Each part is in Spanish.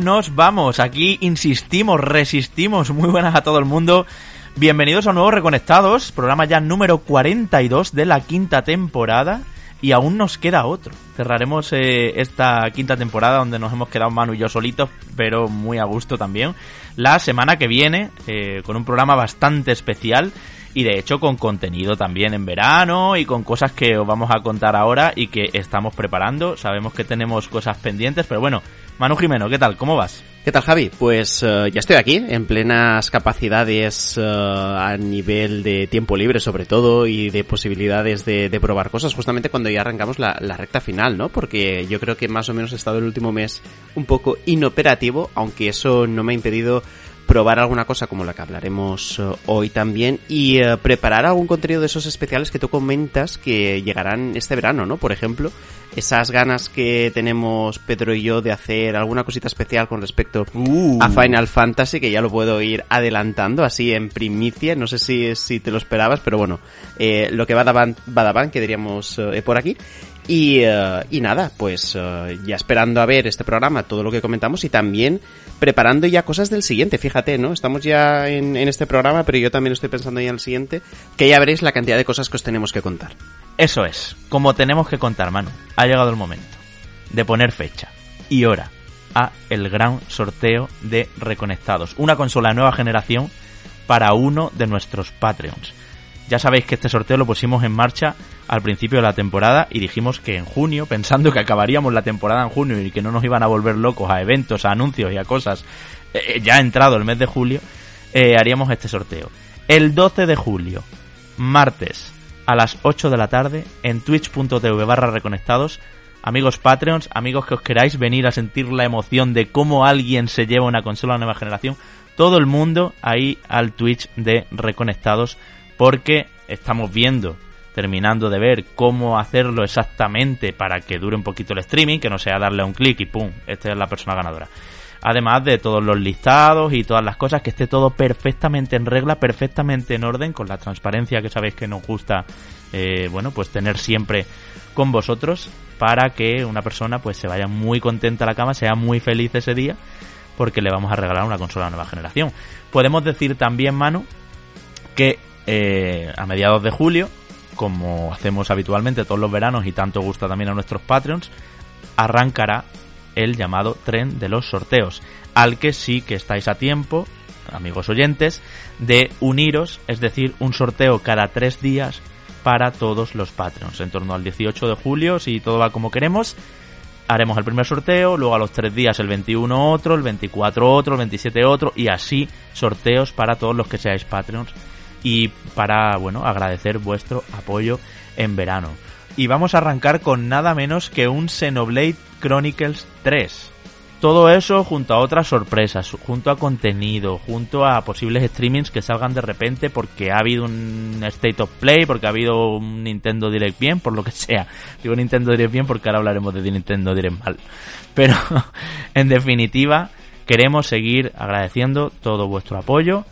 no nos vamos. Aquí insistimos, resistimos. Muy buenas a todo el mundo. Bienvenidos a Nuevos Reconectados, programa ya número 42 de la quinta temporada. Y aún nos queda otro. Cerraremos eh, esta quinta temporada donde nos hemos quedado Manu y yo solitos, pero muy a gusto también. La semana que viene, eh, con un programa bastante especial y de hecho con contenido también en verano y con cosas que os vamos a contar ahora y que estamos preparando. Sabemos que tenemos cosas pendientes, pero bueno, Manu Jimeno, ¿qué tal? ¿Cómo vas? ¿Qué tal, Javi? Pues eh, ya estoy aquí, en plenas capacidades eh, a nivel de tiempo libre, sobre todo, y de posibilidades de, probar cosas, justamente cuando ya arrancamos la, la, recta final, ¿no? Porque yo creo que más o menos he estado el último mes un poco inoperativo, aunque eso no me ha impedido probar alguna cosa como la que hablaremos eh, hoy también y eh, preparar algún contenido de esos especiales que tú comentas que llegarán este verano, ¿no? Por ejemplo, esas ganas que tenemos Pedro y yo de hacer alguna cosita especial con respecto uh. a Final Fantasy, que ya lo puedo ir adelantando así en primicia, no sé si, si te lo esperabas, pero bueno, eh, lo que va Badaban, que diríamos por aquí. Y, eh, y nada, pues eh, ya esperando a ver este programa, todo lo que comentamos y también preparando ya cosas del siguiente, fíjate, ¿no? Estamos ya en, en este programa, pero yo también estoy pensando ya en el siguiente, que ya veréis la cantidad de cosas que os tenemos que contar. Eso es, como tenemos que contar, Manu, ha llegado el momento de poner fecha y hora a el gran sorteo de Reconectados, una consola de nueva generación para uno de nuestros Patreons. Ya sabéis que este sorteo lo pusimos en marcha al principio de la temporada y dijimos que en junio, pensando que acabaríamos la temporada en junio y que no nos iban a volver locos a eventos, a anuncios y a cosas, eh, eh, ya ha entrado el mes de julio, eh, haríamos este sorteo. El 12 de julio, martes, a las 8 de la tarde, en twitch.tv barra reconectados, amigos Patreons, amigos que os queráis venir a sentir la emoción de cómo alguien se lleva una consola nueva generación, todo el mundo ahí al Twitch de Reconectados porque estamos viendo, terminando de ver cómo hacerlo exactamente para que dure un poquito el streaming, que no sea darle un clic y ¡pum! Esta es la persona ganadora. Además de todos los listados y todas las cosas, que esté todo perfectamente en regla, perfectamente en orden, con la transparencia que sabéis que nos gusta, eh, bueno, pues tener siempre con vosotros, para que una persona pues se vaya muy contenta a la cama, sea muy feliz ese día, porque le vamos a regalar una consola de nueva generación. Podemos decir también, Manu, que eh, a mediados de julio, como hacemos habitualmente todos los veranos y tanto gusta también a nuestros Patreons, arrancará el llamado tren de los sorteos, al que sí que estáis a tiempo, amigos oyentes, de uniros, es decir, un sorteo cada tres días para todos los Patreons. En torno al 18 de julio, si todo va como queremos, haremos el primer sorteo, luego a los tres días el 21 otro, el 24 otro, el 27 otro, y así sorteos para todos los que seáis Patreons y para, bueno, agradecer vuestro apoyo en verano. Y vamos a arrancar con nada menos que un Xenoblade Chronicles 3. Todo eso junto a otras sorpresas, junto a contenido, junto a posibles streamings que salgan de repente porque ha habido un State of Play, porque ha habido un Nintendo Direct bien, por lo que sea. Digo Nintendo Direct bien porque ahora hablaremos de Nintendo Direct mal. Pero, en definitiva, queremos seguir agradeciendo todo vuestro apoyo.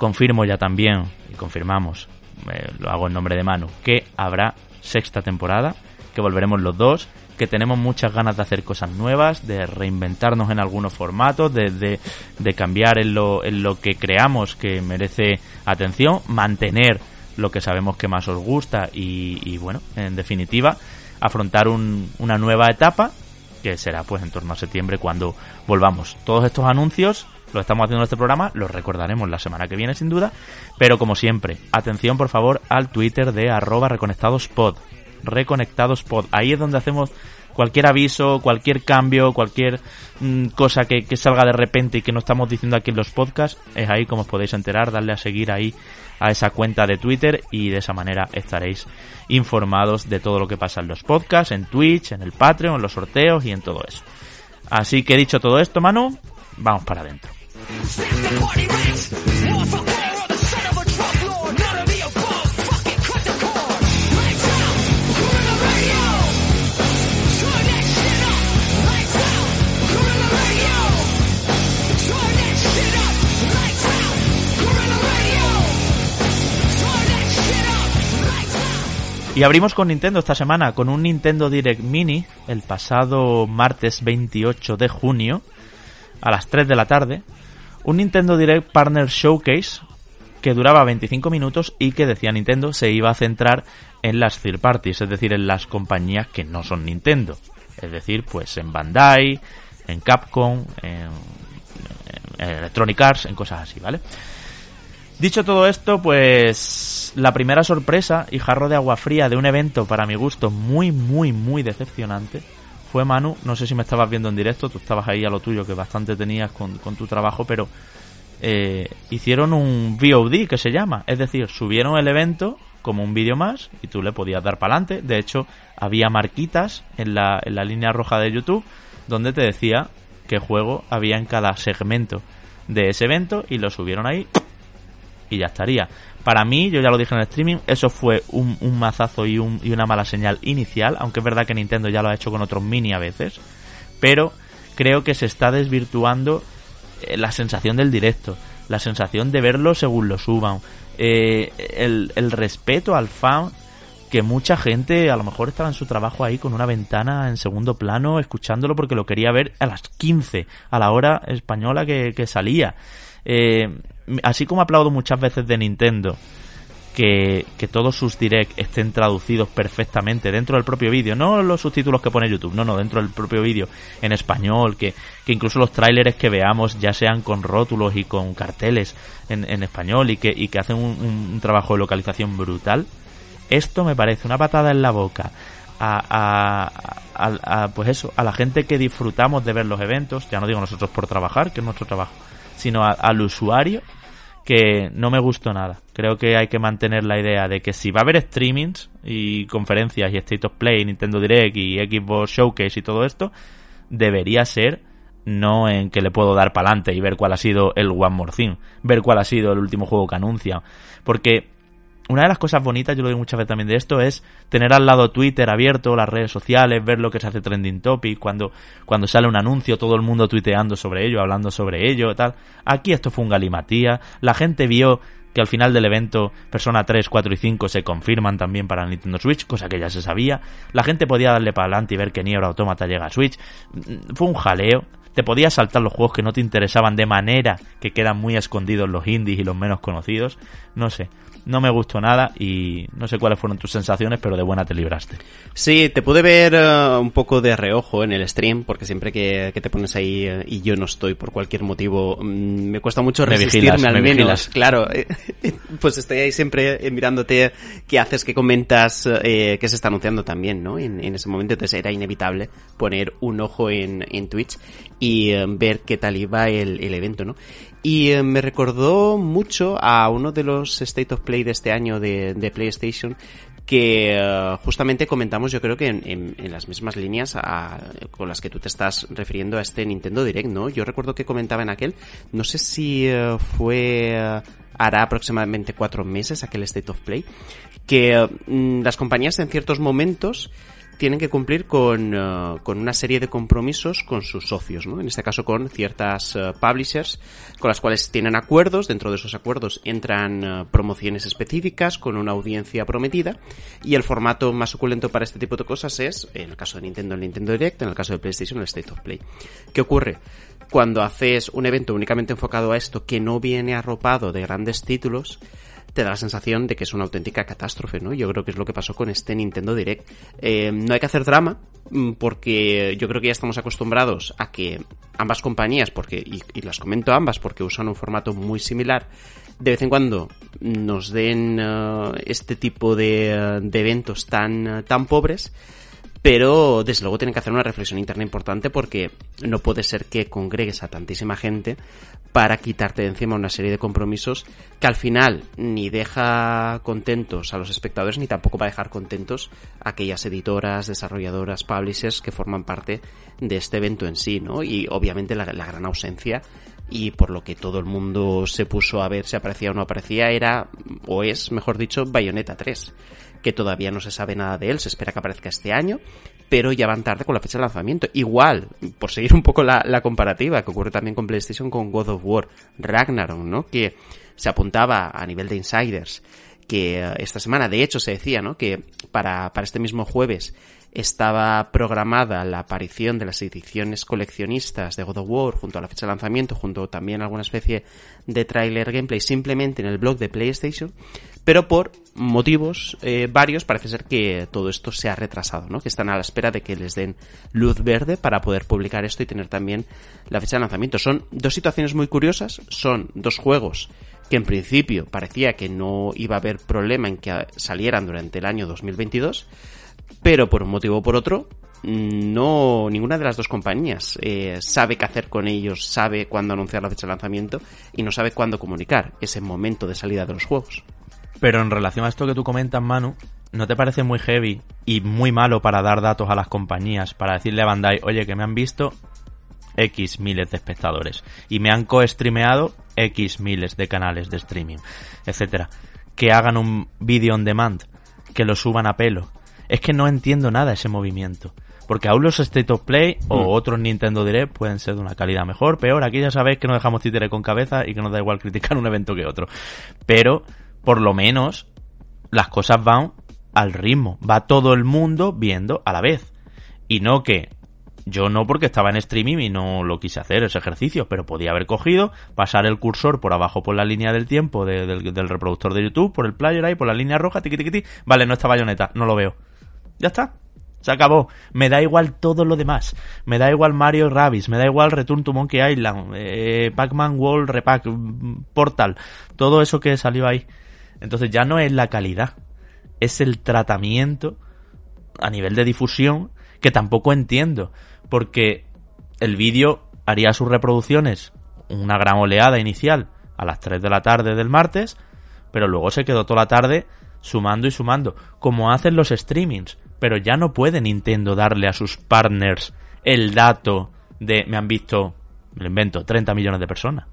Confirmo ya también confirmamos, eh, lo hago en nombre de Manu, que habrá sexta temporada, que volveremos los dos, que tenemos muchas ganas de hacer cosas nuevas, de reinventarnos en algunos formatos, de, de, cambiar en lo, en lo que creamos que merece atención, mantener lo que sabemos que más os gusta y, bueno, en definitiva, afrontar una nueva etapa que será pues en torno a septiembre cuando volvamos. Todos estos anuncios lo estamos haciendo en este programa, lo recordaremos la semana que viene sin duda, pero como siempre, atención por favor al Twitter de arroba reconectadospod, reconectadospod, ahí es donde hacemos cualquier aviso, cualquier cambio, cualquier mm, cosa que, que, salga de repente y que no estamos diciendo aquí en los podcasts, es ahí como os podéis enterar, darle a seguir ahí a esa cuenta de Twitter y de esa manera estaréis informados de todo lo que pasa en los podcasts, en Twitch, en el Patreon, en los sorteos y en todo eso. Así que dicho todo esto, Manu, vamos para adentro. Y abrimos con Nintendo esta semana, con un Nintendo Direct Mini, el pasado martes 28 de junio, a las 3 de la tarde, un Nintendo Direct Partner Showcase que duraba 25 minutos y que decía Nintendo se iba a centrar en las third parties, es decir, en las compañías que no son Nintendo. Es decir, pues en Bandai, en Capcom, en, Electronic Arts, en cosas así, ¿vale? Dicho todo esto, pues la primera sorpresa y jarro de agua fría de un evento para mi gusto muy, muy, muy decepcionante fue Manu. No sé si me estabas viendo en directo, tú estabas ahí a lo tuyo, que bastante tenías con, con tu trabajo, pero eh, hicieron un VOD que se llama. Es decir, subieron el evento como un vídeo más y tú le podías dar para adelante. De hecho, había marquitas en la, en la línea roja de YouTube donde te decía qué juego había en cada segmento de ese evento y lo subieron ahí y ya estaría. Para mí, yo ya lo dije en el streaming, eso fue un, un mazazo y, un, y una mala señal inicial, aunque es verdad que Nintendo ya lo ha hecho con otros mini a veces, pero creo que se está desvirtuando eh, la sensación del directo, la sensación de verlo según lo suban, eh, el, el respeto al fan que mucha gente a lo mejor estaba en su trabajo ahí con una ventana en segundo plano escuchándolo porque lo quería ver a las 15, a la hora española que, que salía. Eh, así como aplaudo muchas veces de Nintendo que, todos sus direct estén traducidos perfectamente dentro del propio vídeo, no los subtítulos que pone YouTube, no, no, dentro del propio vídeo en español, que, que incluso los tráileres que veamos ya sean con rótulos y con carteles en, en español y que, y que hacen un, trabajo de localización brutal. Esto me parece una patada en la boca a, a, a, pues eso, a la gente que disfrutamos de ver los eventos, ya no digo nosotros por trabajar, que es nuestro trabajo, sino al usuario que no me gustó nada. Creo que hay que mantener la idea de que si va a haber streamings y conferencias y State of Play, Nintendo Direct y Xbox Showcase y todo esto, debería ser no en que le puedo dar para adelante y ver cuál ha sido el One More Thing, ver cuál ha sido el último juego que anuncia. Porque una de las cosas bonitas, yo lo digo muchas veces también de esto, es tener al lado Twitter abierto, las redes sociales, ver lo que se hace trending topic, cuando, cuando sale un anuncio, todo el mundo tuiteando sobre ello, hablando sobre ello, tal. Aquí esto fue un galimatía, la gente vio que al final del evento Persona 3, 4 y 5 se confirman también para Nintendo Switch, cosa que ya se sabía. La gente podía darle para adelante y ver que Nier Automata llega a Switch. Mm, fue un jaleo. Te podías saltar los juegos que no te interesaban de manera que quedan muy escondidos los indies y los menos conocidos. No sé no me gustó nada y no sé cuáles fueron tus sensaciones, pero de buena te libraste. Sí, te pude ver eh, un poco de reojo en el stream, porque siempre que, te pones ahí eh, y yo no estoy por cualquier motivo, mm, me cuesta mucho resistirme al menos. Claro, pues estoy ahí siempre eh, mirándote qué haces, qué comentas, eh, qué se está anunciando también, ¿no? En, ese momento, entonces era inevitable poner un ojo en, en Twitch y ver qué tal iba el, el evento, ¿no? Y eh, me recordó mucho a uno de los State of Play de este año de, de PlayStation que eh, justamente comentamos yo creo que en, en, las mismas líneas con las que tú te estás refiriendo a este Nintendo Direct, ¿no? Yo recuerdo que comentaba en aquel, no sé si eh, fue hará aproximadamente cuatro meses aquel State of Play, que mm, las compañías en ciertos momentos tienen que cumplir con, eh, con, una serie de compromisos con sus socios, ¿no? En este caso con ciertas eh, publishers con las cuales tienen acuerdos, dentro de esos acuerdos entran eh, promociones específicas con una audiencia prometida y el formato más suculento para este tipo de cosas es, en el caso de Nintendo, el Nintendo Direct, en el caso de PlayStation, el State of Play. ¿Qué ocurre? Cuando haces un evento únicamente enfocado a esto que no viene arropado de grandes títulos, te da la sensación de que es una auténtica catástrofe, ¿no? Yo creo que es lo que pasó con este Nintendo Direct. Eh, no hay que hacer drama, mm, porque yo creo que ya estamos acostumbrados a que ambas compañías, porque, y, las comento ambas porque usan un formato muy similar, de vez en cuando nos den eh, este tipo de, de eventos tan, tan pobres pero desde luego tienen que hacer una reflexión interna importante porque no puede ser que congregues a tantísima gente para quitarte de encima una serie de compromisos que al final ni deja contentos a los espectadores ni tampoco va a dejar contentos a aquellas editoras, desarrolladoras, publishers que forman parte de este evento en sí, ¿no? Y obviamente la, la gran ausencia y por lo que todo el mundo se puso a ver si aparecía o no aparecía era, o es, mejor dicho, Bayonetta 3 que todavía no se sabe nada de él, se espera que aparezca este año, pero ya van tarde con la fecha de lanzamiento. Igual, por seguir un poco la, comparativa, que ocurre también con PlayStation con God of War Ragnarok, ¿no? Que se apuntaba a nivel de insiders que eh, esta semana, de hecho, se decía, ¿no? Que para, para este mismo jueves estaba programada la aparición de las ediciones coleccionistas de God of War junto a la fecha de lanzamiento, junto también a alguna especie de trailer gameplay simplemente en el blog de PlayStation, pero por motivos eh, varios parece ser que todo esto se ha retrasado, ¿no? Que están a la espera de que les den luz verde para poder publicar esto y tener también la fecha de lanzamiento. Son dos situaciones muy curiosas, son dos juegos que en principio parecía que no iba a haber problema en que salieran durante el año 2022, pero por un motivo o por otro, no ninguna de las dos compañías eh, sabe qué hacer con ellos, sabe cuándo anunciar la fecha de lanzamiento y no sabe cuándo comunicar ese momento de salida de los juegos. Pero en relación a esto que tú comentas, Manu, ¿no te parece muy heavy y muy malo para dar datos a las compañías, para decirle a Bandai, oye, que me han visto X miles de espectadores y me han co-streameado X miles de canales de streaming, etcétera? Que hagan un vídeo on demand, que lo suban a pelo. Es que no entiendo nada ese movimiento. Porque aún los State of Play o Mm. otros Nintendo Direct pueden ser de una calidad mejor, peor. Aquí ya sabéis que no dejamos títere con cabeza y que nos da igual criticar un evento que otro. Pero, por lo menos, las cosas van al ritmo. Va todo el mundo viendo a la vez. Y no que yo no porque estaba en streaming y no lo quise hacer ese ejercicio, pero podía haber cogido, pasar el cursor por abajo por la línea del tiempo de- del, del reproductor de YouTube, por el player ahí, por la línea roja, tiqui tiqui tiqui. Vale, no está bayoneta, no lo veo. Ya está. Se acabó. Me da igual todo lo demás. Me da igual Mario Rabbids, me da igual Return to Monkey Island, eh, Pac-Man World Repack, mm, Portal, todo eso que salió ahí. Entonces ya no es la calidad, es el tratamiento a nivel de difusión que tampoco entiendo, porque el vídeo haría sus reproducciones una gran oleada inicial a las 3 de la tarde del martes, pero luego se quedó toda la tarde sumando y sumando, como hacen los streamings, pero ya no puede Nintendo darle a sus partners el dato de me han visto, me lo invento, 30 millones de personas.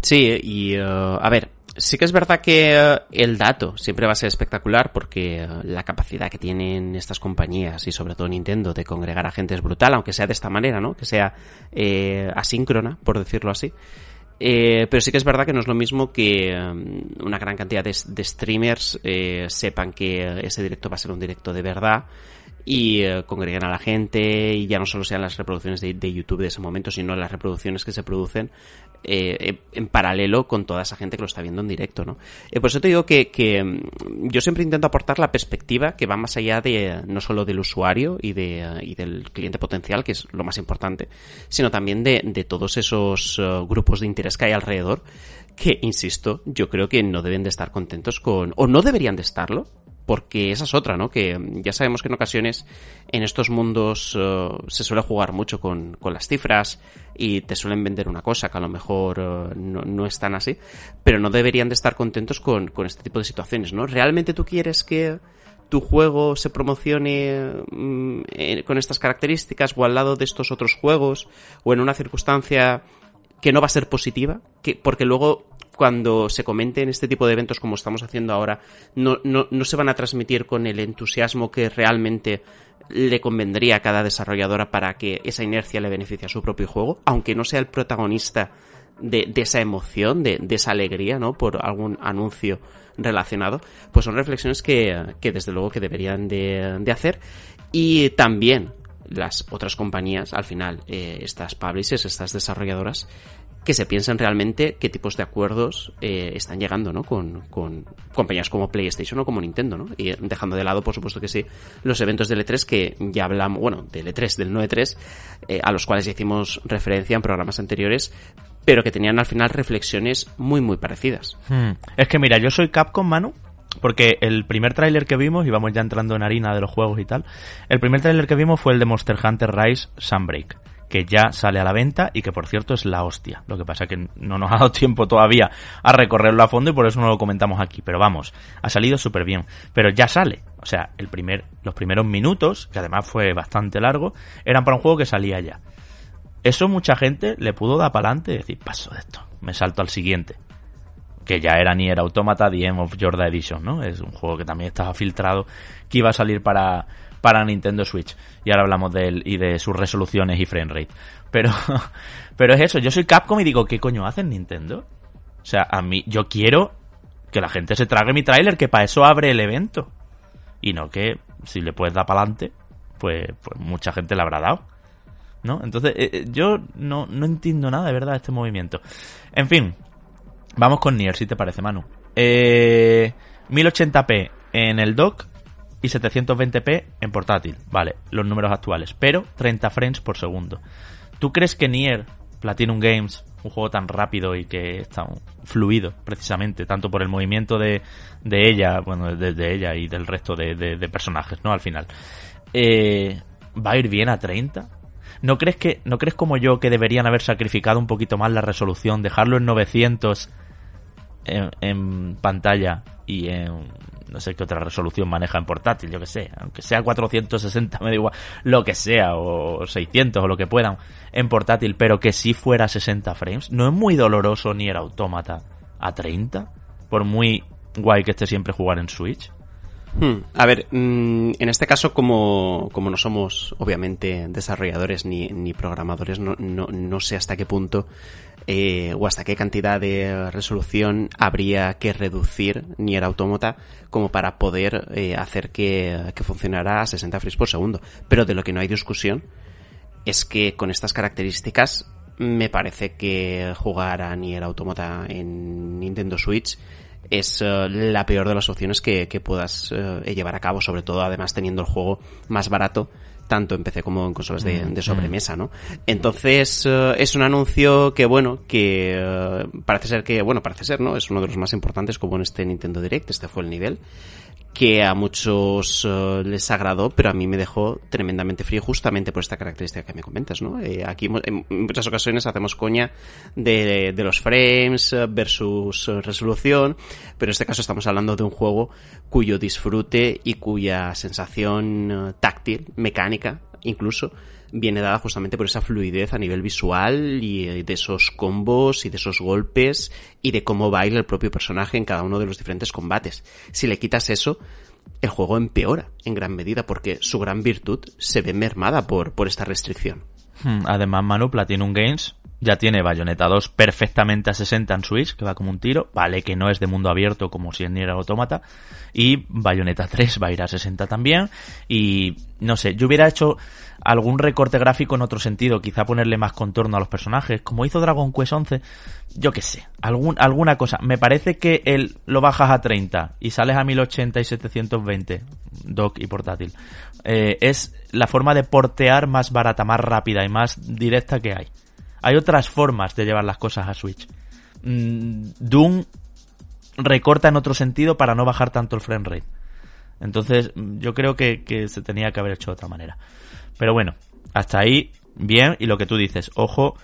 Sí, y eh, a ver, sí que es verdad que eh, el dato siempre va a ser espectacular porque eh, la capacidad que tienen estas compañías y sobre todo Nintendo de congregar a gente es brutal, aunque sea de esta manera, ¿no? Que sea eh, asíncrona, por decirlo así. Eh, pero sí que es verdad que no es lo mismo que um, una gran cantidad de, de streamers eh, sepan que ese directo va a ser un directo de verdad y eh, congreguen a la gente y ya no solo sean las reproducciones de, de YouTube de ese momento, sino las reproducciones que se producen eh, en paralelo con toda esa gente que lo está viendo en directo, ¿no? Eh, por eso te digo que, que mm, yo siempre intento aportar la perspectiva que va más allá de no solo del usuario y, de, eh, y del cliente potencial, que es lo más importante, sino también de, de todos esos eh, grupos de interés que hay alrededor, que, insisto, yo creo que no deben de estar contentos con, o no deberían de estarlo, porque esa es otra, ¿no? Que ya sabemos que en ocasiones en estos mundos uh, se suele jugar mucho con, con, las cifras y te suelen vender una cosa que a lo mejor uh, no, no, es tan así, pero no deberían de estar contentos con, con, este tipo de situaciones, ¿no? ¿Realmente tú quieres que tu juego se promocione mm, eh, con estas características o al lado de estos otros juegos o en una circunstancia que no va a ser positiva? Que, porque luego cuando se comenten este tipo de eventos como estamos haciendo ahora, no, no, no, se van a transmitir con el entusiasmo que realmente le convendría a cada desarrolladora para que esa inercia le beneficie a su propio juego, aunque no sea el protagonista de, de esa emoción, de, de, esa alegría, ¿no? Por algún anuncio relacionado, pues son reflexiones que, que desde luego que deberían de, de hacer y también las otras compañías, al final, eh, estas publishers, estas desarrolladoras, que se piensen realmente qué tipos de acuerdos eh, están llegando, ¿no? Con, compañías como PlayStation o como Nintendo, ¿no? Y dejando de lado, por supuesto que sí, los eventos del E3 que ya hablamos, bueno, del E3, del no E3, eh, a los cuales ya hicimos referencia en programas anteriores, pero que tenían al final reflexiones muy, muy parecidas. Hmm. Es que mira, yo soy Capcom, Manu, porque el primer tráiler que vimos, y vamos ya entrando en harina de los juegos y tal, el primer tráiler que vimos fue el de Monster Hunter Rise Sunbreak que ya sale a la venta y que por cierto es la hostia. Lo que pasa es que no nos ha dado tiempo todavía a recorrerlo a fondo y por eso no lo comentamos aquí. Pero vamos, ha salido súper bien. Pero ya sale. O sea, el primer, los primeros minutos, que además fue bastante largo, eran para un juego que salía ya. Eso mucha gente le pudo dar para adelante y decir, paso de esto, me salto al siguiente. Que ya era ni era Automata The End of Jordan Edition, ¿no? Es un juego que también estaba filtrado, que iba a salir para, para Nintendo Switch. Y ahora hablamos de él y de sus resoluciones y frame rate. Pero, pero es eso, yo soy Capcom y digo, ¿qué coño hacen Nintendo? O sea, a mí, yo quiero que la gente se trague mi tráiler, que para eso abre el evento. Y no que, si le puedes dar para adelante, pues, pues mucha gente le habrá dado. ¿No? Entonces, eh, eh, yo no, no entiendo nada de verdad este movimiento. En fin, vamos con Nier, si te parece, Manu. Eh, 1080p en el dock y 720p en portátil. Vale, los números actuales. Pero 30 frames por segundo. ¿Tú crees que Nier, Platinum Games, un juego tan rápido y que está fluido, precisamente, tanto por el movimiento de, de ella, bueno, de, ella y del resto de, de, personajes, ¿no? Al final. Eh, ¿Va a ir bien a 30? ¿No crees que, no crees como yo que deberían haber sacrificado un poquito más la resolución, dejarlo en 900 en, pantalla y en no sé qué otra resolución maneja en portátil, yo que sé, aunque sea 460, me da igual, lo que sea, o 600 o lo que puedan en portátil, pero que si fuera 60 frames, no es muy doloroso ni el autómata a 30, por muy guay que esté siempre jugar en Switch. Hmm. A ver, mm, en este caso, como, como no somos obviamente desarrolladores ni, ni programadores, no, no, no sé hasta qué punto eh, o hasta qué cantidad de resolución habría que reducir Nier Automata como para poder eh, hacer que, que funcionara a 60 frames por segundo. Pero de lo que no hay discusión es que con estas características me parece que jugar a Nier Automata en Nintendo Switch es eh, la peor de las opciones que, que puedas llevar a cabo, sobre todo además teniendo el juego más barato tanto en PC como en consolas de, mm, sobremesa, ¿no? Entonces, eh, es un anuncio que, bueno, que eh, parece ser que, bueno, parece ser, ¿no? Es uno de los más importantes como en este Nintendo Direct, este fue el nivel que a muchos eh, les agradó, pero a mí me dejó tremendamente frío justamente por esta característica que me comentas, ¿no? Eh, aquí en muchas ocasiones hacemos coña de, los frames eh, versus resolución, pero en este caso estamos hablando de un juego cuyo disfrute y cuya sensación táctil, mecánica, incluso, viene dada justamente por esa fluidez a nivel visual y eh, de esos combos y de esos golpes y de cómo baila el propio personaje en cada uno de los diferentes combates. Si le quitas eso, el juego empeora en gran medida porque su gran virtud se ve mermada por, por esta restricción. Hmm, además, Manu, Platinum Games ya tiene Bayonetta 2 perfectamente a 60 en Switch, que va como un tiro. Vale que no es de mundo abierto como si en Nier Automata. Y Bayonetta 3 va a ir a 60 también. Y no sé, yo hubiera hecho algún recorte gráfico en otro sentido, quizá ponerle más contorno a los personajes, como hizo Dragon Quest 11, yo qué sé, algún, alguna cosa. Me parece que el, lo bajas a 30 y sales a 1080 y 720, dock y portátil. Eh, es la forma de portear más barata, más rápida y más directa que hay. Hay otras formas de llevar las cosas a Switch. Mm, Doom recorta en otro sentido para no bajar tanto el frame rate. Entonces, yo creo que, que se tenía que haber hecho de otra manera. Pero bueno, hasta ahí, bien. Y lo que tú dices, ojo,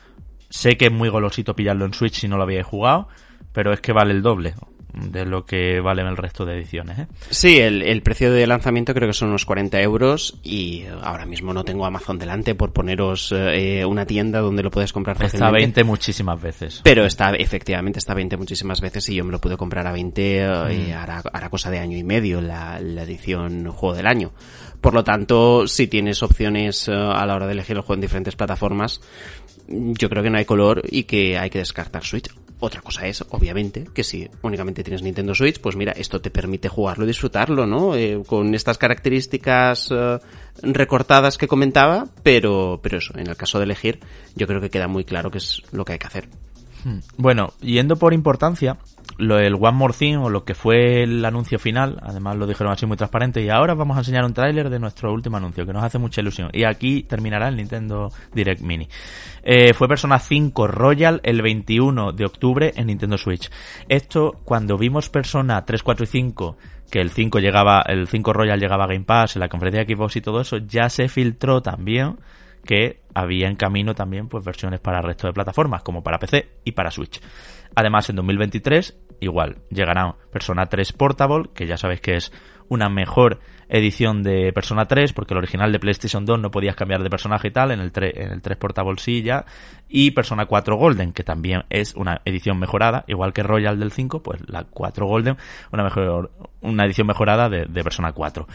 sé que es muy golosito pillarlo en Switch si no lo habíais jugado, pero es que vale el doble de lo que valen el resto de ediciones. ¿eh? Sí, el, precio de lanzamiento creo que son unos 40 euros y ahora mismo no tengo Amazon delante por poneros eh, una tienda donde lo puedes comprar fácilmente. Está a 20 muchísimas veces. Pero está, efectivamente, está a 20 muchísimas veces y yo me lo pude comprar a 20 eh, mm. hará, cosa de año y medio la, la edición Juego del Año. Por lo tanto, si tienes opciones eh, a la hora de elegir el juego en diferentes plataformas, yo creo que no hay color y que hay que descartar Switch. Otra cosa es, obviamente, que si únicamente tienes Nintendo Switch, pues mira, esto te permite jugarlo y disfrutarlo, ¿no? Eh, con estas características eh, recortadas que comentaba, pero, pero eso, en el caso de elegir, yo creo que queda muy claro que es lo que hay que hacer. Hmm. Bueno, yendo por importancia, lo el One More Thing o lo que fue el anuncio final, además lo dijeron así muy transparente y ahora vamos a enseñar un tráiler de nuestro último anuncio que nos hace mucha ilusión y aquí terminará el Nintendo Direct Mini. Eh, fue Persona 5 Royal el 21 de octubre en Nintendo Switch. Esto cuando vimos Persona 3, 4 y 5 que el 5 llegaba, el 5 Royal llegaba a Game Pass, en la conferencia de Xbox y todo eso, ya se filtró también que había en camino también pues versiones para el resto de plataformas, como para PC y para Switch. Además, en 2023 igual, llegará Persona 3 Portable, que ya sabéis que es una mejor edición de Persona 3, porque el original de PlayStation 2 no podías cambiar de personaje y tal, en el 3, en el 3 Portable sí ya, y Persona 4 Golden, que también es una edición mejorada, igual que Royal del 5, pues la 4 Golden, una mejor, una edición mejorada de, de Persona 4.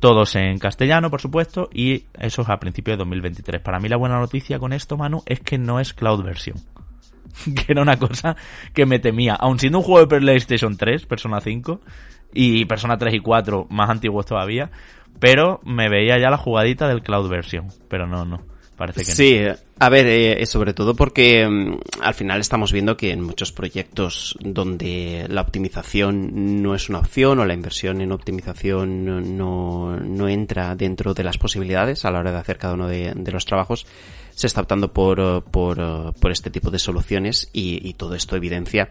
Todos en castellano, por supuesto, y eso es a principios de 2023. Para mí la buena noticia con esto, Manu, es que no es cloud version. que era una cosa que me temía. Aun siendo un juego de PlayStation 3, Persona 5, y Persona 3 y 4 más antiguos todavía, pero me veía ya la jugadita del cloud version, pero no, no. Parece que sí, a ver, eh, sobre todo porque mm, al final estamos viendo que en muchos proyectos donde la optimización no es una opción o la inversión en optimización no, no entra dentro de las posibilidades a la hora de hacer cada uno de los trabajos, se está optando por, por, por este tipo de soluciones y, todo esto evidencia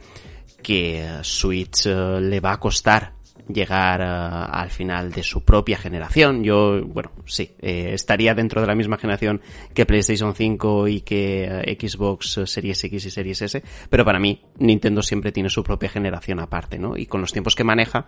que Switch eh, le va a costar llegar al final de su propia generación. Yo, bueno, sí, eh, estaría dentro de la misma generación que PlayStation 5 y que Xbox Series X y Series S, pero para mí Nintendo siempre tiene su propia generación aparte, ¿no? Y con los tiempos que maneja,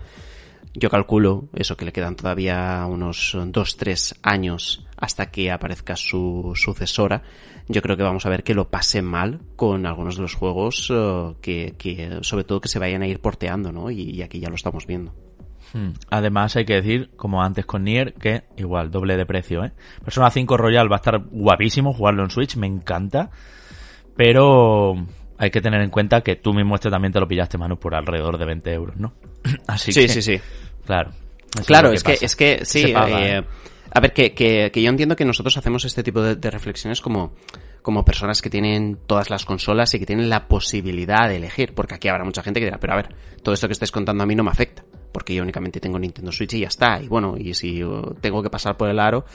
yo calculo eso que le quedan todavía unos 2-3 años hasta que aparezca su sucesora. Yo creo que vamos a ver que lo pase mal con algunos de los juegos uh, que, que, sobre todo que se vayan a ir porteando, ¿no? Y, y aquí ya lo estamos viendo. Hmm. Además hay que decir, como antes con Nier, que igual, doble de precio, ¿eh? Persona 5 Royal va a estar guapísimo jugarlo en Switch, me encanta. Pero hay que tener en cuenta que tú mismo este también te lo pillaste, Manu, por alrededor de 20 euros, ¿no? Así sí, que, sí, sí. Claro. Claro, es que, es que, sí, eh, a ver, que, que, que, yo entiendo que nosotros hacemos este tipo de, de, reflexiones como, como personas que tienen todas las consolas y que tienen la posibilidad de elegir, porque aquí habrá mucha gente que dirá, pero a ver, todo esto que estáis contando a mí no me afecta porque yo únicamente tengo Nintendo Switch y ya está. Y bueno, y si tengo que pasar por el aro,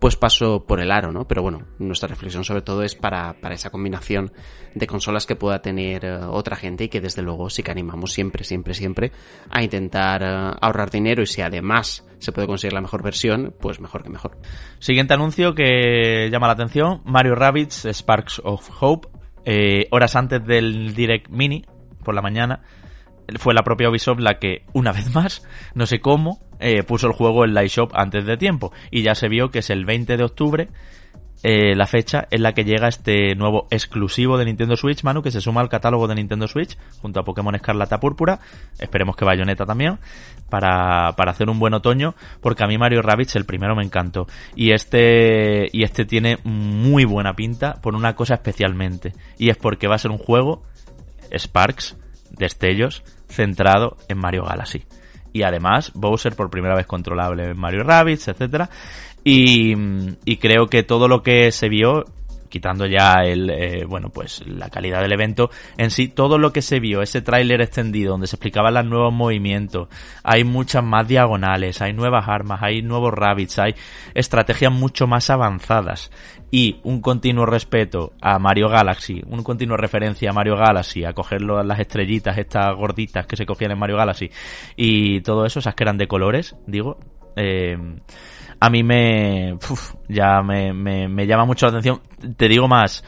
pues paso por el aro, ¿no? Pero bueno, nuestra reflexión sobre todo es para, para esa combinación de consolas que pueda tener uh, otra gente y que desde luego sí que animamos siempre, siempre, siempre a intentar uh, ahorrar dinero y si además se puede conseguir la mejor versión, pues mejor que mejor. Siguiente anuncio que llama la atención, Mario Rabbids Sparks of Hope, eh, horas antes del Direct Mini, por la mañana, fue la propia Ubisoft la que, una vez más, no sé cómo, eh, puso el juego en la eShop antes de tiempo. Y ya se vio que es el 20 de octubre eh, la fecha en la que llega este nuevo exclusivo de Nintendo Switch, Manu, que se suma al catálogo de Nintendo Switch, junto a Pokémon Escarlata Púrpura, esperemos que Bayonetta también, para, para hacer un buen otoño, porque a mí Mario Rabbids el primero me encantó. Y este, y este tiene muy buena pinta por una cosa especialmente, y es porque va a ser un juego, Sparks, destellos, centrado en Mario Galaxy. Y además, Bowser por primera vez controlable en Mario Rabbids, etcétera. Y, y creo que todo lo que se vio quitando ya el eh, bueno pues la calidad del evento en sí todo lo que se vio ese tráiler extendido donde se explicaban los nuevos movimientos hay muchas más diagonales hay nuevas armas hay nuevos rabbits hay estrategias mucho más avanzadas. Y un continuo respeto a Mario Galaxy un continuo referencia a Mario Galaxy a cogerlo las estrellitas estas gorditas que se cogían en Mario Galaxy. Y todo eso esas que eran de colores digo eh, a mí me, uf, ya me, me, me, llama mucho la atención. Te digo más,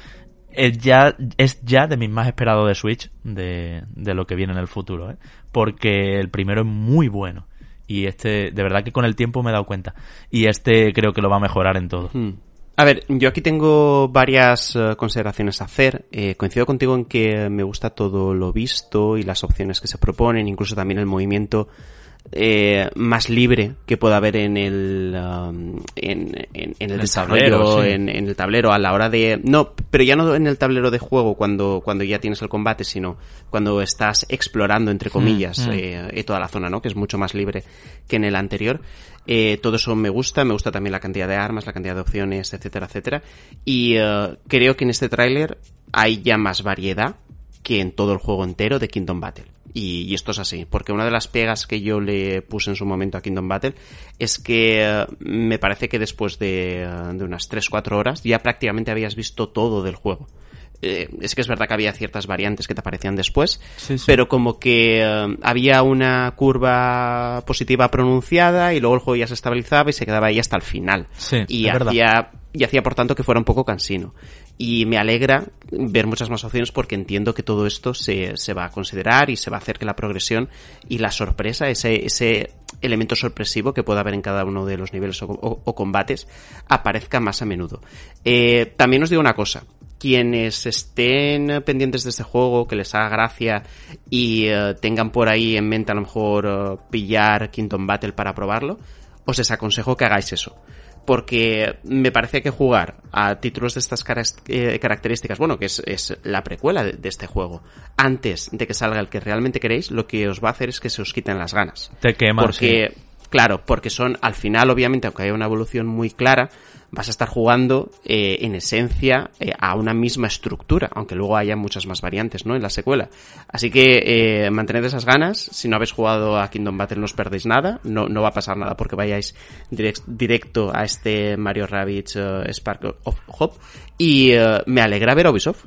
es ya, es ya de mis más esperados de Switch de, de lo que viene en el futuro, ¿eh? porque el primero es muy bueno. Y este, de verdad que con el tiempo me he dado cuenta. Y este creo que lo va a mejorar en todo. Hmm. A ver, yo aquí tengo varias uh, consideraciones a hacer. Eh, coincido contigo en que me gusta todo lo visto y las opciones que se proponen, incluso también el movimiento eh, más libre que pueda haber en el um, en, en, en, el, el desarrollo, tablero, sí. en, en, el tablero a la hora de no, pero ya no en el tablero de juego cuando cuando ya tienes el combate, sino cuando estás explorando entre comillas mm, mm. Eh, toda la zona, ¿no? Que es mucho más libre que en el anterior. Eh, todo eso me gusta, me gusta también la cantidad de armas, la cantidad de opciones, etcétera, etcétera. Y uh, creo que en este tráiler hay ya más variedad que en todo el juego entero de Kingdom Battle. Y, y, esto es así, porque una de las pegas que yo le puse en su momento a Kingdom Battle es que uh, me parece que después de, uh, de unas 3-4 horas ya prácticamente habías visto todo del juego. Eh, es que es verdad que había ciertas variantes que te aparecían después, sí, sí. pero como que había una curva positiva pronunciada y luego el juego ya se estabilizaba y se quedaba ahí hasta el final. Sí, y hacía, y hacía por tanto que fuera un poco cansino y me alegra ver muchas más opciones porque entiendo que todo esto se, se, va a considerar y se va a hacer que la progresión y la sorpresa, ese, ese elemento sorpresivo que pueda haber en cada uno de los niveles o, combates, aparezca más a menudo. Eh, también os digo una cosa, quienes estén pendientes de este juego, que les haga gracia y uh, tengan por ahí en mente a lo mejor uh, pillar Kingdom Battle para probarlo, os les aconsejo que hagáis eso porque me parece que jugar a títulos de estas eh, características, bueno, que es, es la precuela de, de, este juego, antes de que salga el que realmente queréis, lo que os va a hacer es que se os quiten las ganas. Te quema, porque sí. Claro, porque son, al final, obviamente, aunque haya una evolución muy clara, vas a estar jugando eh, en esencia eh, a una misma estructura, aunque luego haya muchas más variantes, ¿no? En la secuela. Así que eh, mantened esas ganas. Si no habéis jugado a Kingdom Battle no os perdéis nada. No, no va a pasar nada porque vayáis directo a este Mario Rabbids Spark of Hope. Y me alegra ver a Ubisoft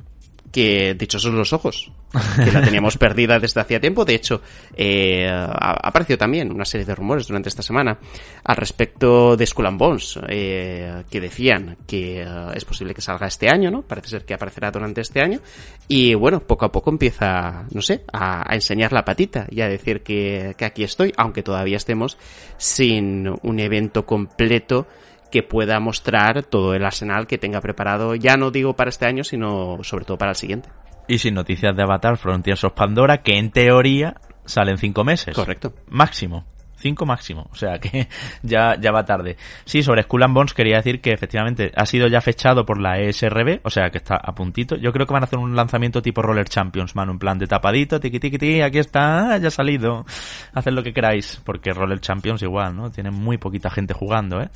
que dichosos los ojos, que la teníamos perdida desde hacía tiempo. De hecho, eh, ha aparecido también una serie de rumores durante esta semana al respecto de Skull and Bones, eh, que decían que eh, es posible que salga este año, ¿no? Parece ser que aparecerá durante este año. Y bueno, poco a poco empieza, no sé, a, a enseñar la patita y a decir que, que aquí estoy, aunque todavía estemos sin un evento completo que pueda mostrar todo el arsenal que tenga preparado, ya no digo para este año, sino sobre todo para el siguiente. Y sin noticias de Avatar Frontiers of Pandora, que en teoría salen cinco meses. Correcto. Máximo. 5 máximo, o sea que ya, ya va tarde. Sí, sobre Skull and Bones quería decir que efectivamente ha sido ya fechado por la ESRB, o sea que está a puntito. Yo creo que van a hacer un lanzamiento tipo Roller Champions, mano, en plan de tapadito, tiqui tiqui tiqui, aquí está, ya ha salido. Haced lo que queráis, porque Roller Champions igual, ¿no? Tiene muy poquita gente jugando, ¿eh?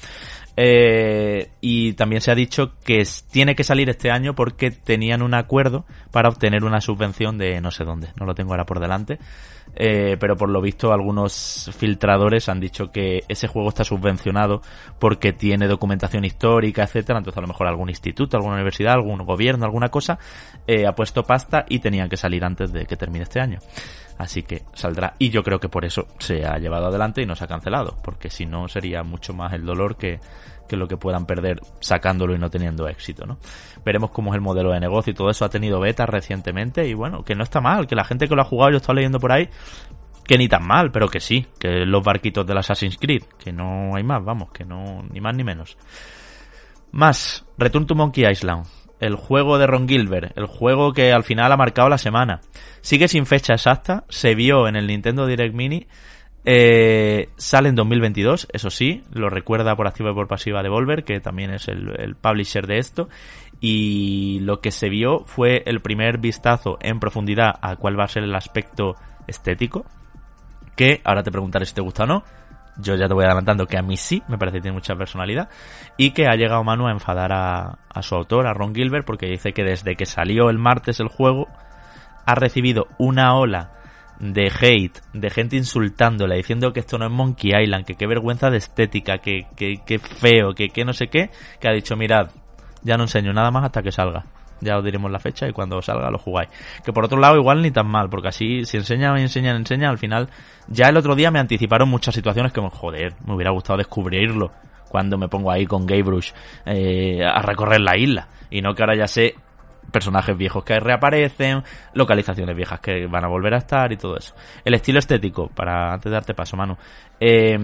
Eh, y también se ha dicho que tiene que salir este año porque tenían un acuerdo para obtener una subvención de no sé dónde, no lo tengo ahora por delante, eh, pero por lo visto algunos filtradores han dicho que ese juego está subvencionado porque tiene documentación histórica, etcétera, entonces a lo mejor algún instituto, alguna universidad, algún gobierno, alguna cosa eh, ha puesto pasta y tenían que salir antes de que termine este año. Así que saldrá. Y yo creo que por eso se ha llevado adelante y no se ha cancelado. Porque si no sería mucho más el dolor que, que lo que puedan perder sacándolo y no teniendo éxito, ¿no? Veremos cómo es el modelo de negocio y todo eso ha tenido beta recientemente y bueno, que no está mal, que la gente que lo ha jugado, yo he leyendo por ahí, que ni tan mal, pero que sí, que los barquitos del Assassin's Creed, que no hay más, vamos, que no, ni más ni menos. Más, Return to Monkey Island el juego de Ron Gilbert, el juego que al final ha marcado la semana. Sigue sin fecha exacta, se vio en el Nintendo Direct Mini, eh, sale en 2022, eso sí, lo recuerda por activa y por pasiva Devolver, que también es el, el publisher de esto, y lo que se vio fue el primer vistazo en profundidad a cuál va a ser el aspecto estético, que ahora te preguntaré si te gusta o no, yo ya te voy adelantando que a mí sí, me parece que tiene mucha personalidad, y que ha llegado Manu a enfadar a, a su autor, a Ron Gilbert, porque dice que desde que salió el martes el juego, ha recibido una ola de hate, de gente insultándola, diciendo que esto no es Monkey Island, que qué vergüenza de estética, que, que, que feo, que, que no sé qué, que ha dicho, mirad, ya no enseño nada más hasta que salga ya os diremos la fecha y cuando salga lo jugáis. Que por otro lado igual ni tan mal, porque así si enseñan, enseñan, enseñan, al final ya el otro día me anticiparon muchas situaciones que, joder, me hubiera gustado descubrirlo cuando me pongo ahí con Gaybrush eh, a recorrer la isla. Y no que ahora ya sé personajes viejos que reaparecen, localizaciones viejas que van a volver a estar y todo eso. El estilo estético, para antes de darte paso, Manu, eh,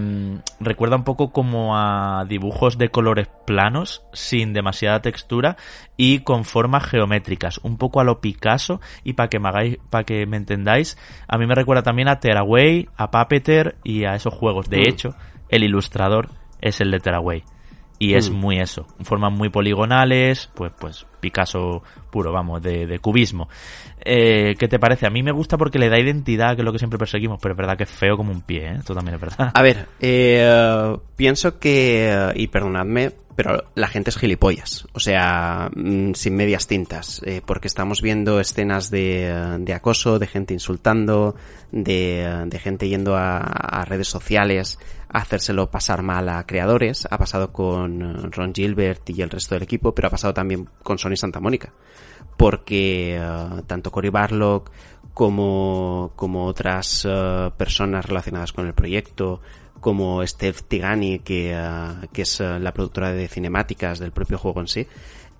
recuerda un poco como a dibujos de colores planos, sin demasiada textura y con formas geométricas, un poco a lo Picasso y para que me hagáis, para que me entendáis, a mí me recuerda también a Tearaway, a Puppeteer y a esos juegos. De mm. hecho, el ilustrador es el de Tearaway y es mm. muy eso, formas muy poligonales, pues pues Picasso puro, vamos, de, cubismo. Eh, ¿Qué te parece? A mí me gusta porque le da identidad, que es lo que siempre perseguimos, pero es verdad que es feo como un pie, ¿eh? Esto también es verdad. A ver, eh, pienso que, y perdonadme, pero la gente es gilipollas, o sea, mm, sin medias tintas, eh, porque estamos viendo escenas de, de acoso, de gente insultando, de, de gente yendo a, a, redes sociales hacérselo pasar mal a creadores, ha pasado con Ron Gilbert y el resto del equipo, pero ha pasado también con Sony Santa Mónica, porque uh, tanto Cory Barlock como, como otras uh, personas relacionadas con el proyecto, como Steph Tigani, que, que es la productora de cinemáticas del propio juego en sí,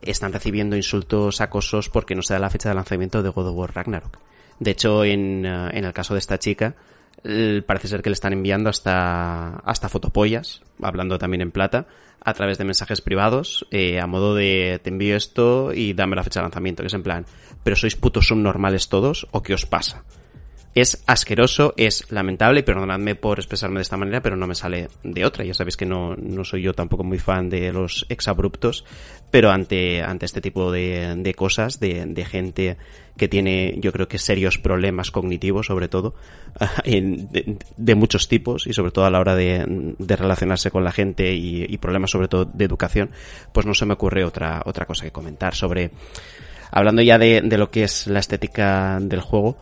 están recibiendo insultos acosos porque no se da la fecha de lanzamiento de God of War Ragnarok. De hecho, en, en el caso de esta chica, parece ser que le están enviando hasta, hasta fotopollas, hablando también en plata, a través de mensajes privados, eh, a modo de te envío esto y dame la fecha de lanzamiento, que es en plan, pero sois putos subnormales todos o qué os pasa. Es asqueroso, es lamentable, y perdonadme por expresarme de esta manera, pero no me sale de otra. Ya sabéis que no, no soy yo tampoco muy fan de los exabruptos, pero ante, ante este tipo de, de cosas, de, de gente que tiene, yo creo que serios problemas cognitivos, sobre todo, de, de, muchos tipos, y sobre todo a la hora de, de relacionarse con la gente y, y, problemas sobre todo de educación, pues no se me ocurre otra, otra cosa que comentar sobre, hablando ya de, de lo que es la estética del juego,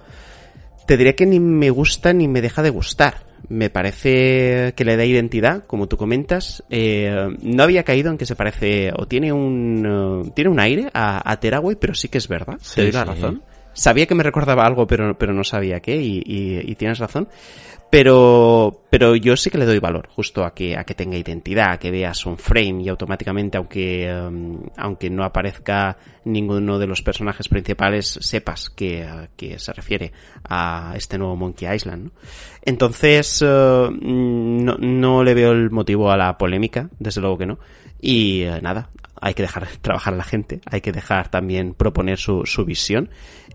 te diré que ni me gusta ni me deja de gustar. Me parece que le da identidad, como tú comentas. Eh, no había caído en que se parece o tiene un uh, tiene un aire a, a Teraway, pero sí que es verdad. Sí, te doy la sí. razón. Sabía que me recordaba algo, pero, pero no sabía qué, y, y, y tienes razón. Pero, pero yo sí que le doy valor, justo a que, a que tenga identidad, a que veas un frame y automáticamente, aunque, um, aunque no aparezca ninguno de los personajes principales, sepas que, que se refiere a este nuevo Monkey Island. ¿no? Entonces, uh, no, no le veo el motivo a la polémica, desde luego que no. Y uh, nada, hay que dejar trabajar a la gente, hay que dejar también proponer su, su visión.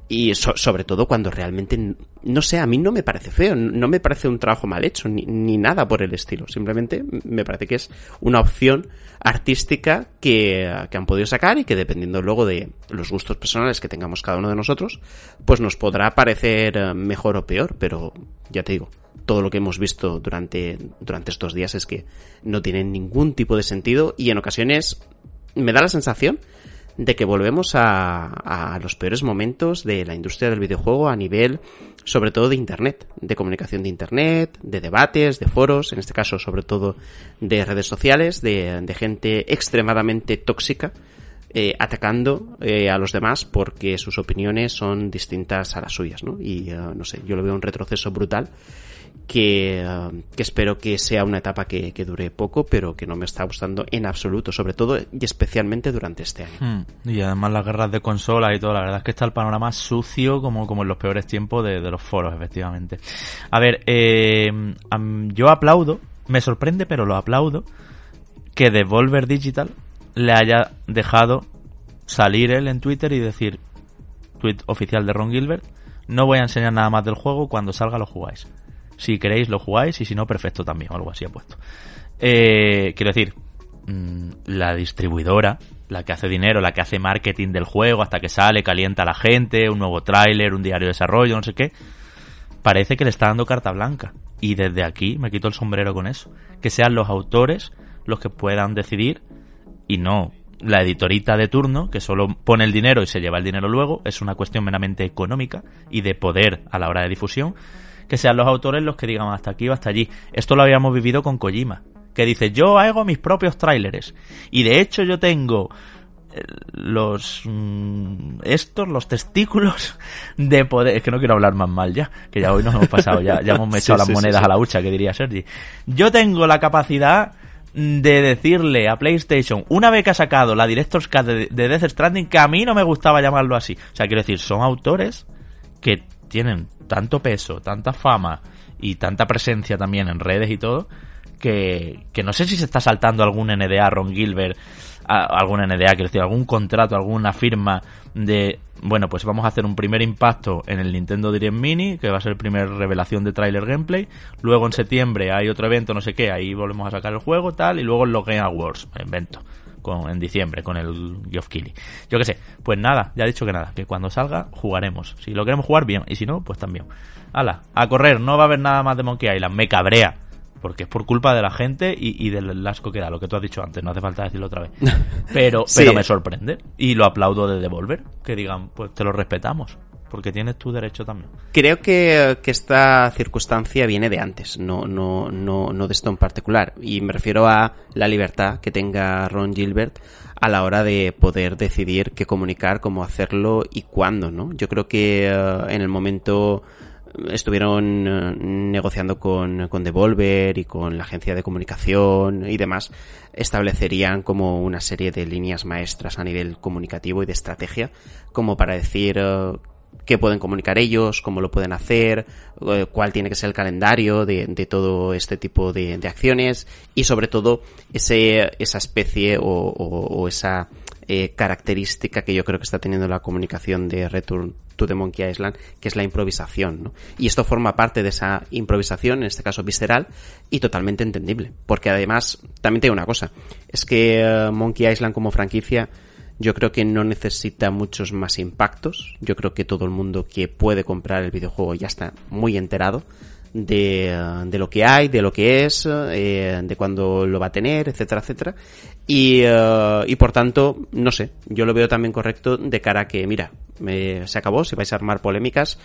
Y so, sobre todo cuando realmente, no sé, a mí no me parece feo, no me parece un trabajo mal hecho, ni, ni nada por el estilo, simplemente me parece que es una opción artística que, que, han podido sacar y que dependiendo luego de los gustos personales que tengamos cada uno de nosotros, pues nos podrá parecer eh, mejor o peor, pero ya te digo, todo lo que hemos visto durante, durante estos días es que no tienen ningún tipo de sentido y en ocasiones me da la sensación de que volvemos a, los peores momentos de la industria del videojuego a nivel, sobre todo de Internet, de comunicación de Internet, de debates, de foros, en este caso sobre todo de redes sociales, de, de gente extremadamente tóxica, eh, atacando eh, a los demás porque sus opiniones son distintas a las suyas, ¿no? Y uh, no sé, yo lo veo un retroceso brutal que, espero que sea una etapa que, dure poco, pero que no me está gustando en absoluto, sobre todo y especialmente durante este año. Hmm. Y además las guerras de consolas y todo, la verdad es que está el panorama sucio como, como en los peores tiempos de, de los foros, efectivamente. A ver, eh, yo aplaudo, me sorprende, pero lo aplaudo, que Devolver Digital le haya dejado salir él en Twitter y decir, tweet oficial de Ron Gilbert, no voy a enseñar nada más del juego, cuando salga lo jugáis. Si queréis lo jugáis y si no, perfecto también, o algo así ha puesto. Eh, quiero decir, mmm, la distribuidora, la que hace dinero, la que hace marketing del juego hasta que sale, calienta a la gente, un nuevo tráiler, un diario de desarrollo, no sé qué, parece que le está dando carta blanca. Y desde aquí me quito el sombrero con eso. Que sean los autores los que puedan decidir y no la editorita de turno que solo pone el dinero y se lleva el dinero luego, es una cuestión meramente económica y de poder a la hora de difusión, que sean los autores los que digan hasta aquí o hasta allí. Esto lo habíamos vivido con Kojima, que dice yo hago mis propios tráileres y de hecho yo tengo eh, los mmm, estos los testículos de poder es que no quiero hablar más mal ya que ya hoy nos hemos pasado ya ya hemos echado sí, las sí, monedas sí, a la hucha que diría Sergi yo tengo la capacidad de decirle a PlayStation, una vez que ha sacado la Director's Cut de, de Death Stranding, que a mí no me gustaba llamarlo así. O sea, quiero decir, son autores que tienen tanto peso, tanta fama y tanta presencia también en redes y todo, que, que no sé si se está saltando algún NDA, Ron Gilbert, a, algún NDA, quiero decir, algún contrato, alguna firma de, bueno, pues vamos a hacer un primer impacto en el Nintendo Direct Mini, que va a ser el primer revelación de trailer gameplay. Luego en septiembre hay otro evento, no sé qué, ahí volvemos a sacar el juego, tal, y luego en los Game Awards, evento. Con, en diciembre con el Geoff Keighley. Yo qué sé, pues nada, ya he dicho que nada, que cuando salga jugaremos. Si lo queremos jugar, bien, y si no, pues también. Hala, a correr, no va a haber nada más de Monkey Island, me cabrea porque es por culpa de la gente y, y, del asco que da, lo que tú has dicho antes, no hace falta decirlo otra vez. Pero, sí. pero me sorprende y lo aplaudo de Devolver, que digan, pues te lo respetamos, porque tienes tu derecho también. Creo que, que esta circunstancia viene de antes, no, no, no, no de esto en particular, y me refiero a la libertad que tenga Ron Gilbert a la hora de poder decidir qué comunicar, cómo hacerlo y cuándo, ¿no? Yo creo que uh, en el momento estuvieron uh, negociando con, con Devolver y con la agencia de comunicación y demás, establecerían como una serie de líneas maestras a nivel comunicativo y de estrategia, como para decir qué pueden comunicar ellos, cómo lo pueden hacer, uh, cuál tiene que ser el calendario de, de todo este tipo de, de, acciones y sobre todo ese, esa especie o, o, esa eh, característica que yo creo que está teniendo la comunicación de Return to the Monkey Island, que es la improvisación, ¿no? Y esto forma parte de esa improvisación, en este caso visceral, y totalmente entendible. Porque además, también tengo una cosa, es que eh, Monkey Island como franquicia, yo creo que no necesita muchos más impactos. Yo creo que todo el mundo que puede comprar el videojuego ya está muy enterado de, de lo que hay, de lo que es, eh, de cuándo lo va a tener, etcétera, etcétera. Y, eh, y por tanto, no sé, yo lo veo también correcto de cara a que, mira, se acabó, si vais a armar polémicas,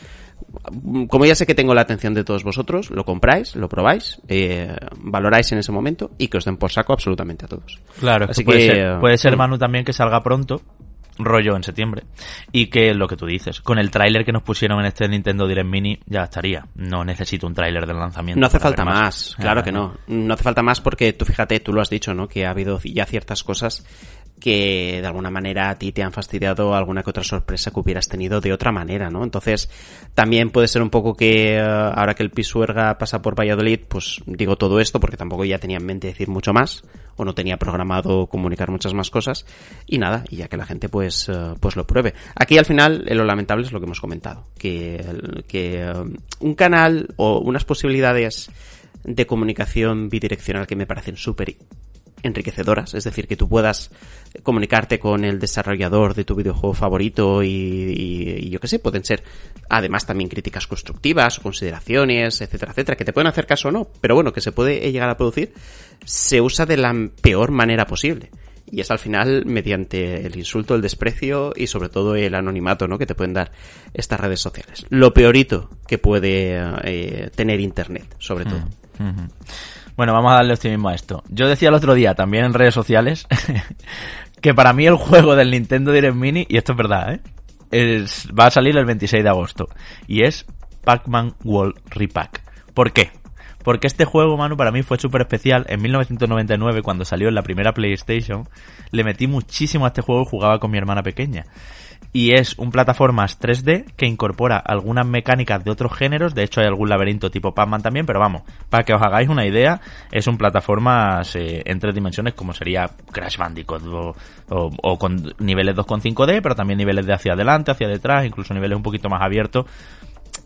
como ya sé que tengo la atención de todos vosotros, lo compráis, lo probáis, eh, valoráis en ese momento y que os den por saco absolutamente a todos. Claro, Así que, puede, ser, puede ser, Manu, también que salga pronto, rollo en septiembre. Y que lo que tú dices, con el tráiler que nos pusieron en este Nintendo Direct Mini ya estaría. No necesito un tráiler de lanzamiento. No hace falta más, claro que no. No hace falta más porque tú fíjate, tú lo has dicho, ¿no? Que ha habido ya ciertas cosas que de alguna manera a ti te han fastidiado alguna que otra sorpresa que hubieras tenido de otra manera, ¿no? Entonces, también puede ser un poco que eh, ahora que el Pisuerga pasa por Valladolid, pues digo todo esto porque tampoco ya tenía en mente decir mucho más o no tenía programado comunicar muchas más cosas y nada, y ya que la gente pues eh, pues lo pruebe. Aquí al final lo lamentable es lo que hemos comentado, que que eh, un canal o unas posibilidades de comunicación bidireccional que me parecen súper enriquecedoras, es decir, que tú puedas comunicarte con el desarrollador de tu videojuego favorito y, yo qué sé, pueden ser además también críticas constructivas consideraciones, etcétera, etcétera, que te pueden hacer caso o no, pero bueno, que se puede llegar a producir, se usa de la peor manera posible. Y es al final mediante el insulto, el desprecio y sobre todo el anonimato, ¿no? Que te pueden dar estas redes sociales. Lo peorito que puede eh, tener Internet, sobre todo. Mm, bueno, vamos a darle optimismo a esto. Yo decía el otro día, también en redes sociales, que para mí el juego del Nintendo Direct Mini, y esto es verdad, ¿eh? va a salir el 26 de agosto. Y es Pac-Man World Repack. ¿Por qué? Porque este juego, Manu, para mí fue súper especial. En 1999, cuando salió en la primera PlayStation, le metí muchísimo a este juego y jugaba con mi hermana pequeña y es un plataformas 3D que incorpora algunas mecánicas de otros géneros, de hecho hay algún laberinto tipo Pac-Man también, pero vamos, para que os hagáis una idea, es un plataformas eh, en tres dimensiones como sería Crash Bandicoot o, con niveles 2.5D, pero también niveles de hacia adelante, hacia detrás, incluso niveles un poquito más abiertos.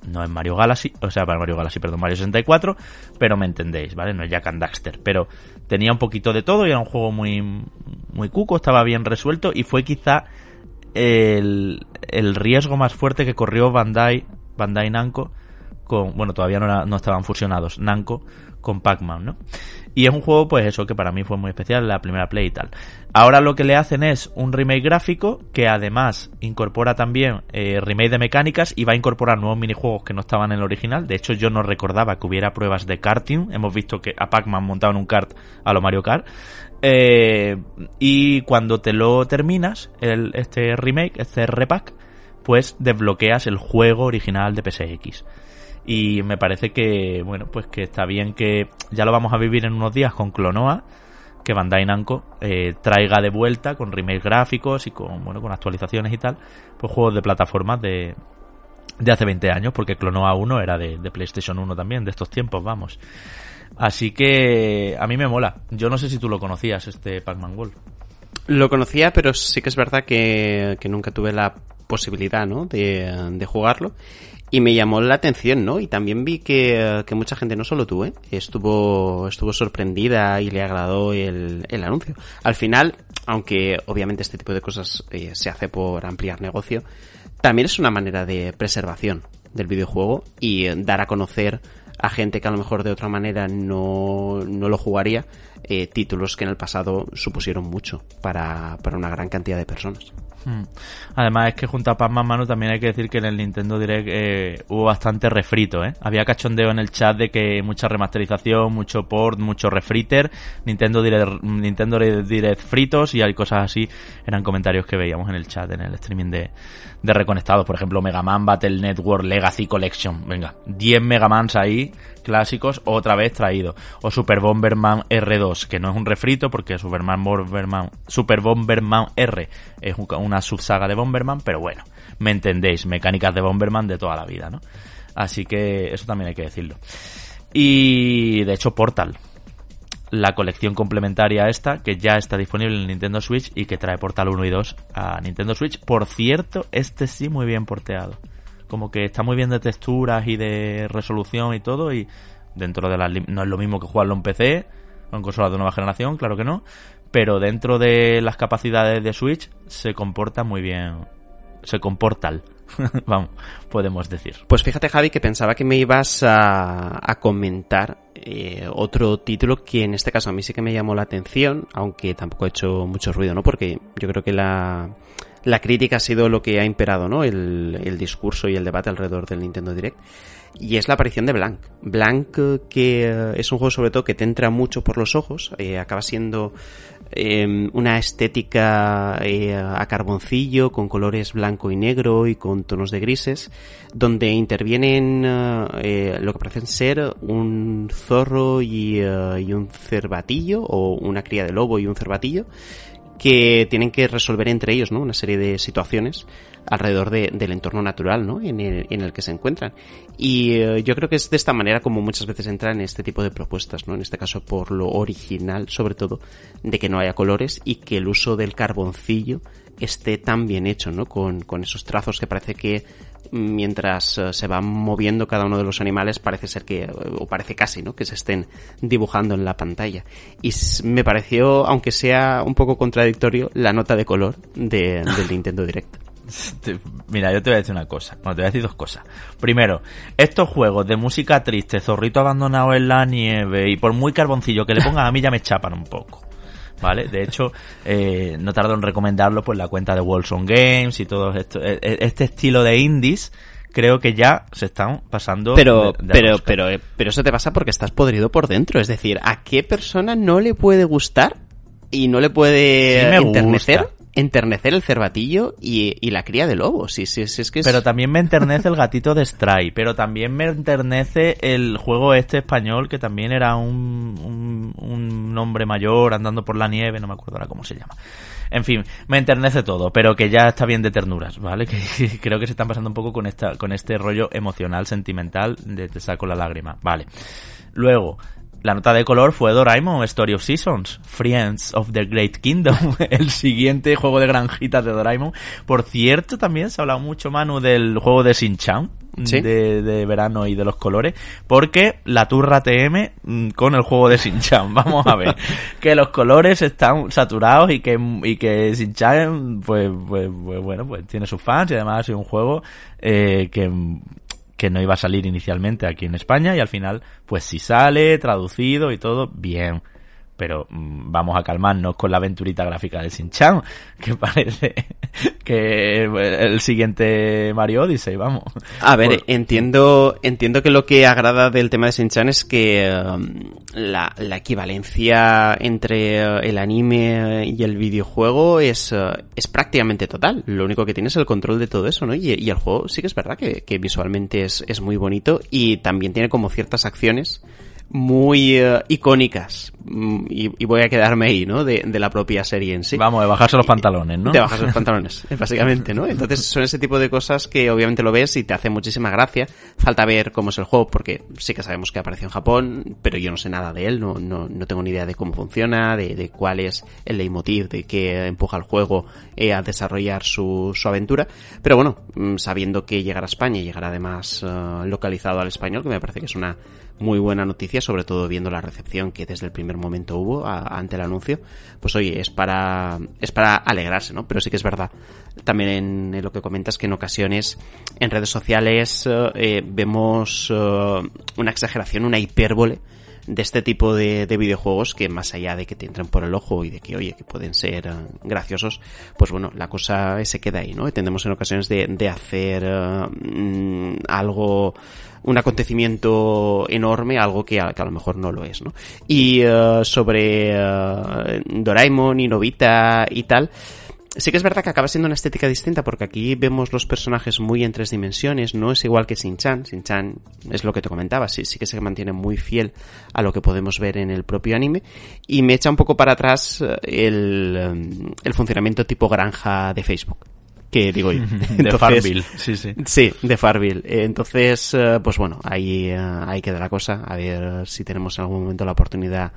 No es Mario Galaxy, o sea, para Mario Galaxy, perdón, Mario 64, pero me entendéis, ¿vale? No es Jack and Daxter, pero tenía un poquito de todo y era un juego muy, muy cuco, estaba bien resuelto y fue quizá el, el riesgo más fuerte que corrió Bandai, Bandai Namco con, bueno, todavía no, no estaban fusionados, Namco con Pac-Man, ¿no? Y es un juego, pues eso, que para mí fue muy especial, la primera play y tal. Ahora lo que le hacen es un remake gráfico que además incorpora también eh, remake de mecánicas y va a incorporar nuevos minijuegos que no estaban en el original. De hecho, yo no recordaba que hubiera pruebas de karting. Hemos visto que a Pac-Man montado un kart a lo Mario Kart. Eh, y cuando te lo terminas, el, este remake, este repack, pues desbloqueas el juego original de PSX. Y me parece que, bueno, pues que está bien que ya lo vamos a vivir en unos días con Clonoa, que Bandai Namco eh, traiga de vuelta con remakes gráficos y con, bueno, con actualizaciones y tal, pues juegos de plataformas de, de hace 20 años, porque Clonoa 1 era de, de PlayStation 1 también, de estos tiempos, vamos. Así que a mí me mola. Yo no sé si tú lo conocías, este Pac-Man World. Lo conocía, pero sí que es verdad que, nunca tuve la posibilidad, ¿no? De, jugarlo. Y me llamó la atención, ¿no? Y también vi que, mucha gente, no solo tú, ¿eh? Estuvo, estuvo sorprendida y le agradó el, el anuncio. Al final, aunque obviamente este tipo de cosas eh, se hace por ampliar negocio, también es una manera de preservación del videojuego y dar a conocer a gente que a lo mejor de otra manera no, no lo jugaría, eh, títulos que en el pasado supusieron mucho para, para una gran cantidad de personas. Hmm. Además es que junto a Pac-Man Manu también hay que decir que en el Nintendo Direct eh, hubo bastante refrito, ¿eh? Había cachondeo en el chat de que mucha remasterización, mucho port, mucho refriter, Nintendo Direct, Nintendo Direct fritos y hay cosas así. Eran comentarios que veíamos en el chat, en el streaming de, de Reconectados. Por ejemplo, Mega Man Battle Network Legacy Collection. Venga, 10 Mega Mans ahí, clásicos, otra vez traído. O Super Bomberman R2, que no es un refrito porque Superman Bomberman, Super Bomberman R es una subsaga de Bomberman, pero bueno, me entendéis, mecánicas de Bomberman de toda la vida, ¿no? Así que eso también hay que decirlo. Y de hecho Portal. la colección complementaria esta, que ya está disponible en Nintendo Switch y que trae Portal 1 y 2 a Nintendo Switch. Por cierto, este sí muy bien porteado. Como que está muy bien de texturas y de resolución y todo, y dentro de las... No es lo mismo que jugarlo en PC o en consolas de nueva generación, claro que no, pero dentro de las capacidades de Switch se comporta muy bien. Se comporta Vamos, podemos decir. Pues fíjate, Javi, que pensaba que me ibas a, a comentar eh, otro título que en este caso a mí sí que me llamó la atención, aunque tampoco ha hecho mucho ruido, ¿no? Porque yo creo que la, la crítica ha sido lo que ha imperado, ¿no? El, el discurso y el debate alrededor del Nintendo Direct y es la aparición de Blank. Blank, eh, que eh, es un juego sobre todo que te entra mucho por los ojos, eh, acaba siendo em, una estética a carboncillo, con colores blanco y negro y con tonos de grises, donde intervienen lo que parecen ser un zorro y, y un cervatillo, o una cría de lobo y un cervatillo, que tienen que resolver entre ellos, ¿no? Una serie de situaciones alrededor de, del entorno natural, ¿no? En el, que se encuentran. Y eh, yo creo que es de esta manera como muchas veces entran en este tipo de propuestas, ¿no? En este caso por lo original, sobre todo, de que no haya colores y que el uso del carboncillo esté tan bien hecho, ¿no? Con, con esos trazos que parece que mientras eh, se van moviendo cada uno de los animales parece ser que, o parece casi, ¿no? Que se estén dibujando en la pantalla. Y me pareció, aunque sea un poco contradictorio, la nota de color de, del Nintendo Direct. Mira, yo te voy a decir una cosa. Bueno, te voy a decir dos cosas. Primero, estos juegos de música triste, zorrito abandonado en la nieve y por muy carboncillo que le pongan a mí ya me chapan un poco. ¿Vale? De hecho, eh, no tardo en recomendarlo por la cuenta de Wilson Games y todo esto. E, e, este estilo de indies creo que ya se están pasando. Pero, pero, pero, eh, pero eso te pasa porque estás podrido por dentro. Es decir, ¿a qué persona no le puede gustar y no le puede sí enternecer? Enternecer el cervatillo y, y la cría de lobos. Sí, sí, es que Pero también me enternece el gatito de Stray, pero también me enternece el juego este español que también era un, un, un hombre mayor andando por la nieve, no me acuerdo ahora cómo se llama. En fin, me enternece todo, pero que ya está bien de ternuras, ¿vale? Que creo que se están pasando un poco con esta, con este rollo emocional, sentimental, de te saco la lágrima, vale. Luego, la nota de color fue Doraemon Story of Seasons, Friends of the Great Kingdom, el siguiente juego de granjitas de Doraemon. Por cierto, también se ha hablado mucho, Manu, del juego de Shin-Chan, de, de, verano y de los colores, porque la turra TM mm, con el juego de Shin-Chan. Vamos a ver, que los colores están saturados y que, y que Shin-Chan, pues, pues, pues, bueno, pues tiene sus fans y además ha sido un juego eh, que que no iba a salir inicialmente aquí en España y al final, pues si sale, traducido y todo, bien pero mm, vamos a calmarnos con la aventurita gráfica de Shin-Chan, que parece que el siguiente Mario Odyssey, vamos. A ver, entiendo, entiendo que lo que agrada del tema de Shin-Chan es que um, la, la, equivalencia entre uh, el anime y el videojuego es, uh, es prácticamente total. Lo único que tiene es el control de todo eso, ¿no? Y, y el juego sí que es verdad que, que visualmente es, es muy bonito y también tiene como ciertas acciones muy uh, icónicas. Mm, y, y, voy a quedarme ahí, ¿no? De, de, la propia serie en sí. Vamos, de bajarse los pantalones, ¿no? De bajarse los pantalones, básicamente, ¿no? Entonces son ese tipo de cosas que obviamente lo ves y te hace muchísima gracia. Falta ver cómo es el juego, porque sí que sabemos que apareció en Japón, pero yo no sé nada de él, no, no, no tengo ni idea de cómo funciona, de, de cuál es el leitmotiv, de qué empuja el juego eh, a desarrollar su, su aventura. Pero bueno, mm, sabiendo que llegará a España y llegará además uh, localizado al español, que me parece que es una muy buena noticia, sobre todo viendo la recepción que desde el primer momento hubo ante el anuncio. Pues oye, es para, es para alegrarse, ¿no? Pero sí que es verdad. También en, lo que comentas que en ocasiones en redes sociales eh, vemos eh, una exageración, una hipérbole de este tipo de, de, videojuegos que más allá de que te entren por el ojo y de que, oye, que pueden ser uh, graciosos, pues bueno, la cosa se queda ahí, ¿no? Tendemos en ocasiones de, de hacer uh, algo un acontecimiento enorme, algo que a, lo mejor no lo es, ¿no? Y uh, sobre Doraemon y Novita y tal, sí que es verdad que acaba siendo una estética distinta porque aquí vemos los personajes muy en tres dimensiones, no es igual que Shin-Chan, Shin-Chan es lo que te comentaba, sí, sí que se mantiene muy fiel a lo que podemos ver en el propio anime y me echa un poco para atrás el, el funcionamiento tipo granja de Facebook. Que digo yo. de Farville, sí, sí. Sí, de Farville. Entonces, eh, pues bueno, ahí, eh, ahí queda la cosa. A ver si tenemos en algún momento la oportunidad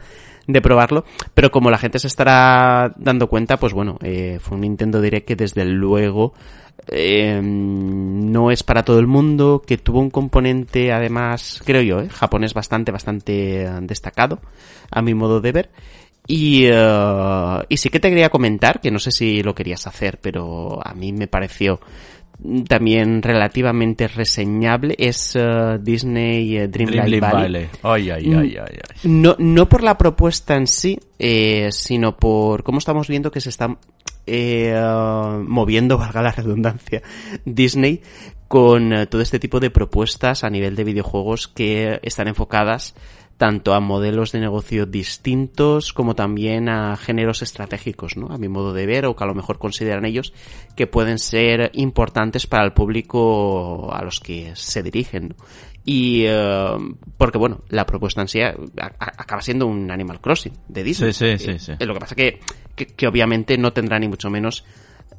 de probarlo. Pero como la gente se estará dando cuenta, pues bueno, eh, fue un Nintendo Direct que desde luego eh, no es para todo el mundo, que tuvo un componente además, creo yo, eh, japonés bastante, bastante destacado, a mi modo de ver. Y, eh, y sí que te quería comentar, que no sé si lo querías hacer, pero a mí me pareció también relativamente reseñable es uh, Disney uh, Dreamlight Valley. Valley. Ay, ay, ay, ay, No, no por la propuesta en sí, eh, sino por cómo estamos viendo que se está eh, uh, moviendo, valga la redundancia, Disney con uh, todo este tipo de propuestas a nivel de videojuegos que están enfocadas tanto a modelos de negocio distintos como también a géneros estratégicos, ¿no? A mi modo de ver o que a lo mejor consideran ellos que pueden ser importantes para el público a los que se dirigen. Y eh, porque bueno, la propuesta en sí acaba siendo un Animal Crossing de Disney. Sí, sí, sí, sí. Eh, lo que pasa que, que, que obviamente no tendrá ni mucho menos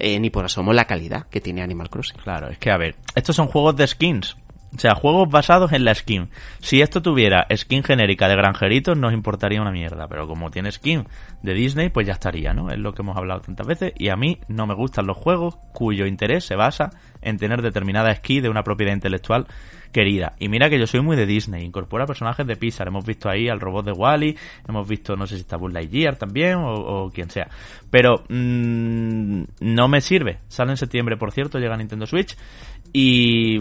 eh, ni por asomo la calidad que tiene Animal Crossing. Claro, es que a ver, estos son juegos de skins. O sea, juegos basados en la skin. Si esto tuviera skin genérica de granjeritos, nos importaría una mierda. Pero como tiene skin de Disney, pues ya estaría, ¿no? Es lo que hemos hablado tantas veces. Y a mí no me gustan los juegos cuyo interés se basa en tener determinada skin de una propiedad intelectual querida. Y mira que yo soy muy de Disney, incorpora personajes de Pixar. Hemos visto ahí al robot de Wally, hemos visto, no sé si está Buzz Lightyear también, o, quien sea. Pero mmm, no me sirve. Sale en septiembre, por cierto, llega a Nintendo Switch. Y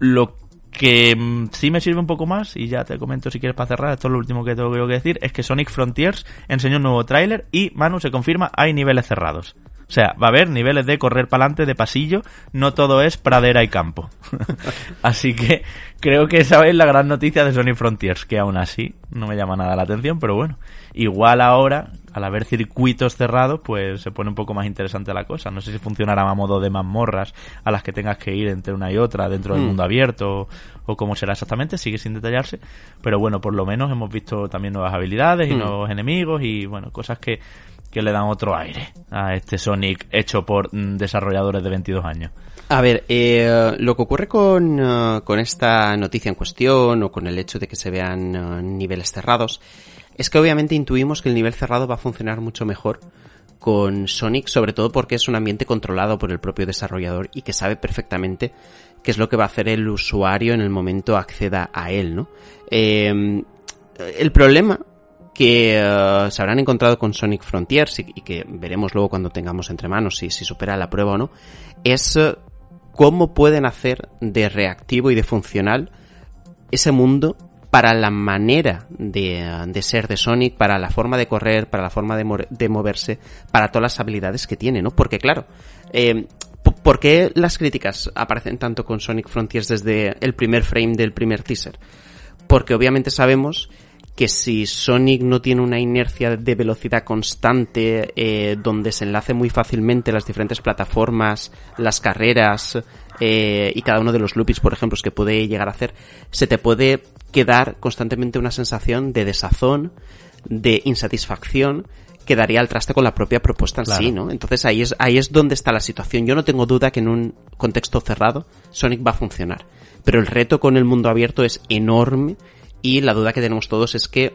lo que mm, sí me sirve un poco más, y ya te comento si quieres para cerrar, esto es lo último que tengo que decir, es que Sonic Frontiers enseñó un nuevo tráiler y, Manu, se confirma, hay niveles cerrados. O sea, va a haber niveles de correr para adelante, de pasillo, no todo es pradera y campo. así que creo que esa es la gran noticia de Sonic Frontiers, que aún así no me llama nada la atención, pero bueno, igual ahora, al haber circuitos cerrados, pues se pone un poco más interesante la cosa. No sé si funcionará a modo de mazmorras a las que tengas que ir entre una y otra dentro del mm. mundo abierto o, cómo será exactamente, sigue sin detallarse, pero bueno, por lo menos hemos visto también nuevas habilidades y mm. nuevos enemigos y bueno, cosas que que le dan otro aire a este Sonic hecho por mm, desarrolladores de 22 años. A ver, eh, lo que ocurre con, eh, con esta noticia en cuestión o con el hecho de que se vean eh, niveles cerrados es que obviamente intuimos que el nivel cerrado va a funcionar mucho mejor con Sonic, sobre todo porque es un ambiente controlado por el propio desarrollador y que sabe perfectamente qué es lo que va a hacer el usuario en el momento acceda a él, ¿no? el problema que uh, se habrán encontrado con Sonic Frontiers y, que veremos luego cuando tengamos entre manos si, supera la prueba o no, es uh, cómo pueden hacer de reactivo y de funcional ese mundo para la manera de, de, ser de Sonic, para la forma de correr, para la forma de, de moverse, para todas las habilidades que tiene, ¿no? Porque claro, eh, ¿por qué las críticas aparecen tanto con Sonic Frontiers desde el primer frame del primer teaser? Porque obviamente sabemos que si Sonic no tiene una inercia de velocidad constante eh, donde se enlace muy fácilmente las diferentes plataformas, las carreras eh, y cada uno de los loops, por ejemplo, que puede llegar a hacer, se te puede quedar constantemente una sensación de desazón, de insatisfacción que daría al traste con la propia propuesta en sí, ¿no? Entonces ahí es, ahí es donde está la situación. Yo no tengo duda que en un contexto cerrado Sonic va a funcionar. Pero el reto con el mundo abierto es enorme y la duda que tenemos todos es que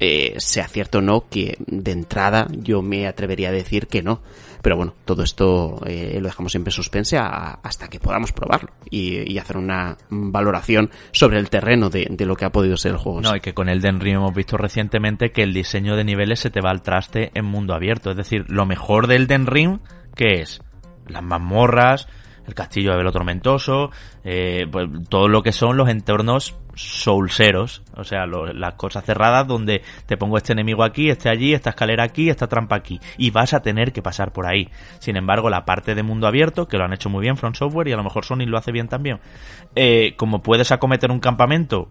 eh, sea cierto o no, que de entrada yo me atrevería a decir que no. Pero bueno, todo esto eh, lo dejamos siempre suspense hasta que podamos probarlo y, hacer una valoración sobre el terreno de, lo que ha podido ser el juego. No, y que con el Den Ring hemos visto recientemente que el diseño de niveles se te va al traste en mundo abierto. Es decir, lo mejor del Den Ring, que es las mazmorras, el castillo de Velo Tormentoso, eh, pues todo lo que son los entornos soulseros, o sea, las cosas cerradas donde te pongo este enemigo aquí, este allí, esta escalera aquí, esta trampa aquí, y vas a tener que pasar por ahí. Sin embargo, la parte de mundo abierto, que lo han hecho muy bien Front Software y a lo mejor Sony lo hace bien también, eh, como puedes acometer un campamento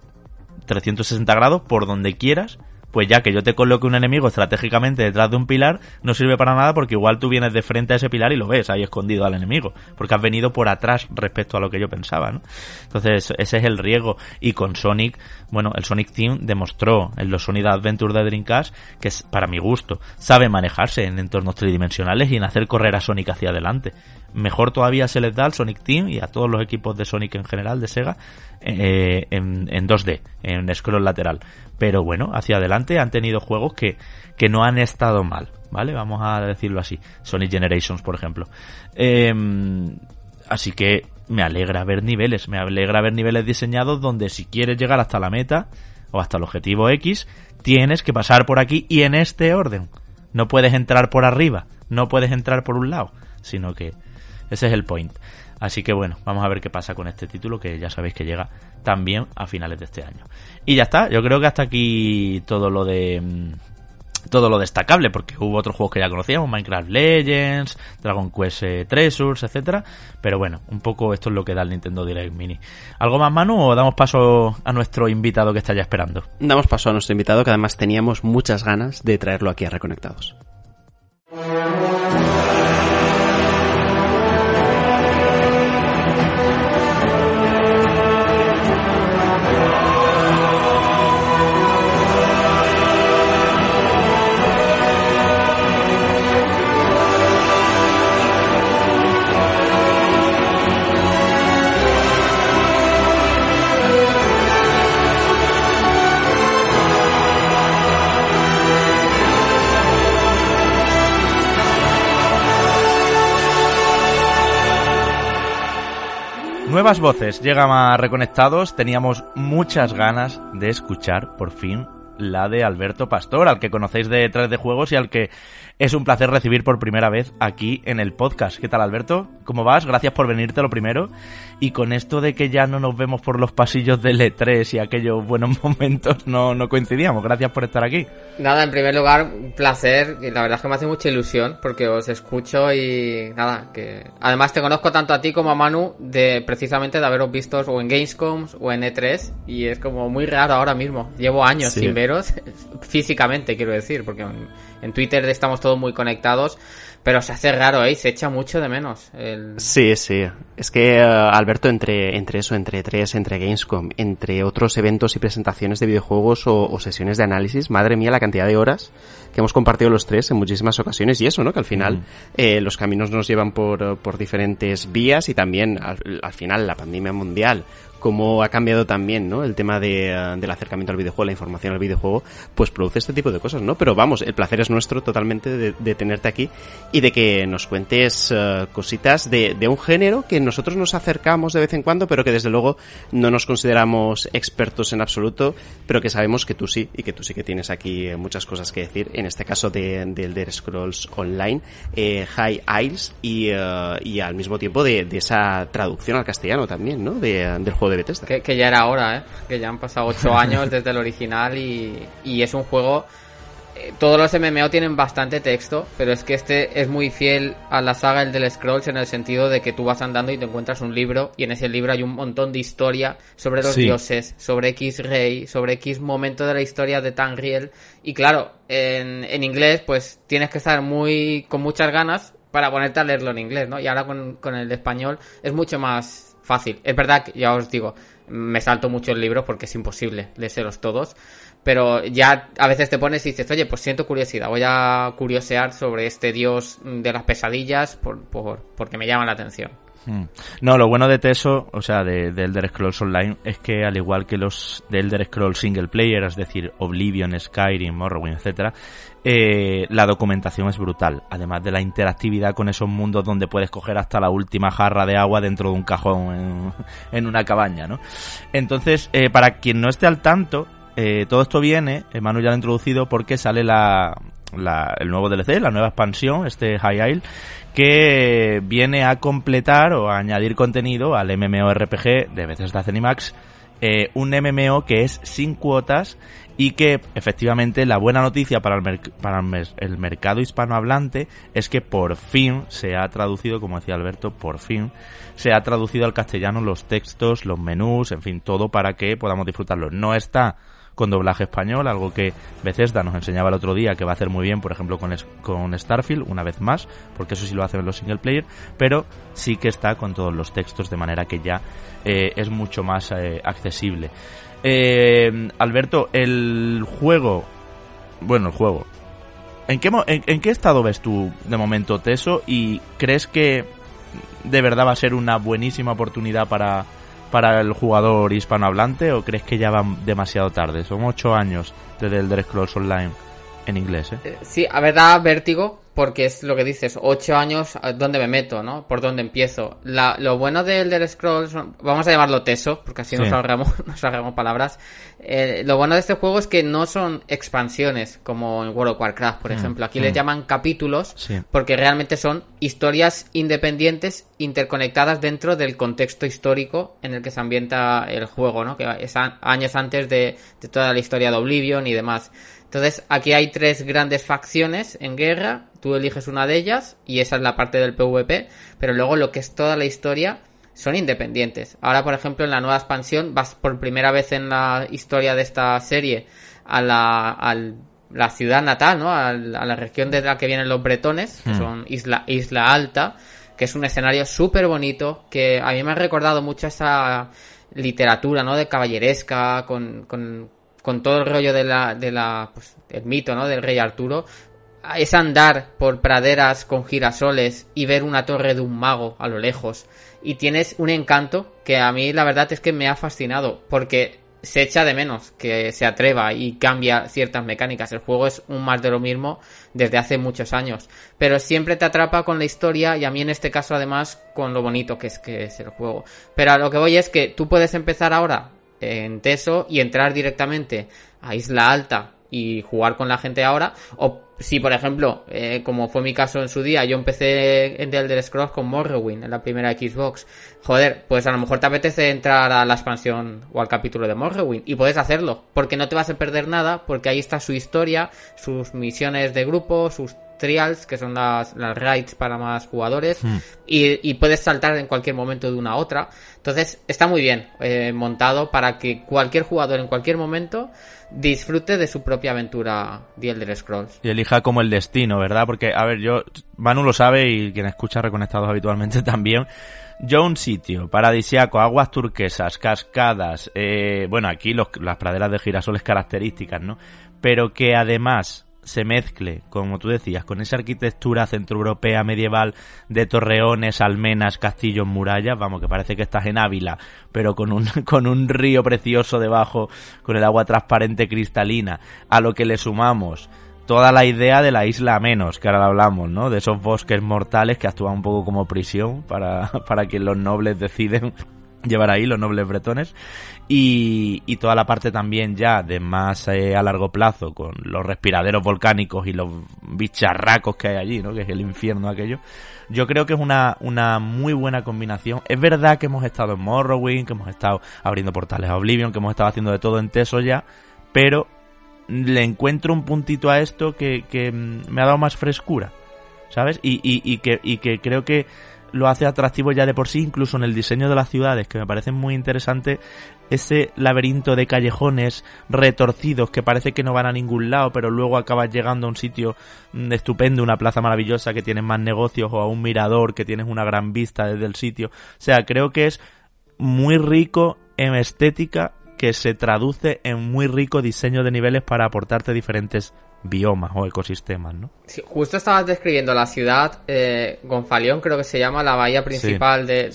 360 grados por donde quieras, pues ya que yo te coloque un enemigo estratégicamente detrás de un pilar, no sirve para nada porque igual tú vienes de frente a ese pilar y lo ves ahí escondido al enemigo, porque has venido por atrás respecto a lo que yo pensaba, ¿no? Entonces, ese es el riesgo. Y con Sonic, bueno, el Sonic Team demostró en los Sonic Adventure de Dreamcast que, para mi gusto, sabe manejarse en entornos tridimensionales y en hacer correr a Sonic hacia adelante. Mejor todavía se les da al Sonic Team y a todos los equipos de Sonic en general, de Sega, eh, en, en 2D, en scroll lateral. Pero bueno, hacia adelante han tenido juegos que, que no han estado mal, ¿vale? Vamos a decirlo así. Sonic Generations, por ejemplo. Em, así que me alegra ver niveles, me alegra ver niveles diseñados donde si quieres llegar hasta la meta o hasta el objetivo X, tienes que pasar por aquí y en este orden. No puedes entrar por arriba, no puedes entrar por un lado, sino que ese es el point. Así que bueno, vamos a ver qué pasa con este título que ya sabéis que llega también a finales de este año. Y ya está, yo creo que hasta aquí todo lo de mm, todo lo destacable, porque hubo otros juegos que ya conocíamos, Minecraft Legends, Dragon Quest eh, Treasures, etcétera. Pero bueno, un poco esto es lo que da el Nintendo Direct Mini. ¿Algo más, Manu, o damos paso a nuestro invitado que está ya esperando? Damos paso a nuestro invitado, que además teníamos muchas ganas de traerlo aquí a Reconectados. Nuevas voces llegan a Reconectados. Teníamos muchas ganas de escuchar por fin la de Alberto Pastor, al que conocéis de 3 de Juegos y al que es un placer recibir por primera vez aquí en el podcast. ¿Qué tal, Alberto? ¿Cómo vas? Gracias por venirte lo primero. Y con esto de que ya no nos vemos por los pasillos del E3 y aquellos buenos momentos, no, no coincidíamos. Gracias por estar aquí. Nada, en primer lugar, un placer. Y la verdad es que me hace mucha ilusión porque os escucho y nada, que además te conozco tanto a ti como a Manu de precisamente de haberos visto o en Gamescom o en E3 y es como muy raro ahora mismo. Llevo años sin veros físicamente, quiero decir, porque en Twitter estamos todos muy conectados, pero se hace raro, ¿eh? Se echa mucho de menos. El... Sí, sí. Es que, uh, Alberto, entre, entre eso, entre tres, entre Gamescom, entre otros eventos y presentaciones de videojuegos o, o, sesiones de análisis, madre mía, la cantidad de horas que hemos compartido los tres en muchísimas ocasiones y eso, ¿no? Que al final mm. eh, los caminos nos llevan por, por diferentes vías y también al, al final la pandemia mundial cómo ha cambiado también, ¿no? El tema de, uh, del acercamiento al videojuego, la información al videojuego, pues produce este tipo de cosas, ¿no? Pero vamos, el placer es nuestro totalmente de, tenerte aquí y de que nos cuentes uh, cositas de, de, un género que nosotros nos acercamos de vez en cuando, pero que desde luego no nos consideramos expertos en absoluto, pero que sabemos que tú sí y que tú sí que tienes aquí muchas cosas que decir. En este caso de, de Elder Scrolls Online, eh, High Isles y, y al mismo tiempo de, de, esa traducción al castellano también, ¿no? De, del juego de Bethesda. Que, que, ya era hora, ¿eh? Que ya han pasado ocho años desde el original y, y es un juego... Eh, todos los MMO tienen bastante texto, pero es que este es muy fiel a la saga el del Scrolls en el sentido de que tú vas andando y te encuentras un libro y en ese libro hay un montón de historia sobre los sí. dioses, sobre X rey, sobre X momento de la historia de Tangriel y claro, en, en inglés pues tienes que estar muy con muchas ganas para ponerte a leerlo en inglés, ¿no? Y ahora con, con el español es mucho más fácil. Es verdad que ya os digo, me salto muchos libros porque es imposible leerlos todos, pero ya a veces te pones y dices, oye, pues siento curiosidad, voy a curiosear sobre este dios de las pesadillas por, por, porque me llama la atención. Hmm. No, lo bueno de Teso, o sea, de, de, Elder Scrolls Online, es que al igual que los de Elder Scrolls Single Player, es decir, Oblivion, Skyrim, Morrowind, etcétera, eh, la documentación es brutal. Además de la interactividad con esos mundos donde puedes coger hasta la última jarra de agua dentro de un cajón en, en una cabaña, ¿no? Entonces, eh, para quien no esté al tanto, eh, todo esto viene, Manu ya lo ha introducido, porque sale la, la, el nuevo DLC, la nueva expansión, este High Isle, que viene a completar o a añadir contenido al MMORPG de Bethesda Zenimax, eh, un MMO que es sin cuotas y que efectivamente la buena noticia para el, para el mercado hispanohablante es que por fin se ha traducido, como decía Alberto, por fin se ha traducido al castellano los textos, los menús, en fin, todo para que podamos disfrutarlo. No está con doblaje español, algo que Bethesda nos enseñaba el otro día que va a hacer muy bien, por ejemplo, con, con Starfield, una vez más, porque eso sí lo hacen en los single player, pero sí que está con todos los textos, de manera que ya eh, es mucho más eh, accesible. Eh, Alberto, el juego, bueno, el juego, ¿en qué, en, ¿en qué estado ves tú de momento Teso y crees que de verdad va a ser una buenísima oportunidad para, para el jugador hispanohablante o crees que ya van demasiado tarde? Son ocho años desde el Elder Scrolls Online en inglés, ¿eh? ¿eh? Sí, a ver, da vértigo porque es lo que dices, ocho años, ¿dónde me meto, no? ¿Por dónde empiezo? La, lo bueno de Elder Scrolls, vamos a llamarlo teso, porque así no salgamos, no palabras. Eh, lo bueno de este juego es que no son expansiones, como en World of Warcraft, por mm, ejemplo. Aquí les mm. llaman capítulos, porque realmente son historias independientes interconectadas dentro del contexto histórico en el que se ambienta el juego, ¿no? Que es años antes de, de toda la historia de Oblivion y demás. Entonces, aquí hay tres grandes facciones en guerra, tú eliges una de ellas y esa es la parte del PvP, pero luego lo que es toda la historia son independientes. Ahora, por ejemplo, en la nueva expansión vas por primera vez en la historia de esta serie a la, ciudad natal, ¿no? A, la región de la que vienen los bretones, que hmm. son Isla, Isla Alta, que es un escenario súper bonito, que a mí me ha recordado mucho esa literatura, ¿no? De caballeresca, con, con con todo el rollo de la, de la, pues, el mito, ¿no? Del rey Arturo, es andar por praderas con girasoles y ver una torre de un mago a lo lejos. Y tienes un encanto que a mí la verdad es que me ha fascinado, porque se echa de menos que se atreva y cambia ciertas mecánicas. El juego es un más de lo mismo desde hace muchos años, pero siempre te atrapa con la historia y a mí en este caso además con lo bonito que es que es el juego. Pero a lo que voy es que tú puedes empezar ahora en Teso y entrar directamente a Isla Alta y jugar con la gente ahora. O si, por ejemplo, eh, como fue mi caso en su día, yo empecé en The Elder Scrolls con Morrowind en la primera Xbox. Joder, pues a lo mejor te apetece entrar a la expansión o al capítulo de Morrowind y puedes hacerlo, porque no te vas a perder nada, porque ahí está su historia, sus misiones de grupo, sus trials, que son las, las raids para más jugadores, hmm. y, y, puedes saltar en cualquier momento de una a otra. Entonces, está muy bien eh, montado para que cualquier jugador en cualquier momento disfrute de su propia aventura de Elder Scrolls. Y elija como el destino, ¿verdad? Porque, a ver, yo, Manu lo sabe y quien escucha Reconectados habitualmente también. Yo un sitio paradisiaco, aguas turquesas, cascadas, eh, bueno, aquí los, las praderas de girasoles características, ¿no? Pero que además se mezcle, como tú decías, con esa arquitectura centroeuropea medieval de torreones, almenas, castillos, murallas, vamos, que parece que estás en Ávila, pero con un, con un río precioso debajo, con el agua transparente cristalina, a lo que le sumamos toda la idea de la isla menos, que ahora hablamos, ¿no? De esos bosques mortales que actúan un poco como prisión para, para que los nobles deciden llevar ahí los nobles bretones y, y toda la parte también ya de más eh, a largo plazo con los respiraderos volcánicos y los bicharracos que hay allí, ¿no? Que es el infierno aquello. Yo creo que es una, una muy buena combinación. Es verdad que hemos estado en Morrowind, que hemos estado abriendo portales a Oblivion, que hemos estado haciendo de todo en Teso ya, pero le encuentro un puntito a esto que, que me ha dado más frescura, ¿sabes? Y, y, y, que, y que creo que lo hace atractivo ya de por sí, incluso en el diseño de las ciudades, que me parece muy interesante ese laberinto de callejones retorcidos que parece que no van a ningún lado, pero luego acabas llegando a un sitio mm, estupendo, una plaza maravillosa que tienes más negocios o a un mirador que tienes una gran vista desde el sitio. O sea, creo que es muy rico en estética que se traduce en muy rico diseño de niveles para aportarte diferentes biomas o ecosistemas, ¿no? Sí, justo estabas describiendo la ciudad eh, Gonfaleón, creo que se llama la bahía principal de,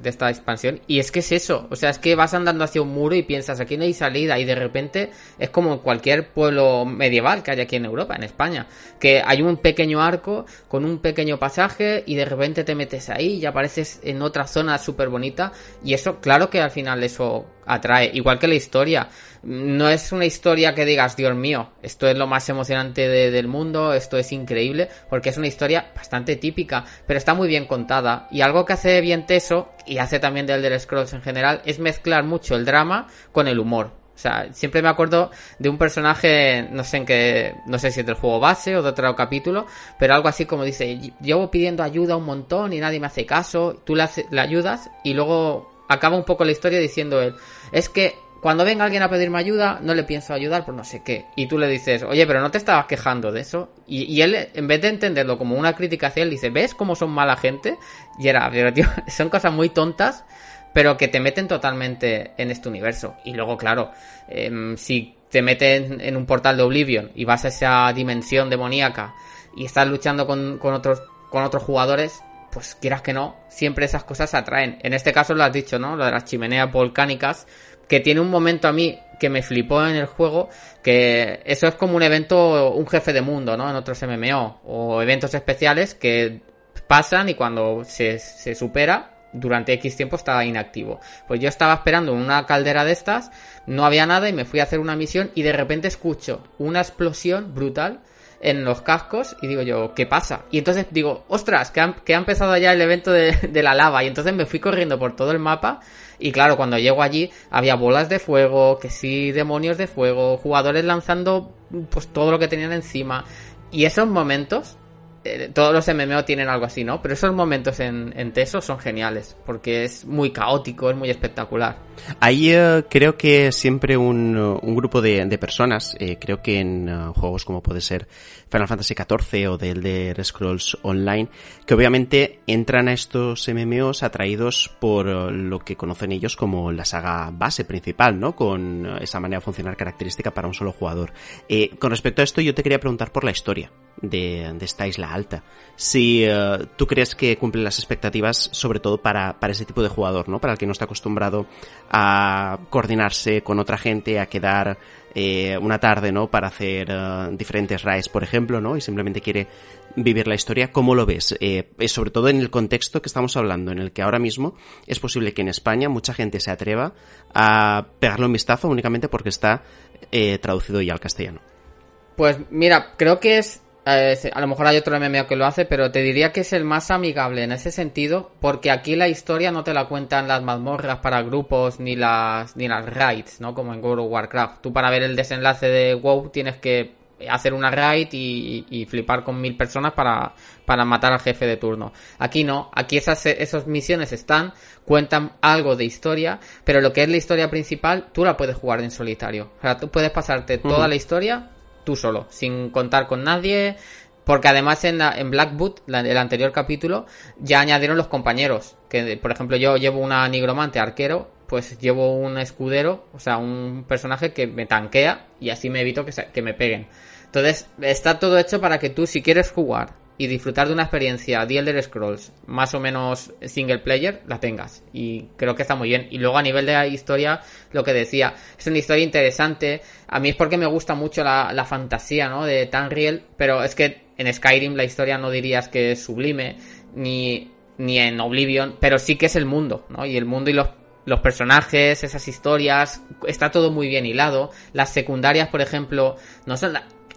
de, esta expansión. Y es que es eso, o sea, es que vas andando hacia un muro y piensas, aquí no hay salida, y de repente es como cualquier pueblo medieval que hay aquí en Europa, en España, que hay un pequeño arco con un pequeño pasaje y de repente te metes ahí y apareces en otra zona súper bonita. Y eso, claro que al final eso atrae, igual que la historia no es una historia que digas, Dios mío, esto es lo más emocionante del mundo, esto es increíble, porque es una historia bastante típica, pero está muy bien contada. Y algo que hace bien Teso, y hace también del Elder Scrolls en general, es mezclar mucho el drama con el humor. O sea, siempre me acuerdo de un personaje, no sé en qué, no sé si es del juego base o de otro capítulo, pero algo así como dice, llevo pidiendo ayuda un montón y nadie me hace caso, tú le, le ayudas y luego acaba un poco la historia diciendo él, es que cuando venga alguien a pedirme ayuda, no le pienso ayudar por no sé qué. Y tú le dices, oye, pero no te estabas quejando de eso. Y, él, en vez de entenderlo como una crítica hacia él, dice, ¿ves cómo son mala gente? Y era, pero tío, son cosas muy tontas, pero que te meten totalmente en este universo. Y luego, claro, em, si te meten en un portal de Oblivion y vas a esa dimensión demoníaca y estás luchando con, con otros, con otros jugadores, pues quieras que no, siempre esas cosas atraen. En este caso lo has dicho, ¿no? Lo de las chimeneas volcánicas, que tiene un momento a mí que me flipó en el juego, que eso es como un evento, un jefe de mundo, ¿no? En otros MMO, o eventos especiales que pasan y cuando se, supera, durante X tiempo estaba inactivo. Pues yo estaba esperando una caldera de estas, no había nada y me fui a hacer una misión y de repente escucho una explosión brutal en los cascos y digo yo, ¿qué pasa? Y entonces digo, ostras, que ha, que ha empezado ya el evento de, de, la lava y entonces me fui corriendo por todo el mapa y claro, cuando llego allí había bolas de fuego, que sí, demonios de fuego, jugadores lanzando pues todo lo que tenían encima y esos momentos eh, todos los MMO tienen algo así, ¿no? Pero esos momentos en, Teso son geniales, porque es muy caótico, es muy espectacular. Ahí uh, creo que siempre un, grupo de, personas, eh, creo que en juegos como puede ser Final Fantasy XIV o del de Scrolls Online, que obviamente entran a estos MMOs atraídos por uh, lo que conocen ellos como la saga base principal, ¿no? Con esa manera de funcionar característica para un solo jugador. Eh, con respecto a esto, yo te quería preguntar por la historia de, de esta isla alta. Si uh, tú crees que cumple las expectativas, sobre todo para, para ese tipo de jugador, ¿no? Para el que no está acostumbrado a coordinarse con otra gente, a quedar eh, una tarde, ¿no? Para hacer uh, diferentes raids, por ejemplo, ¿no? Y simplemente quiere vivir la historia. ¿Cómo lo ves? Eh, sobre todo en el contexto que estamos hablando, en el que ahora mismo es posible que en España mucha gente se atreva a pegarle un vistazo únicamente porque está eh, traducido ya al castellano. Pues mira, creo que es eh, a lo mejor hay otro MMO que lo hace, pero te diría que es el más amigable en ese sentido, porque aquí la historia no te la cuentan las mazmorras para grupos ni las ni las raids, ¿no? Como en World of Warcraft. Tú para ver el desenlace de WoW tienes que hacer una raid y, y, flipar con mil personas para, para matar al jefe de turno. Aquí no, aquí esas, esas misiones están, cuentan algo de historia, pero lo que es la historia principal, tú la puedes jugar en solitario. O sea, tú puedes pasarte toda la historia tú solo, sin contar con nadie. Porque además en, la, en Blackwood, la, el anterior capítulo, ya añadieron los compañeros. Que, por ejemplo, yo llevo una nigromante arquero, pues llevo un escudero, o sea, un personaje que me tanquea y así me evito que, que me peguen. Entonces, está todo hecho para que tú, si quieres jugar y disfrutar de una experiencia The Elder Scrolls más o menos single player, la tengas. Y creo que está muy bien. Y luego a nivel de la historia, lo que decía, es una historia interesante. A mí es porque me gusta mucho la, la fantasía, ¿no? De Tanriel, pero es que en Skyrim la historia no dirías que es sublime, ni, ni en Oblivion, pero sí que es el mundo, ¿no? Y el mundo y los los personajes, esas historias, está todo muy bien hilado. Las secundarias, por ejemplo, no son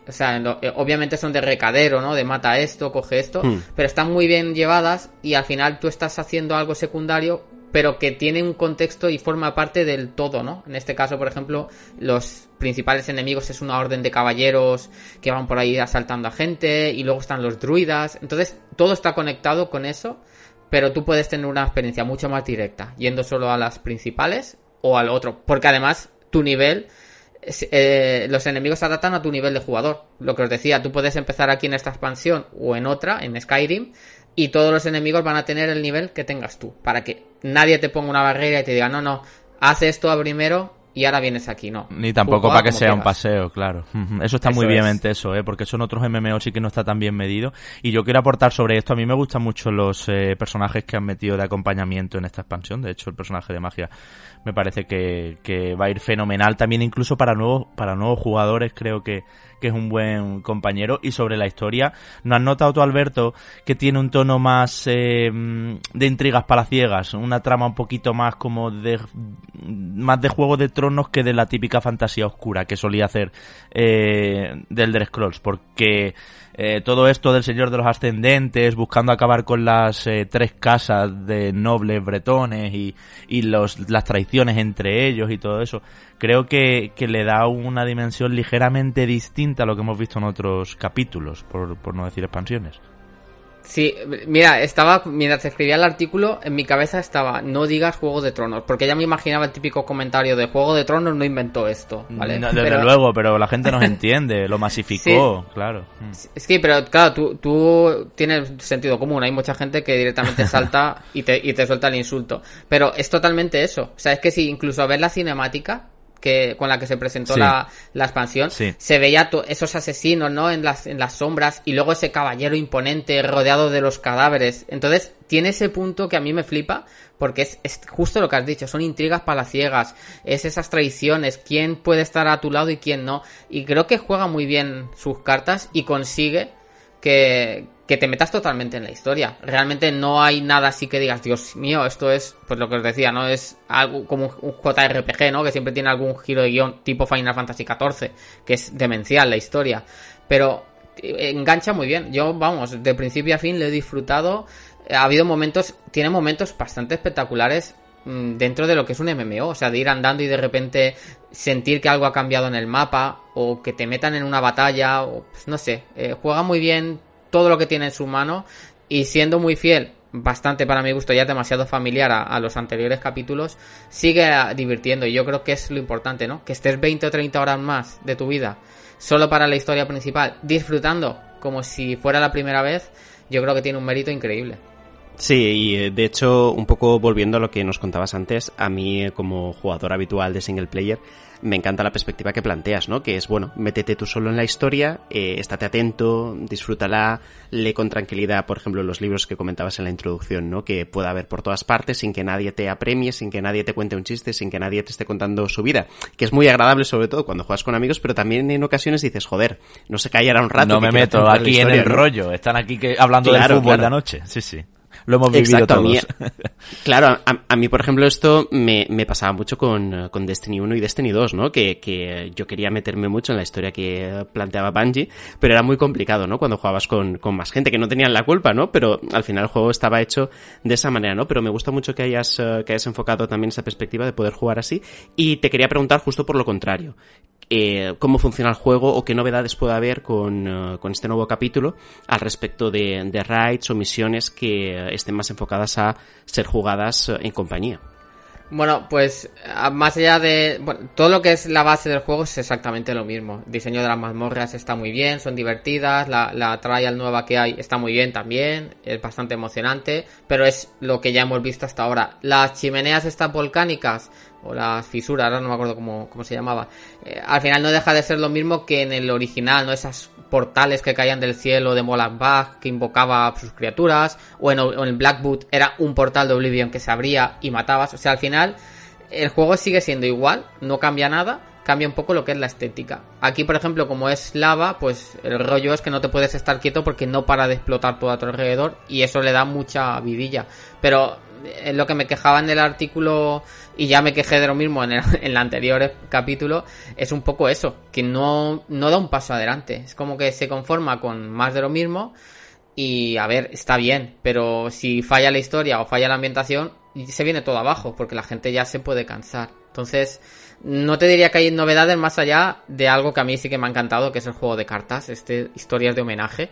o sea, lo, eh, obviamente son de recadero, ¿no? De mata esto, coge esto, Hmm. pero están muy bien llevadas y al final tú estás haciendo algo secundario, pero que tiene un contexto y forma parte del todo, ¿no? En este caso, por ejemplo, los principales enemigos es una orden de caballeros que van por ahí asaltando a gente y luego están los druidas, entonces todo está conectado con eso, pero tú puedes tener una experiencia mucho más directa yendo solo a las principales o al otro, porque además tu nivel eh, los enemigos se adaptan a tu nivel de jugador. Lo que os decía, tú puedes empezar aquí en esta expansión o en otra, en Skyrim, y todos los enemigos van a tener el nivel que tengas tú, para que nadie te ponga una barrera y te diga, no, no, haz esto a primero y ahora vienes aquí, no. Ni tampoco para que sea un paseo, claro. Eso está Eso muy bien es. eso, ¿eh? porque son otros MMO sí que no está tan bien medido. Y yo quiero aportar sobre esto. A mí me gustan mucho los eh, personajes que han metido de acompañamiento en esta expansión. De hecho, el personaje de magia me parece que, que va a ir fenomenal. También incluso para nuevos, para nuevos jugadores creo que, que es un buen compañero. Y sobre la historia, ¿no has notado tú, Alberto, que tiene un tono más eh, de intrigas palaciegas? Una trama un poquito más como de más de Juego de Tronos que de la típica fantasía oscura que solía hacer eh, del Elder Scrolls, porque eh, todo esto del Señor de los Ascendentes, buscando acabar con las eh, tres casas de nobles bretones y, y los, las traiciones entre ellos y todo eso, creo que, que le da una dimensión ligeramente distinta a lo que hemos visto en otros capítulos, por, por no decir expansiones. Sí, mira, estaba, mientras escribía el artículo, en mi cabeza estaba, no digas Juego de Tronos, porque ya me imaginaba el típico comentario de Juego de Tronos no inventó esto, ¿vale? No, desde Pero- luego, pero la gente nos entiende, lo masificó, claro. Mm. Sí, pero claro, tú, tú tienes sentido común. Hay mucha gente que directamente salta y te, y te suelta el insulto. Pero es totalmente eso. O sea, es que si incluso ves la cinemática, que con la que se presentó la, la, expansión, se veía esos asesinos, ¿no? En las, en las sombras y luego ese caballero imponente rodeado de los cadáveres. Entonces, tiene ese punto que a mí me flipa porque es, es justo lo que has dicho, son intrigas palaciegas, es esas traiciones, quién puede estar a tu lado y quién no. Y creo que juega muy bien sus cartas y consigue que, que te metas totalmente en la historia. Realmente no hay nada así que digas, Dios mío, esto es, pues lo que os decía, ¿no? Es algo como un JRPG, ¿no? Que siempre tiene algún giro de guion tipo Final Fantasy XIV, que es demencial la historia. Pero eh, engancha muy bien. Yo, vamos, de principio a fin lo he disfrutado. Ha habido momentos, tiene momentos bastante espectaculares mm, dentro de lo que es un MMO, o sea, de ir andando y de repente sentir que algo ha cambiado en el mapa, o que te metan en una batalla, o pues, no sé, eh, juega muy bien, todo lo que tiene en su mano y siendo muy fiel, bastante para mi gusto, ya demasiado familiar a, los anteriores capítulos, sigue divirtiendo y yo creo que es lo importante, ¿no? Que estés 20 o 30 horas más de tu vida solo para la historia principal, disfrutando como si fuera la primera vez, yo creo que tiene un mérito increíble. Sí, y eh, de hecho, un poco volviendo a lo que nos contabas antes, a mí eh, como jugador habitual de single player, me encanta la perspectiva que planteas, ¿no? Que es, bueno, métete tú solo en la historia, eh, estate atento, disfrútala, lee con tranquilidad, por ejemplo, los libros que comentabas en la introducción, ¿no? Que pueda haber por todas partes, sin que nadie te apremie, sin que nadie te cuente un chiste, sin que nadie te esté contando su vida. Que es muy agradable, sobre todo, cuando juegas con amigos, pero también en ocasiones dices, joder, no se callará un rato. No me meto aquí en el rollo, están aquí que, hablando del fútbol de anoche, sí, sí lo hemos vivido todos. claro, a, mí, por ejemplo, esto me, me pasaba mucho con, con, Destiny 1 y Destiny 2, ¿no? Que, que, yo quería meterme mucho en la historia que planteaba Bungie, pero era muy complicado, ¿no? Cuando jugabas con, con más gente, que no tenían la culpa, ¿no? Pero al final el juego estaba hecho de esa manera, ¿no? Pero me gusta mucho que hayas, eh, que hayas enfocado también esa perspectiva de poder jugar así. Y te quería preguntar justo por lo contrario. Eh, cómo funciona el juego o qué novedades puede haber con, eh, con este nuevo capítulo al respecto de, de, raids o misiones que estén más enfocadas a ser jugadas eh, en compañía. Bueno, pues más allá de... Todo lo que es la base del juego es exactamente lo mismo. El diseño de las mazmorras está muy bien, son divertidas, la, la trial nueva que hay está muy bien también, es bastante emocionante, pero es lo que ya hemos visto hasta ahora. Las chimeneas estas volcánicas o las fisuras, ahora no me acuerdo cómo, cómo se llamaba. Eh, al final no deja de ser lo mismo que en el original, ¿no? Esas portales que caían del cielo de Molanbach que invocaba a sus criaturas, o en, o en Blackwood era un portal de Oblivion que se abría y matabas. O sea, al final el juego sigue siendo igual, no cambia nada, cambia un poco lo que es la estética. Aquí, por ejemplo, como es lava, pues el rollo es que no te puedes estar quieto porque no para de explotar todo a tu alrededor y eso le da mucha vidilla. Pero es lo que me quejaba en el artículo y ya me quejé de lo mismo en el, en el anterior capítulo, es un poco eso, que no, no da un paso adelante. Es como que se conforma con más de lo mismo y a ver, está bien, pero si falla la historia o falla la ambientación, se viene todo abajo, porque la gente ya se puede cansar. Entonces, no te diría que hay novedades más allá de algo que a mí sí que me ha encantado, que es el juego de cartas, este historias de homenaje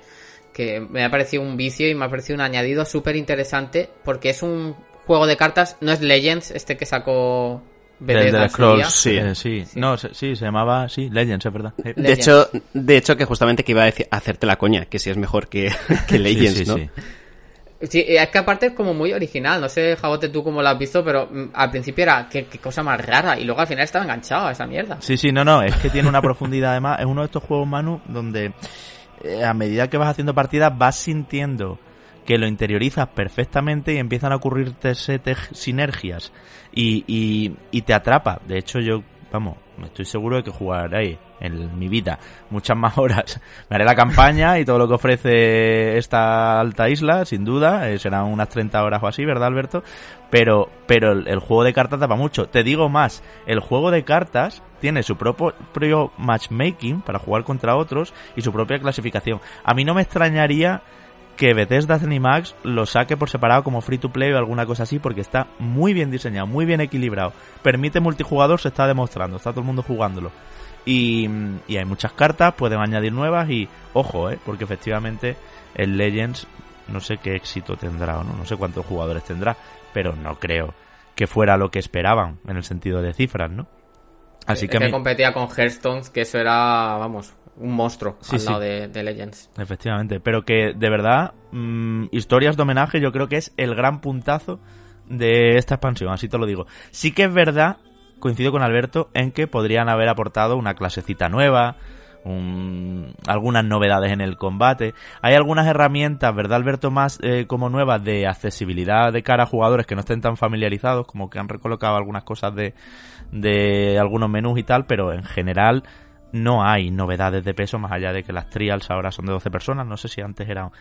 que me ha parecido un vicio y me ha parecido un añadido súper interesante porque es un juego de cartas, no es Legends, este que sacó Bethesda. Scrolls, sí. sí. No, sí, se llamaba, sí, Legends, es verdad. De hecho, de hecho que justamente que iba a, hacerte la coña, que si es mejor que, que Legends, sí, sí, ¿no? Sí, es que aparte es como muy original, no sé, Jabote, tú cómo lo has visto, pero mm, al principio era qué, qué, cosa más rara y luego al final estaba enganchado a esa mierda. Sí, sí, no, no, es que tiene una profundidad además, es uno de estos juegos, Manu, donde eh, a medida que vas haciendo partidas vas sintiendo que lo interiorizas perfectamente y empiezan a ocurrirte sinergias y, te atrapa. De hecho, yo, vamos, estoy seguro de que jugaré en mi vida muchas más horas. Me haré la campaña y todo lo que ofrece esta alta isla, sin duda, eh, serán unas 30 horas o así, ¿verdad, Alberto? Pero, pero el, juego de cartas tapa mucho. Te digo más, el juego de cartas tiene su propio matchmaking para jugar contra otros y su propia clasificación. A mí no me extrañaría que Bethesda Zenimax lo saque por separado como free to play o alguna cosa así porque está muy bien diseñado, muy bien equilibrado. Permite multijugador, se está demostrando, está todo el mundo jugándolo. Y, hay muchas cartas, pueden añadir nuevas y ojo, eh, porque efectivamente el Legends no sé qué éxito tendrá o no, no sé cuántos jugadores tendrá, pero no creo que fuera lo que esperaban en el sentido de cifras, ¿no? Así que, competía con Hearthstone, que eso era, vamos, un monstruo al lado de, Legends. Efectivamente, pero que de verdad, mm, historias de homenaje yo creo que es el gran puntazo de esta expansión, así te lo digo. Sí que es verdad coincido con Alberto en que podrían haber aportado una clasecita nueva, algunas novedades en el combate. Hay algunas herramientas, ¿verdad, Alberto? Más eh, como nuevas de accesibilidad de cara a jugadores que no estén tan familiarizados, como que han recolocado algunas cosas de, de algunos menús y tal, pero en general no hay novedades de peso más allá de que las trials ahora son de 12 personas. No sé si antes eran,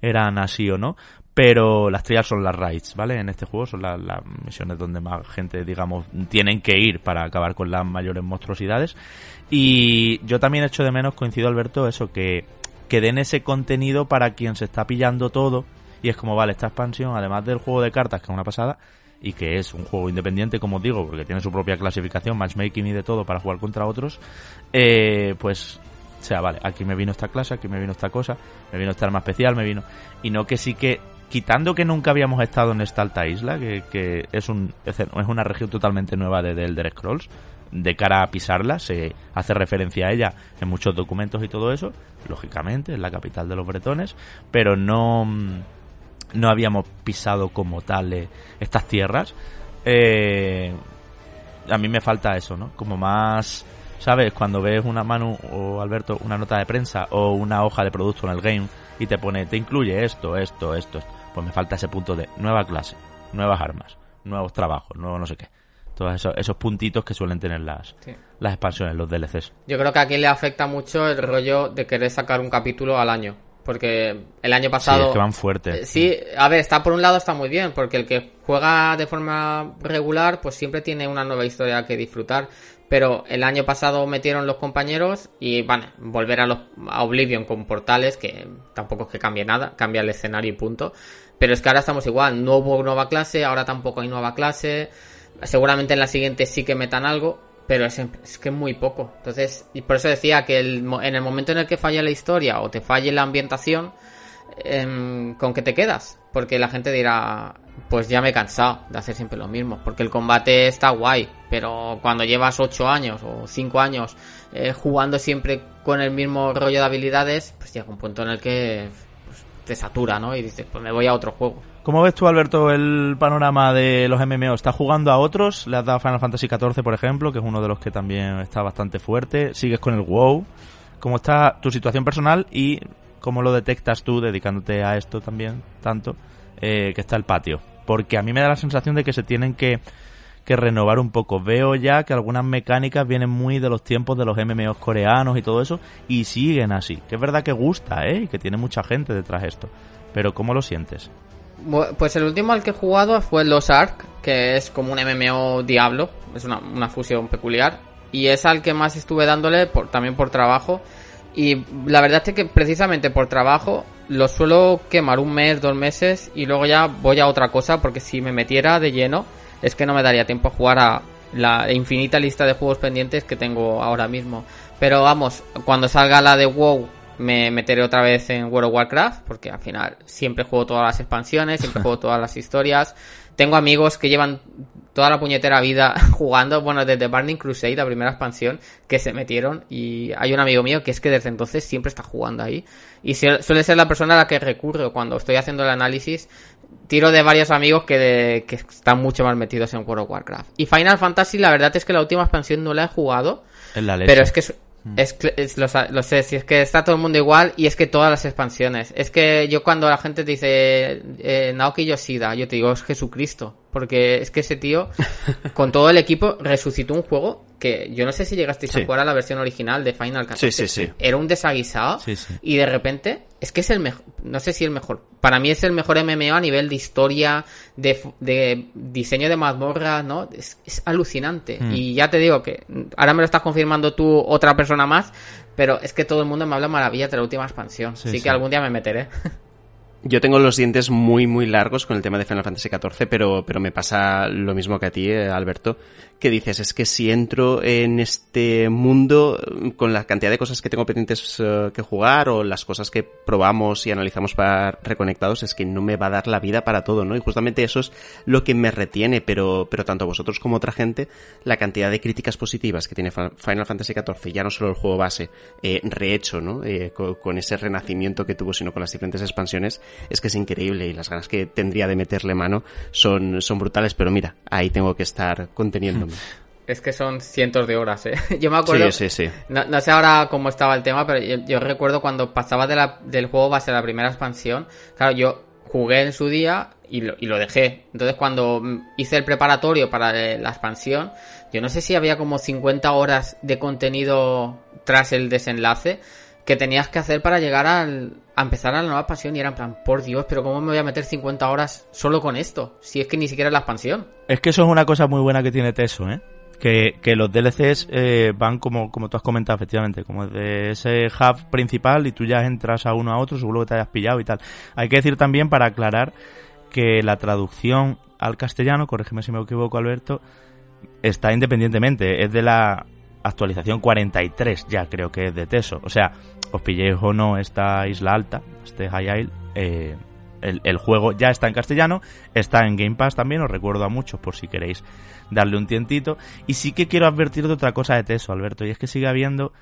eran así o no, pero las trials son las raids, ¿vale? En este juego son las, misiones donde más gente, digamos, tienen que ir para acabar con las mayores monstruosidades. Y yo también echo de menos, coincido Alberto, eso, que, que den ese contenido para quien se está pillando todo. Y es como, vale, esta expansión, además del juego de cartas, que es una pasada, y que es un juego independiente, como digo, porque tiene su propia clasificación, matchmaking y de todo para jugar contra otros, eh, pues o sea, vale, aquí me vino esta clase, aquí me vino esta cosa, me vino esta arma especial, me vino... Y no que sí que, quitando que nunca habíamos estado en esta alta isla, que, que es, un, es una región totalmente nueva de, de Elder Scrolls, de cara a pisarla, se hace referencia a ella en muchos documentos y todo eso, lógicamente, es la capital de los bretones, pero no no habíamos pisado como tal eh, estas tierras. Eh, a mí me falta eso, ¿no? Como más, ¿sabes? Cuando ves una mano o Alberto una nota de prensa o una hoja de producto en el game y te pone, te incluye esto, esto, esto, pues me falta ese punto de nueva clase, nuevas armas, nuevos trabajos, nuevo no sé qué. Todos esos, esos puntitos que suelen tener las, las expansiones, los DLCs. Yo creo que aquí le afecta mucho el rollo de querer sacar un capítulo al año porque el año pasado... Sí, es que van fuerte. Eh, sí, a ver, está por un lado está muy bien, porque el que juega de forma regular, pues siempre tiene una nueva historia que disfrutar. Pero el año pasado metieron los compañeros y van volver a, los, a Oblivion con portales, que tampoco es que cambie nada, cambia el escenario y punto. Pero es que ahora estamos igual, no hubo nueva clase, ahora tampoco hay nueva clase. Seguramente en la siguiente sí que metan algo, pero es, es, que es muy poco. Entonces, y por eso decía que el, en el momento en el que falle la historia o te falle la ambientación, em, ¿con qué te quedas? Porque la gente dirá, pues ya me he cansado de hacer siempre lo mismo. Porque el combate está guay, pero cuando llevas 8 años o 5 años eh, jugando siempre con el mismo rollo de habilidades, pues llega un punto en el que pues, te satura, ¿no? Y dices, pues me voy a otro juego. ¿Cómo ves tú, Alberto, el panorama de los MMO? ¿Estás jugando a otros? ¿Le has dado Final Fantasy XIV, por ejemplo, que es uno de los que también está bastante fuerte? ¿Sigues con el WoW? ¿Cómo está tu situación personal y cómo lo detectas tú, dedicándote a esto también, tanto, eh, que está el patio? Porque a mí me da la sensación de que se tienen que, que renovar un poco. Veo ya que algunas mecánicas vienen muy de los tiempos de los MMOs coreanos y todo eso, y siguen así. Que es verdad que gusta, ¿eh? Y que tiene mucha gente detrás de esto. Pero ¿cómo lo sientes? Pues el último al que he jugado fue Los Ark, que es como un MMO Diablo, es una, fusión peculiar. Y es al que más estuve dándole por, también por trabajo. Y la verdad es que precisamente por trabajo lo suelo quemar un mes, dos meses y luego ya voy a otra cosa porque si me metiera de lleno es que no me daría tiempo a jugar a la infinita lista de juegos pendientes que tengo ahora mismo. Pero vamos, cuando salga la de WoW me meteré otra vez en World of Warcraft, porque al final siempre juego todas las expansiones, siempre juego todas las historias. Tengo amigos que llevan toda la puñetera vida jugando, bueno, desde Burning Crusade, la primera expansión, que se metieron. Y hay un amigo mío que es que desde entonces siempre está jugando ahí. Y suele ser la persona a la que recurro cuando estoy haciendo el análisis. Tiro de varios amigos que, que están mucho más metidos en World of Warcraft. Y Final Fantasy, la verdad es que la última expansión no la he jugado. Pero es que. Es, lo, sé, si es que está todo el mundo igual y es que todas las expansiones. Es que yo cuando la gente te dice eh, Naoki Yoshida, yo te digo, es Jesucristo. Porque es que ese tío, con todo el equipo, resucitó un juego que yo no sé si llegasteis a jugar a la versión original de Final Fantasy. Sí, sí, sí. Era un desaguisado. Y de repente, es que es el mejor, no sé si el mejor. Para mí es el mejor MMO a nivel de historia, de, de diseño de mazmorra, ¿no? Es, alucinante. Mm. Y ya te digo que ahora me lo estás confirmando tú, otra persona más, pero es que todo el mundo me habla maravillas de la última expansión. así que algún día me meteré. Yo tengo los dientes muy, muy largos con el tema de Final Fantasy XIV, pero, pero me pasa lo mismo que a ti, eh, Alberto, que dices, es que si entro en este mundo con la cantidad de cosas que tengo pendientes eh, que jugar o las cosas que probamos y analizamos para reconectados, es que no me va a dar la vida para todo, ¿no? Y justamente eso es lo que me retiene, pero, pero tanto vosotros como otra gente, la cantidad de críticas positivas que tiene Final Fantasy XIV, ya no solo el juego base, eh, rehecho, ¿no? Eh, con, ese renacimiento que tuvo, sino con las diferentes expansiones, es que es increíble y las ganas que tendría de meterle mano son, son brutales, pero mira, ahí tengo que estar conteniendo es que son cientos de horas, ¿eh? Yo me acuerdo... Sí, sí, sí. No, sé ahora cómo estaba el tema, pero yo, recuerdo cuando pasaba de la, del juego base a la primera expansión, claro, yo jugué en su día y lo, y lo dejé. Entonces cuando hice el preparatorio para eh, la expansión, yo no sé si había como 50 horas de contenido tras el desenlace que tenías que hacer para llegar al, a empezar a la nueva expansión y era en plan, por Dios, pero ¿cómo me voy a meter 50 horas solo con esto? Si es que ni siquiera es la expansión. Es que eso es una cosa muy buena que tiene Teso, ¿eh? Que, que los DLCs eh, van como, como tú has comentado, efectivamente, como de ese hub principal y tú ya entras a uno a otro, seguro que te hayas pillado y tal. Hay que decir también, para aclarar, que la traducción al castellano, corrígeme si me equivoco Alberto, está independientemente, es de la actualización 43 ya creo que es de Teso. O sea, os pilléis o no esta isla alta, este High Isle, eh, el, juego ya está en castellano, está en Game Pass también, os recuerdo a muchos por si queréis darle un tientito. Y sí que quiero advertir de otra cosa de Teso, Alberto, y es que sigue habiendo,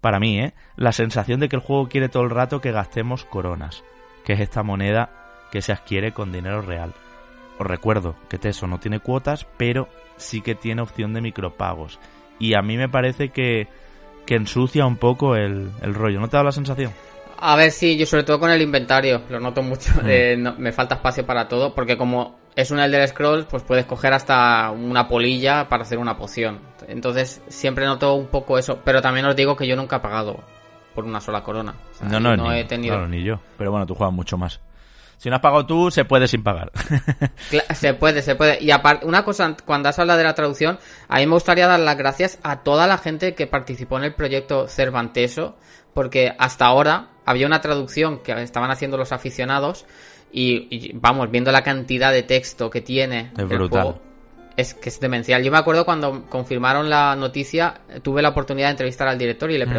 para mí, ¿eh? la sensación de que el juego quiere todo el rato que gastemos coronas, que es esta moneda que se adquiere con dinero real. Os recuerdo que Teso no tiene cuotas, pero sí que tiene opción de micropagos. Y a mí me parece que, que ensucia un poco el, rollo. ¿No te da la sensación? A ver, sí, yo sobre todo con el inventario, lo noto mucho. Mm. Eh, me falta espacio para todo, porque como es un Elder Scrolls, pues puedes coger hasta una polilla para hacer una poción. Entonces siempre noto un poco eso, pero también os digo que yo nunca he pagado por una sola corona. no, no, no he tenido. ni yo. Pero bueno, tú juegas mucho más. Si no has pagado tú, se puede sin pagar. se puede, se puede. Y aparte, una cosa, cuando has hablado de la traducción, a mí me gustaría dar las gracias a toda la gente que participó en el proyecto Cervanteso, porque hasta ahora había una traducción que estaban haciendo los aficionados y, vamos, viendo la cantidad de texto que tiene es brutal. es que es demencial. Yo me acuerdo cuando confirmaron la noticia, tuve la oportunidad de entrevistar al director y le mm.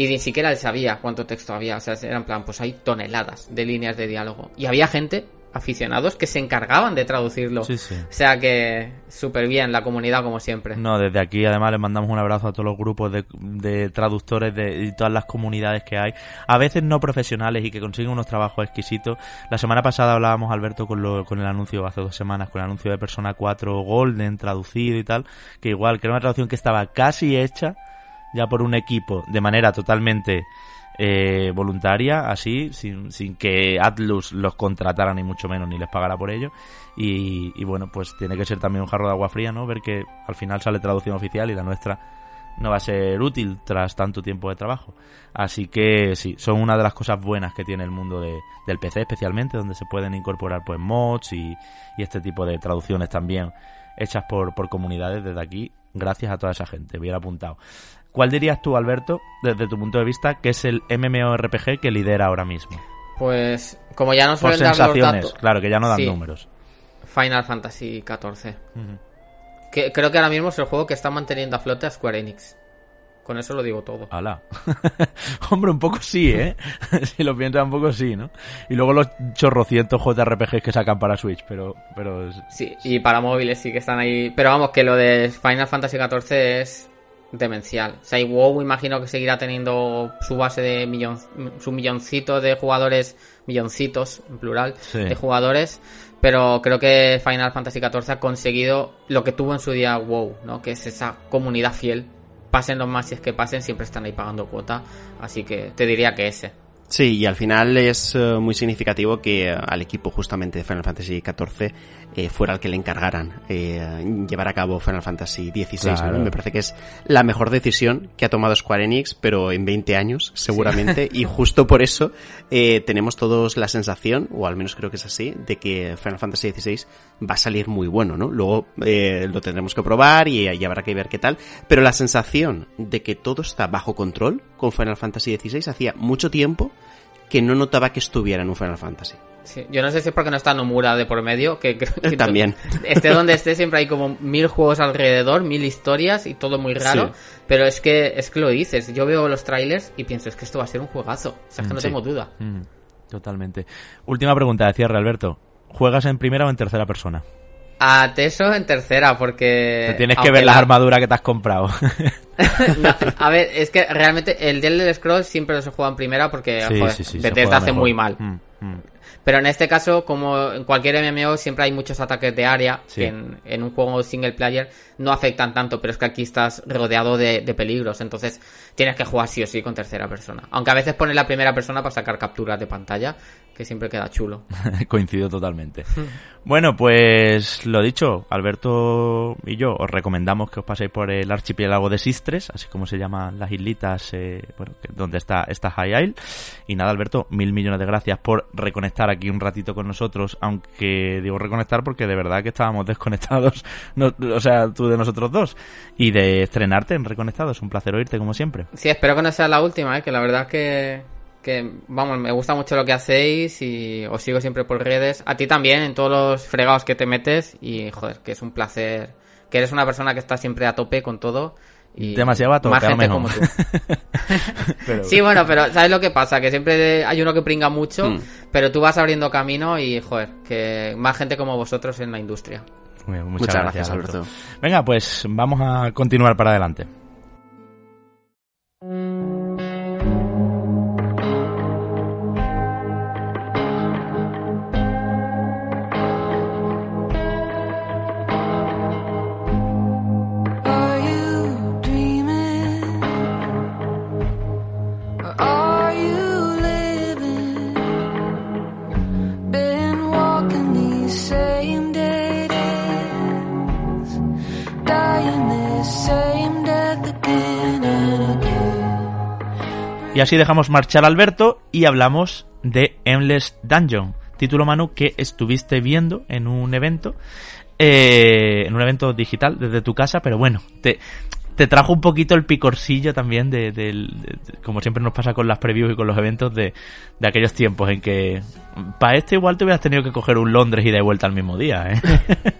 Y ni siquiera él sabía cuánto texto había. O sea, era en plan, pues hay toneladas de líneas de diálogo. Y había gente, aficionados, que se encargaban de traducirlo. Sí, sí. O sea que súper bien, la comunidad como siempre. No, desde aquí además les mandamos un abrazo a todos los grupos de, traductores de, y todas las comunidades que hay. A veces no profesionales y que consiguen unos trabajos exquisitos. La semana pasada hablábamos, Alberto, con, lo, con el anuncio, hace dos semanas, con el anuncio de Persona 4 Golden traducido y tal. Que igual, que era una traducción que estaba casi hecha ya por un equipo de manera totalmente eh, voluntaria, así, sin, sin que Atlus los contratara ni mucho menos ni les pagara por ello. Y, y, bueno, pues tiene que ser también un jarro de agua fría, ¿no? Ver que al final sale traducción oficial y la nuestra no va a ser útil tras tanto tiempo de trabajo. Así que sí, son una de las cosas buenas que tiene el mundo de, del PC especialmente, donde se pueden incorporar pues mods y, y este tipo de traducciones también hechas por, por comunidades desde aquí. Gracias a toda esa gente, bien apuntado. ¿Cuál dirías tú, Alberto, desde tu punto de vista, que es el MMORPG que lidera ahora mismo? Pues, como ya no suelen Por sensaciones, claro, que ya no dan números. Final Fantasy XIV. que, creo que ahora mismo es el juego que está manteniendo a flote a Square Enix. Con eso lo digo todo. ¡Hala! Hombre, un poco sí, ¿eh? si lo piensas un poco sí, ¿no? Y luego los chorrocientos JRPGs que sacan para Switch, pero... pero... Sí, y para móviles sí que están ahí. Pero vamos, que lo de Final Fantasy XIV es demencial. O sea, y WoW imagino que seguirá teniendo su base de millón, su milloncito de jugadores, milloncitos en plural, de jugadores, pero creo que Final Fantasy XIV ha conseguido lo que tuvo en su día WoW, ¿no? Que es esa comunidad fiel. Pasen los más si es que pasen, siempre están ahí pagando cuota, así que te diría que ese. Sí, y al final es eh, muy significativo que eh, al equipo justamente de Final Fantasy XIV eh, fuera el que le encargaran llevar a cabo Final Fantasy XVI. Me parece que es la mejor decisión que ha tomado Square Enix, pero en 20 años seguramente, y justo por eso tenemos todos la sensación, o al menos creo que es así, de que Final Fantasy XVI va a salir muy bueno, ¿no? Luego lo tendremos que probar y, y habrá que ver qué tal, pero la sensación de que todo está bajo control con Final Fantasy XVI hacía mucho tiempo que no notaba que estuviera en un Final Fantasy. Sí, yo no sé si es porque no está Nomura de por medio, que, que también. Esté donde esté, siempre hay como mil juegos alrededor, mil historias y todo muy raro. Pero es que, es que lo dices, yo veo los trailers y pienso, es que esto va a ser un juegazo. O sea, es que no tengo duda. Mm, totalmente. Última pregunta de cierre, Alberto. ¿Juegas en primera o en tercera persona? A Teso en tercera, porque. Te tienes que ver la... armadura que te has comprado. a ver, es que realmente el del Scroll siempre se juega en primera porque sí, joder, hace muy mal. Mm, mm. Pero en este caso, como en cualquier MMO, siempre hay muchos ataques de área Sí. que en, en un juego single player no afectan tanto, pero es que aquí estás rodeado de, de peligros, entonces tienes que jugar sí o sí con tercera persona. Aunque a veces pones la primera persona para sacar capturas de pantalla, que siempre queda chulo. Coincido totalmente. Bueno, pues lo dicho, Alberto y yo os recomendamos que os paséis por el archipiélago de Sistres, así como se llaman las islitas, eh, bueno, donde está esta High Isle. Y nada, Alberto, mil millones de gracias por reconectar aquí un ratito con nosotros, aunque digo reconectar porque de verdad que estábamos desconectados, no- o sea, tú de nosotros dos, y de estrenarte en Reconectados. Un placer oírte como siempre. Sí, espero que no sea la última, ¿eh? que la verdad que, que, vamos, me gusta mucho lo que hacéis y os sigo siempre por redes. A ti también, en todos los fregados que te metes y, joder, que es un placer, que eres una persona que está siempre a tope con todo. Y Demasiado a tope, Más gente mejor. como tú. Pero- Sí, bueno, pero ¿sabes lo que pasa? Que siempre hay uno que pringa mucho, Mm. pero tú vas abriendo camino y, joder, que más gente como vosotros en la industria. Muy bien, Muchas, gracias, Alberto. Venga, pues vamos a continuar para adelante. Y así dejamos marchar a Alberto y hablamos de Endless Dungeon, título Manu que estuviste viendo en un evento, eh, en un evento digital desde tu casa, pero bueno, te, te trajo un poquito el picorcillo también de, del- de- de- como siempre nos pasa con las previews y con los eventos de, de aquellos tiempos en que para este igual te hubieras tenido que coger un Londres y de vuelta al mismo día, ¿eh?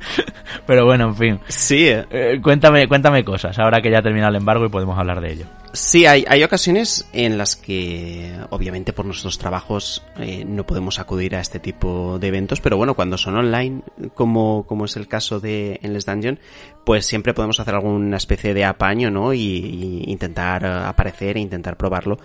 pero bueno, en fin. Sí, eh, Eh, cuéntame, cuéntame cosas, ahora que ya termina el embargo y podemos hablar de ello. Sí, hay, hay ocasiones en las que, obviamente por nuestros trabajos, eh, no podemos acudir a este tipo de eventos, pero bueno, cuando son online, como, como es el caso de Endless Dungeon, pues siempre podemos hacer alguna especie de apaño, ¿no? Y, y intentar eh, aparecer e intentar probarlo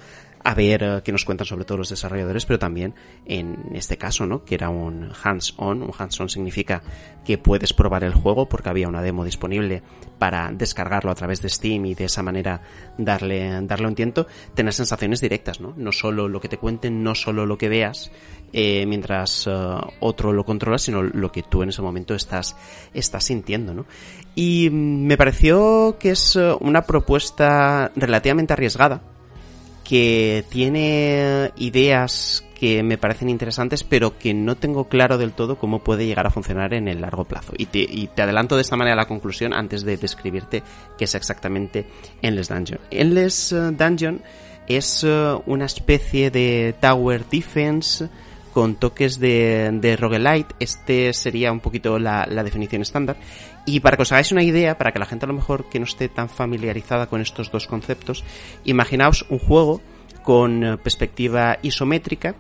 a ver eh, qué nos cuentan sobre todo los desarrolladores, pero también en este caso, ¿no? Que era un hands-on. Un hands-on significa que puedes probar el juego porque había una demo disponible para descargarlo a través de Steam y de esa manera darle, darle un tiento. Tener sensaciones directas, ¿no? No solo lo que te cuenten, no solo lo que veas, eh, mientras eh, otro lo controla, sino lo que tú en ese momento estás, estás sintiendo, ¿no? Y mm, me pareció que es eh, una propuesta relativamente arriesgada, que tiene ideas que me parecen interesantes, pero que no tengo claro del todo cómo puede llegar a funcionar en el largo plazo. Y te, adelanto de esta manera la conclusión antes de describirte qué es exactamente Endless Dungeon. Endless eh, Dungeon es eh, una especie de tower defense con toques de, de roguelite. Este sería un poquito la, la definición estándar. Y para que os hagáis una idea, para que la gente a lo mejor que no esté tan familiarizada con estos dos conceptos, imaginaos un juego con eh, perspectiva isométrica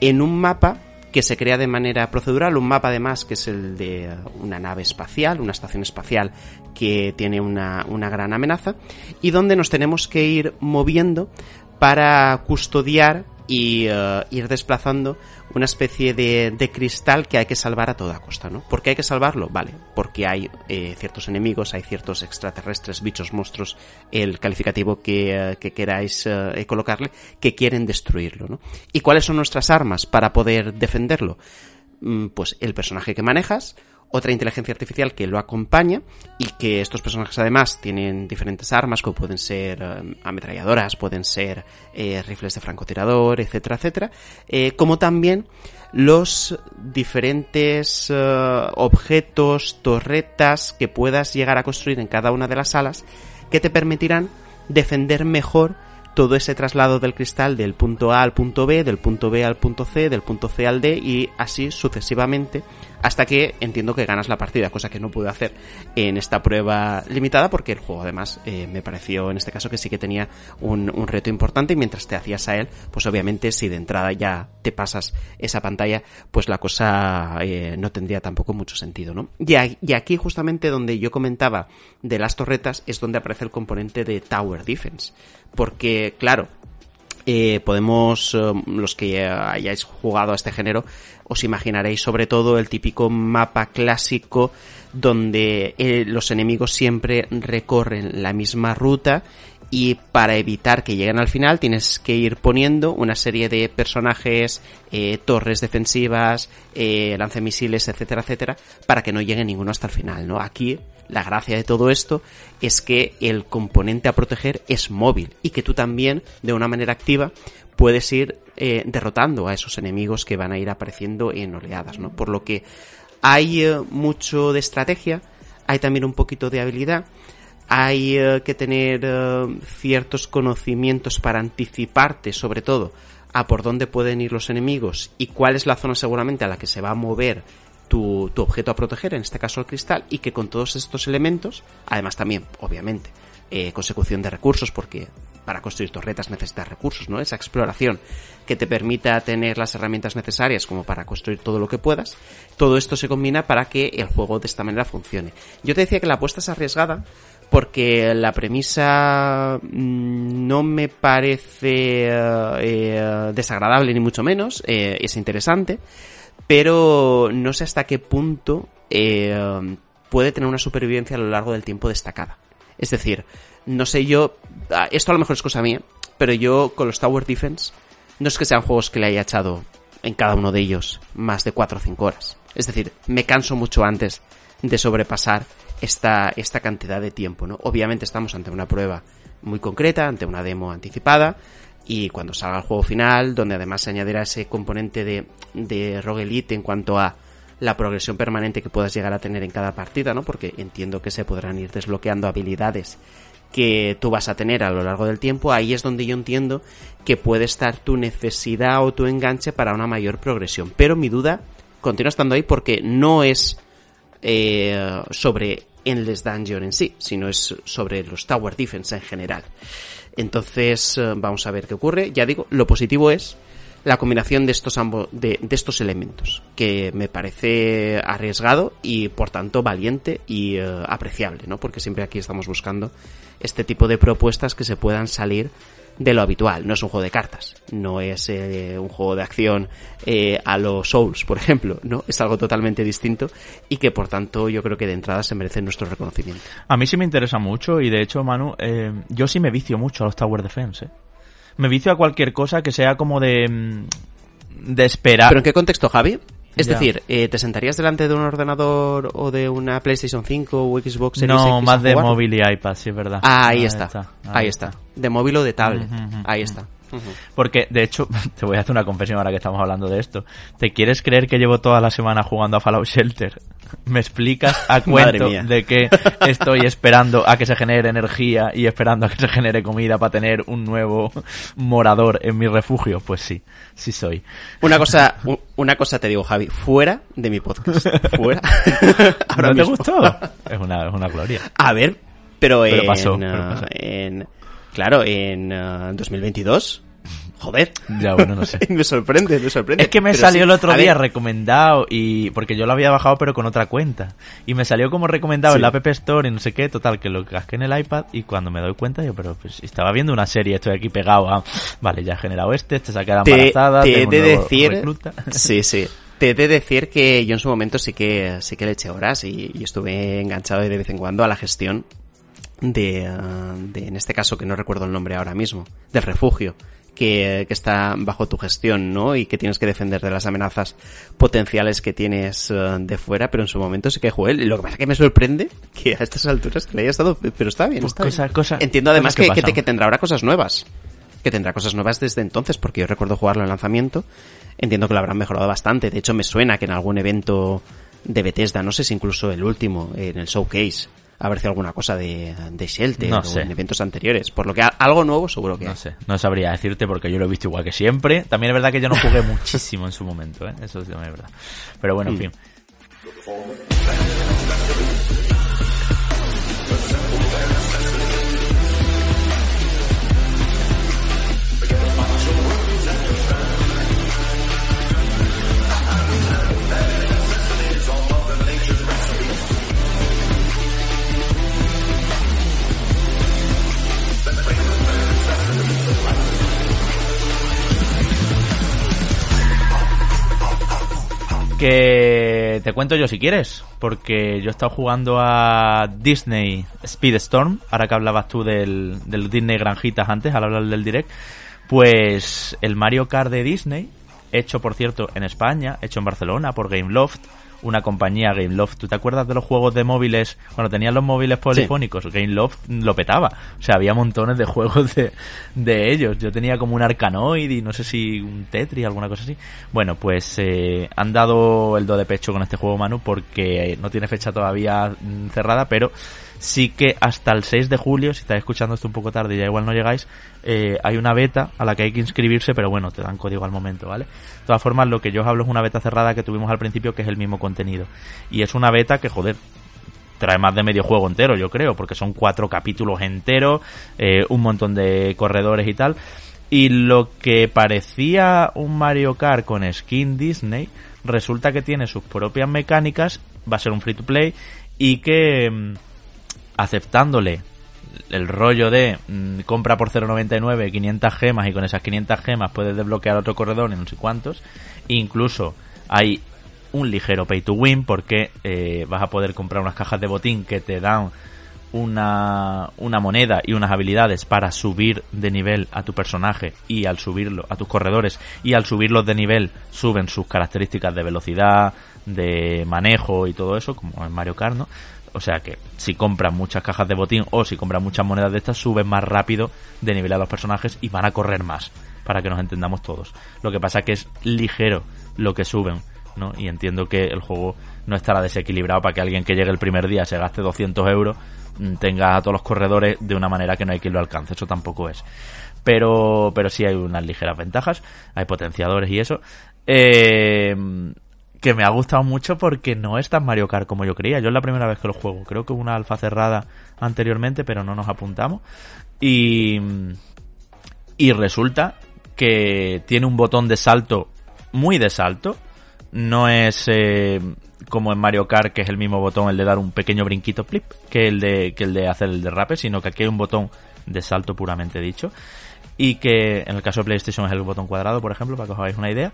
en un mapa que se crea de manera procedural, un mapa además que es el de eh, una nave espacial, una estación espacial que tiene una, una gran amenaza, y donde nos tenemos que ir moviendo para custodiar y eh, ir desplazando una especie de, de cristal que hay que salvar a toda costa, ¿no? ¿Por qué hay que salvarlo? Vale, porque hay eh, ciertos enemigos, hay ciertos extraterrestres, bichos, monstruos, el calificativo que, eh, que queráis colocarle, que quieren destruirlo, ¿no? ¿Y cuáles son nuestras armas para poder defenderlo? Mm, Pues el personaje que manejas, otra inteligencia artificial que lo acompaña y que estos personajes además tienen diferentes armas como pueden ser eh, ametralladoras, pueden ser eh, rifles de francotirador, etcétera, etcétera, eh, como también los diferentes objetos, torretas que puedas llegar a construir en cada una de las salas que te permitirán defender mejor todo ese traslado del cristal del punto A al punto B, del punto B al punto C, del punto C al D y así sucesivamente hasta que entiendo que ganas la partida, cosa que no pude hacer en esta prueba limitada porque el juego además eh, me pareció en este caso que sí que tenía un, reto importante y mientras te hacías a él, pues obviamente si de entrada ya te pasas esa pantalla, pues la cosa eh, no tendría tampoco mucho sentido, ¿no? Y aquí justamente donde yo comentaba de las torretas es donde aparece el componente de Tower Defense, porque claro, eh, podemos, eh, los que hayáis jugado a este género, os imaginaréis sobre todo el típico mapa clásico donde eh, los enemigos siempre recorren la misma ruta y para evitar que lleguen al final tienes que ir poniendo una serie de personajes, eh, torres defensivas, eh, lancemisiles, etcétera, etcétera, para que no llegue ninguno hasta el final, ¿no? Aquí la gracia de todo esto es que el componente a proteger es móvil y que tú también, de una manera activa, puedes ir eh, derrotando a esos enemigos que van a ir apareciendo en oleadas, ¿no? Por lo que hay eh, mucho de estrategia, hay también un poquito de habilidad, hay eh, que tener eh, ciertos conocimientos para anticiparte, sobre todo, a por dónde pueden ir los enemigos y cuál es la zona seguramente a la que se va a mover tu, tu objeto a proteger, en este caso el cristal, y que con todos estos elementos, además también, obviamente, eh, consecución de recursos, porque para construir torretas necesitas recursos, ¿no? Esa exploración que te permita tener las herramientas necesarias como para construir todo lo que puedas. Todo esto se combina para que el juego de esta manera funcione. Yo te decía que la apuesta es arriesgada porque la premisa mm, no me parece eh, desagradable ni mucho menos, eh, es interesante, pero no sé hasta qué punto eh, puede tener una supervivencia a lo largo del tiempo destacada. Es decir, no sé yo, ah, esto a lo mejor es cosa mía, pero yo con los Tower Defense no es que sean juegos que le haya echado en cada uno de ellos más de 4 o 5 horas. Es decir, me canso mucho antes de sobrepasar esta, esta cantidad de tiempo, ¿no? Obviamente estamos ante una prueba muy concreta, ante una demo anticipada, y cuando salga el juego final, donde además se añadirá ese componente de, de roguelite en cuanto a la progresión permanente que puedas llegar a tener en cada partida, ¿no? Porque entiendo que se podrán ir desbloqueando habilidades que tú vas a tener a lo largo del tiempo, ahí es donde yo entiendo que puede estar tu necesidad o tu enganche para una mayor progresión. Pero mi duda continúa estando ahí porque no es eh, sobre Endless Dungeon en sí, sino es sobre los Tower Defense en general. Entonces, eh, vamos a ver qué ocurre. Ya digo, lo positivo es la combinación de estos ambos, de, de estos elementos, que me parece arriesgado y por tanto valiente y eh, apreciable, ¿no? Porque siempre aquí estamos buscando este tipo de propuestas que se puedan salir de lo habitual. No es un juego de cartas, no es eh, un juego de acción eh, a los Souls, por ejemplo, ¿no? Es algo totalmente distinto y que por tanto yo creo que de entrada se merece nuestro reconocimiento. A mí sí me interesa mucho y de hecho, Manu, eh, yo sí me vicio mucho a los Tower Defense. ¿eh? Me vicio a cualquier cosa que sea como de... mm, de esperar. ¿Pero en qué contexto, Javi? Es Ya. decir, eh, ¿te sentarías delante de un ordenador o de una PlayStation 5 o Xbox Series no, X más de móvil y iPad, sí es verdad. Ah, ahí, está. Ahí, ahí está. De móvil o de tablet. Ahí ujú. Porque, de hecho, te voy a hacer una confesión ahora que estamos hablando de esto. ¿Te quieres creer que llevo toda la semana jugando a Fallout Shelter? ¿Me explicas a cuento de que estoy esperando a que se genere energía y esperando a que se genere comida para tener un nuevo morador en mi refugio? Pues sí, sí soy. Una cosa, una cosa te digo, Javi, fuera de mi podcast. Fuera. Ahora ¿No te gustó? Es una, es una gloria. A ver, pero, Pero en, pasó, pero pasó. en- claro, en ah, 2022. Joder. Ya, bueno, no sé. me sorprende, me sorprende. Es que me Pero salió sí, el otro a día ver, recomendado y porque yo lo había bajado pero con otra cuenta y me salió como recomendado Sí. en la App Store y no sé qué, total que lo casqué en el iPad y cuando me doy cuenta yo pero pues estaba viendo una serie, estoy aquí pegado a vale, ya he generado este, este se ha quedado embarazada, te he tengo de decir, recluta. sí, sí. Te he de decir que yo en su momento sí que, sí que le eché horas y, y estuve enganchado de vez en cuando a la gestión de, ah, de, en este caso que no recuerdo el nombre ahora mismo, del refugio. Que, que está bajo tu gestión, ¿no? Y que tienes que defender de las amenazas potenciales que tienes eh, de fuera, pero en su momento sí que jugué. Lo que pasa es que me sorprende que a estas alturas que le haya estado, pero está bien, Pues está cosa- bien. cosa- Entiendo además que que tendrá ahora cosas nuevas. Que tendrá cosas nuevas desde entonces, porque yo recuerdo jugarlo en lanzamiento. Entiendo que lo habrán mejorado bastante. De hecho, me suena que en algún evento de Bethesda, no sé si incluso el último, en el showcase, habrá sido alguna cosa de, de Shelter No o sé. en eventos anteriores. Por lo que algo nuevo seguro que No hay. sé, no sabría decirte porque yo lo he visto igual que siempre. También es verdad que yo no jugué muchísimo en su momento, ¿eh? Eso es verdad. Pero bueno, en Mm. fin. Que te cuento yo si quieres, porque yo he estado jugando a Disney Speedstorm, ahora que hablabas tú del, del Disney Granjitas antes, al hablar del direct, pues el Mario Kart de Disney, hecho por cierto en España, hecho en Barcelona por Gameloft, una compañía Gameloft. ¿Tú te acuerdas de los juegos de móviles? Cuando tenían los móviles polifónicos, Gameloft lo petaba. O sea, había montones de juegos de, de ellos. Yo tenía como un Arkanoid y no sé si un Tetris, alguna cosa así. Bueno, pues eh, han dado el do de pecho con este juego, Manu, porque no tiene fecha todavía mm, cerrada, pero sí que hasta el 6 de julio, si estáis escuchando esto un poco tarde y ya igual no llegáis, eh, hay una beta a la que hay que inscribirse, pero bueno, te dan código al momento, ¿vale? De todas formas, lo que yo os hablo es una beta cerrada que tuvimos al principio, que es el mismo contenido. Y es una beta que, joder, trae más de medio juego entero, yo creo, porque son cuatro capítulos enteros, eh, un montón de corredores y tal. Y lo que parecía un Mario Kart con skin Disney, resulta que tiene sus propias mecánicas, va a ser un free to play, y que mm, aceptándole el rollo de mm, compra por 0.99 500 gemas y con esas 500 gemas puedes desbloquear otro corredor y no sé cuántos. Incluso hay un ligero pay to win porque eh, vas a poder comprar unas cajas de botín que te dan una, una moneda y unas habilidades para subir de nivel a tu personaje y al subirlo a tus corredores y al subirlos de nivel suben sus características de velocidad, de manejo y todo eso, como en Mario Kart, ¿no? O sea que si compras muchas cajas de botín o si compras muchas monedas de estas, suben más rápido de nivel a los personajes y van a correr más, para que nos entendamos todos. Lo que pasa que es ligero lo que suben, ¿no? Y entiendo que el juego no estará desequilibrado para que alguien que llegue el primer día se gaste 200 euros mm, tenga a todos los corredores de una manera que no hay quien lo alcance. Eso tampoco es. Pero, pero sí hay unas ligeras ventajas, hay potenciadores y eso. Eh, que me ha gustado mucho porque no es tan Mario Kart como yo creía. Yo es la primera vez que lo juego. Creo que una alfa cerrada anteriormente, pero no nos apuntamos. Y, y resulta que tiene un botón de salto muy de salto. No es eh, como en Mario Kart, que es el mismo botón, el de dar un pequeño brinquito flip, que el de, que el de hacer el derrape, sino que aquí hay un botón de salto puramente dicho. Y que en el caso de PlayStation es el botón cuadrado, por ejemplo, para que os hagáis una idea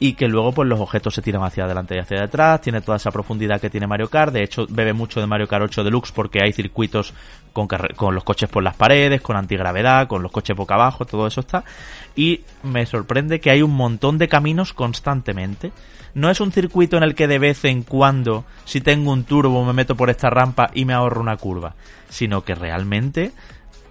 y que luego pues los objetos se tiran hacia adelante y hacia detrás, tiene toda esa profundidad que tiene Mario Kart, de hecho bebe mucho de Mario Kart 8 Deluxe porque hay circuitos con, con los coches por las paredes, con antigravedad, con los coches boca abajo, todo eso está, y me sorprende que hay un montón de caminos constantemente. No es un circuito en el que de vez en cuando, si tengo un turbo, me meto por esta rampa y me ahorro una curva, sino que realmente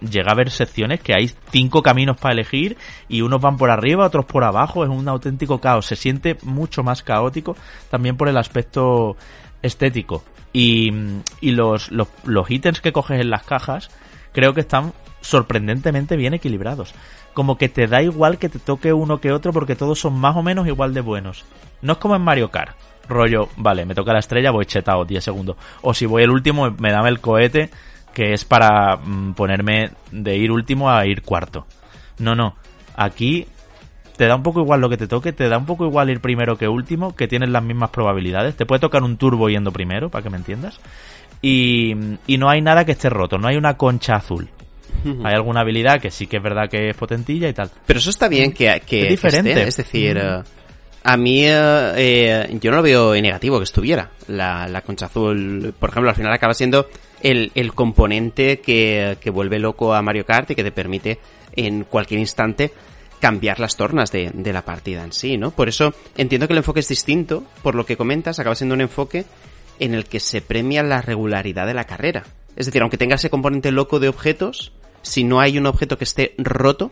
llega a haber secciones que hay cinco caminos para elegir y unos van por arriba, otros por abajo, es un auténtico caos, se siente mucho más caótico también por el aspecto estético y, y los, los, los ítems que coges en las cajas creo que están sorprendentemente bien equilibrados. Como que te da igual que te toque uno que otro porque todos son más o menos igual de buenos. No es como en Mario Kart. Rollo, vale, me toca la estrella, voy chetado 10 segundos. O si voy el último, me dame el cohete que es para mm, ponerme de ir último a ir cuarto. No, no. Aquí te da un poco igual lo que te toque, te da un poco igual ir primero que último, que tienes las mismas probabilidades. Te puede tocar un turbo yendo primero, para que me entiendas. Y, y no hay nada que esté roto, no hay una concha azul. Hay alguna habilidad que sí que es verdad que es potentilla y tal. Pero eso está bien que, que Es diferente. que esté, es decir, eh, a mí eh, eh, yo no lo veo en negativo que estuviera. La, la concha azul, por ejemplo, al final acaba siendo el, el componente que, que vuelve loco a Mario Kart y que te permite en cualquier instante cambiar las tornas de, de la partida en sí, ¿no? Por eso entiendo que el enfoque es distinto, por lo que comentas, acaba siendo un enfoque en el que se premia la regularidad de la carrera. Es decir, aunque tenga ese componente loco de objetos, si no hay un objeto que esté roto,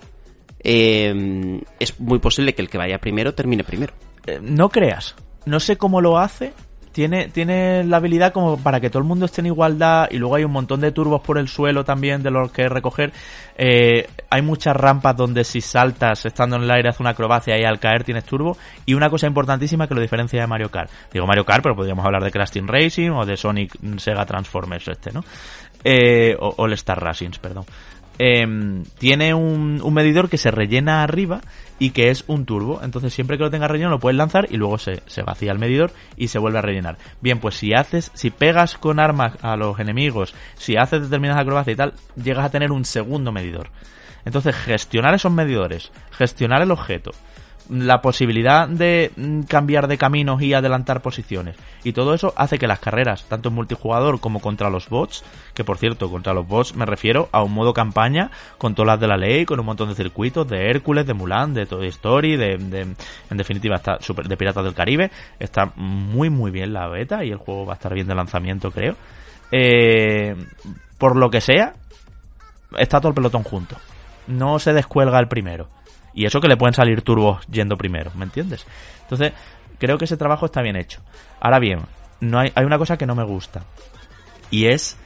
eh, es muy posible que el que vaya primero termine primero. Eh, no creas. No sé cómo lo hace. Tiene, tiene la habilidad como para que todo el mundo esté en igualdad y luego hay un montón de turbos por el suelo también de los que recoger. Eh, hay muchas rampas donde si saltas estando en el aire hace una acrobacia y al caer tienes turbo. Y una cosa importantísima que lo diferencia de Mario Kart. Digo Mario Kart, pero podríamos hablar de Crash Team Racing o de Sonic Sega Transformers este, ¿no? Eh, o All Star Racings, perdón eh, tiene un, un, medidor que se rellena arriba y que es un turbo. Entonces siempre que lo tengas relleno lo puedes lanzar y luego se, se, vacía el medidor y se vuelve a rellenar. Bien, pues si haces, si pegas con armas a los enemigos, si haces determinadas acrobacias y tal, llegas a tener un segundo medidor. Entonces gestionar esos medidores, gestionar el objeto, la posibilidad de mm, cambiar de caminos y adelantar posiciones. Y todo eso hace que las carreras, tanto en multijugador como contra los bots, que por cierto, contra los bots me refiero a un modo campaña con todas las de la ley, con un montón de circuitos, de Hércules, de Mulan, de Toy Story, de, de- en definitiva está super, de Piratas del Caribe. Está muy muy bien la beta y el juego va a estar bien de lanzamiento, creo. Eh, por lo que sea, está todo el pelotón junto. No se descuelga el primero. Y eso que le pueden salir turbos yendo primero, ¿me entiendes? Entonces, creo que ese trabajo está bien hecho. Ahora bien, no hay, hay una cosa que no me gusta. Y es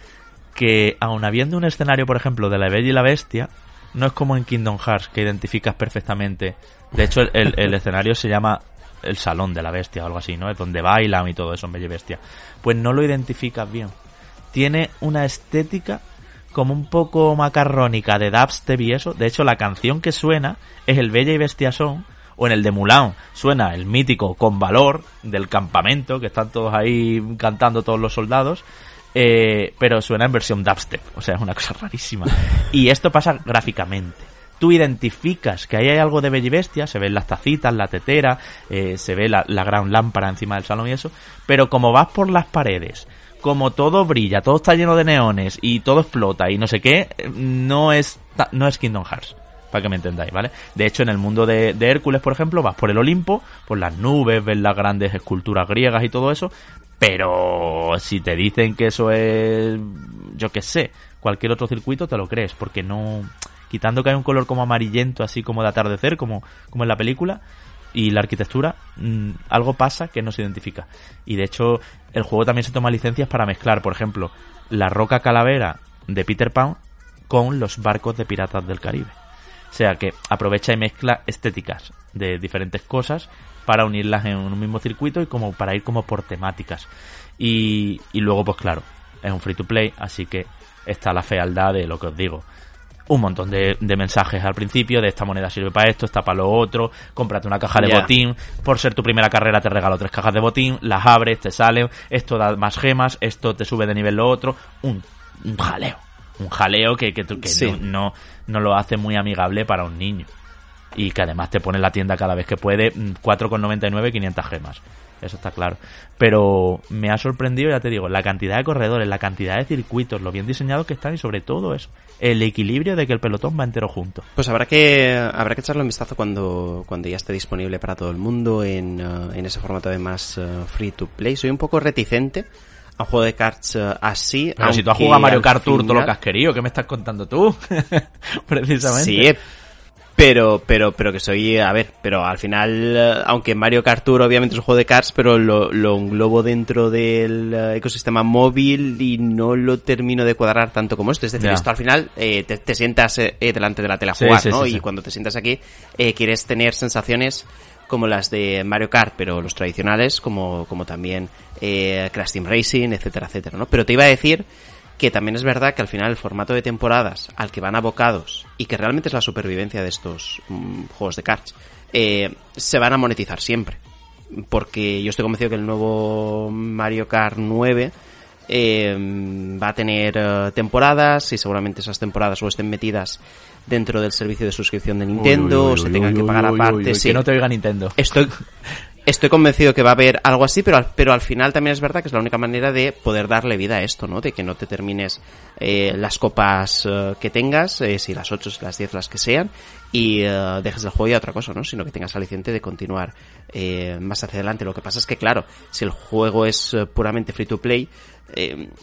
que, aun habiendo un escenario, por ejemplo, de la Bella y la Bestia, no es como en Kingdom Hearts, que identificas perfectamente. De hecho, el, el- el escenario se llama el Salón de la Bestia o algo así, ¿no? Es donde bailan y todo eso en Bella y Bestia. Pues no lo identificas bien. Tiene una estética como un poco macarrónica de dubstep y eso. De hecho, la canción que suena es el Bella y Bestia Son. O en el de Mulan suena el mítico Con Valor del campamento, que están todos ahí cantando todos los soldados. eh, pero suena en versión dubstep. O sea, es una cosa rarísima. Y esto pasa gráficamente. Tú identificas que ahí hay algo de Bella y Bestia, se ven las tacitas, la tetera, eh, se ve la, la gran lámpara encima del salón y eso, pero como vas por las paredes, como todo brilla, todo está lleno de neones y todo explota y no sé qué, no es, no es Kingdom Hearts. Para que me entendáis, ¿vale? De hecho, en el mundo de, de Hércules, por ejemplo, vas por el Olimpo, por las nubes, ves las grandes esculturas griegas y todo eso, pero si te dicen que eso es, yo qué sé, cualquier otro circuito, te lo crees, porque no, quitando que hay un color como amarillento, así como de atardecer, como, como en la película, y la arquitectura, mm, algo pasa que no se identifica. Y de hecho, el juego también se toma licencias para mezclar, por ejemplo, la roca calavera de Peter Pan con los barcos de piratas del Caribe. O sea que aprovecha y mezcla estéticas de diferentes cosas para unirlas en un mismo circuito y como para ir como por temáticas. Y, y luego, pues claro, es un free to play, así que está la fealdad de lo que os digo. Un montón de, de mensajes al principio, de esta moneda sirve para esto, esta para lo otro, cómprate una caja de botín, por ser tu primera carrera te regalo tres cajas de botín, las abres, te salen, esto da más gemas, esto te sube de nivel lo otro, un, un jaleo. Un jaleo que, que, Sí. no, no, no lo hace muy amigable para un niño. Y que además te pone en la tienda cada vez que puede mm, 4,99 500 gemas. Eso está claro. Pero me ha sorprendido, ya te digo, la cantidad de corredores, la cantidad de circuitos, lo bien diseñados que están y sobre todo eso, el equilibrio de que el pelotón va entero junto. Pues habrá que habrá que echarle un vistazo cuando, cuando ya esté disponible para todo el mundo en, eh, en ese formato de más eh, free to play. Soy un poco reticente a un juego de cards eh, así. Pero si tú has jugado a Mario Kart Tour todo lo que has querido, ¿qué me estás contando tú? Precisamente. Sí, pero, pero, pero que soy, a ver, pero al final, eh, aunque Mario Kart Tour obviamente es un juego de cards, pero lo, lo englobo dentro del eh, ecosistema móvil y no lo termino de cuadrar tanto como esto. Es decir, esto al final eh, te, te sientas eh, delante de la tele a Sí, jugar, sí, ¿no? sí, y cuando te sientas aquí, eh, quieres tener sensaciones como las de Mario Kart, pero los tradicionales, como, como también eh, Crash Team Racing, etcétera, etcétera, ¿no? Pero te iba a decir que también es verdad que al final el formato de temporadas al que van abocados y que realmente es la supervivencia de estos mm, juegos de cards, eh, se van a monetizar siempre. Porque yo estoy convencido que el nuevo Mario Kart 9 eh, va a tener eh, temporadas y seguramente esas temporadas o estén metidas dentro del servicio de suscripción de Nintendo Uy, uy, o se tengan que pagar aparte. sí. Que no te oiga Nintendo. Estoy, estoy convencido que va a haber algo así, pero al, pero al final también es verdad que es la única manera de poder darle vida a esto, ¿no? De que no te termines eh, las copas eh, que tengas, eh, si las 8, si las 10, las que sean, y eh, dejes el juego y otra cosa, ¿no? Sino que tengas aliciente de continuar eh, más hacia adelante. Lo que pasa es que, claro, si el juego es puramente free to play,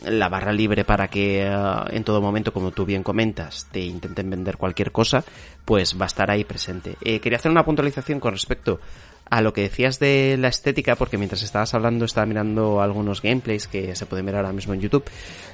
la barra libre para que en todo momento, como tú bien comentas, te intenten vender cualquier cosa, pues va a estar ahí presente. Quería hacer una puntualización con respecto a lo que decías de la estética, porque mientras estabas hablando estaba mirando algunos gameplays que se pueden ver ahora mismo en YouTube.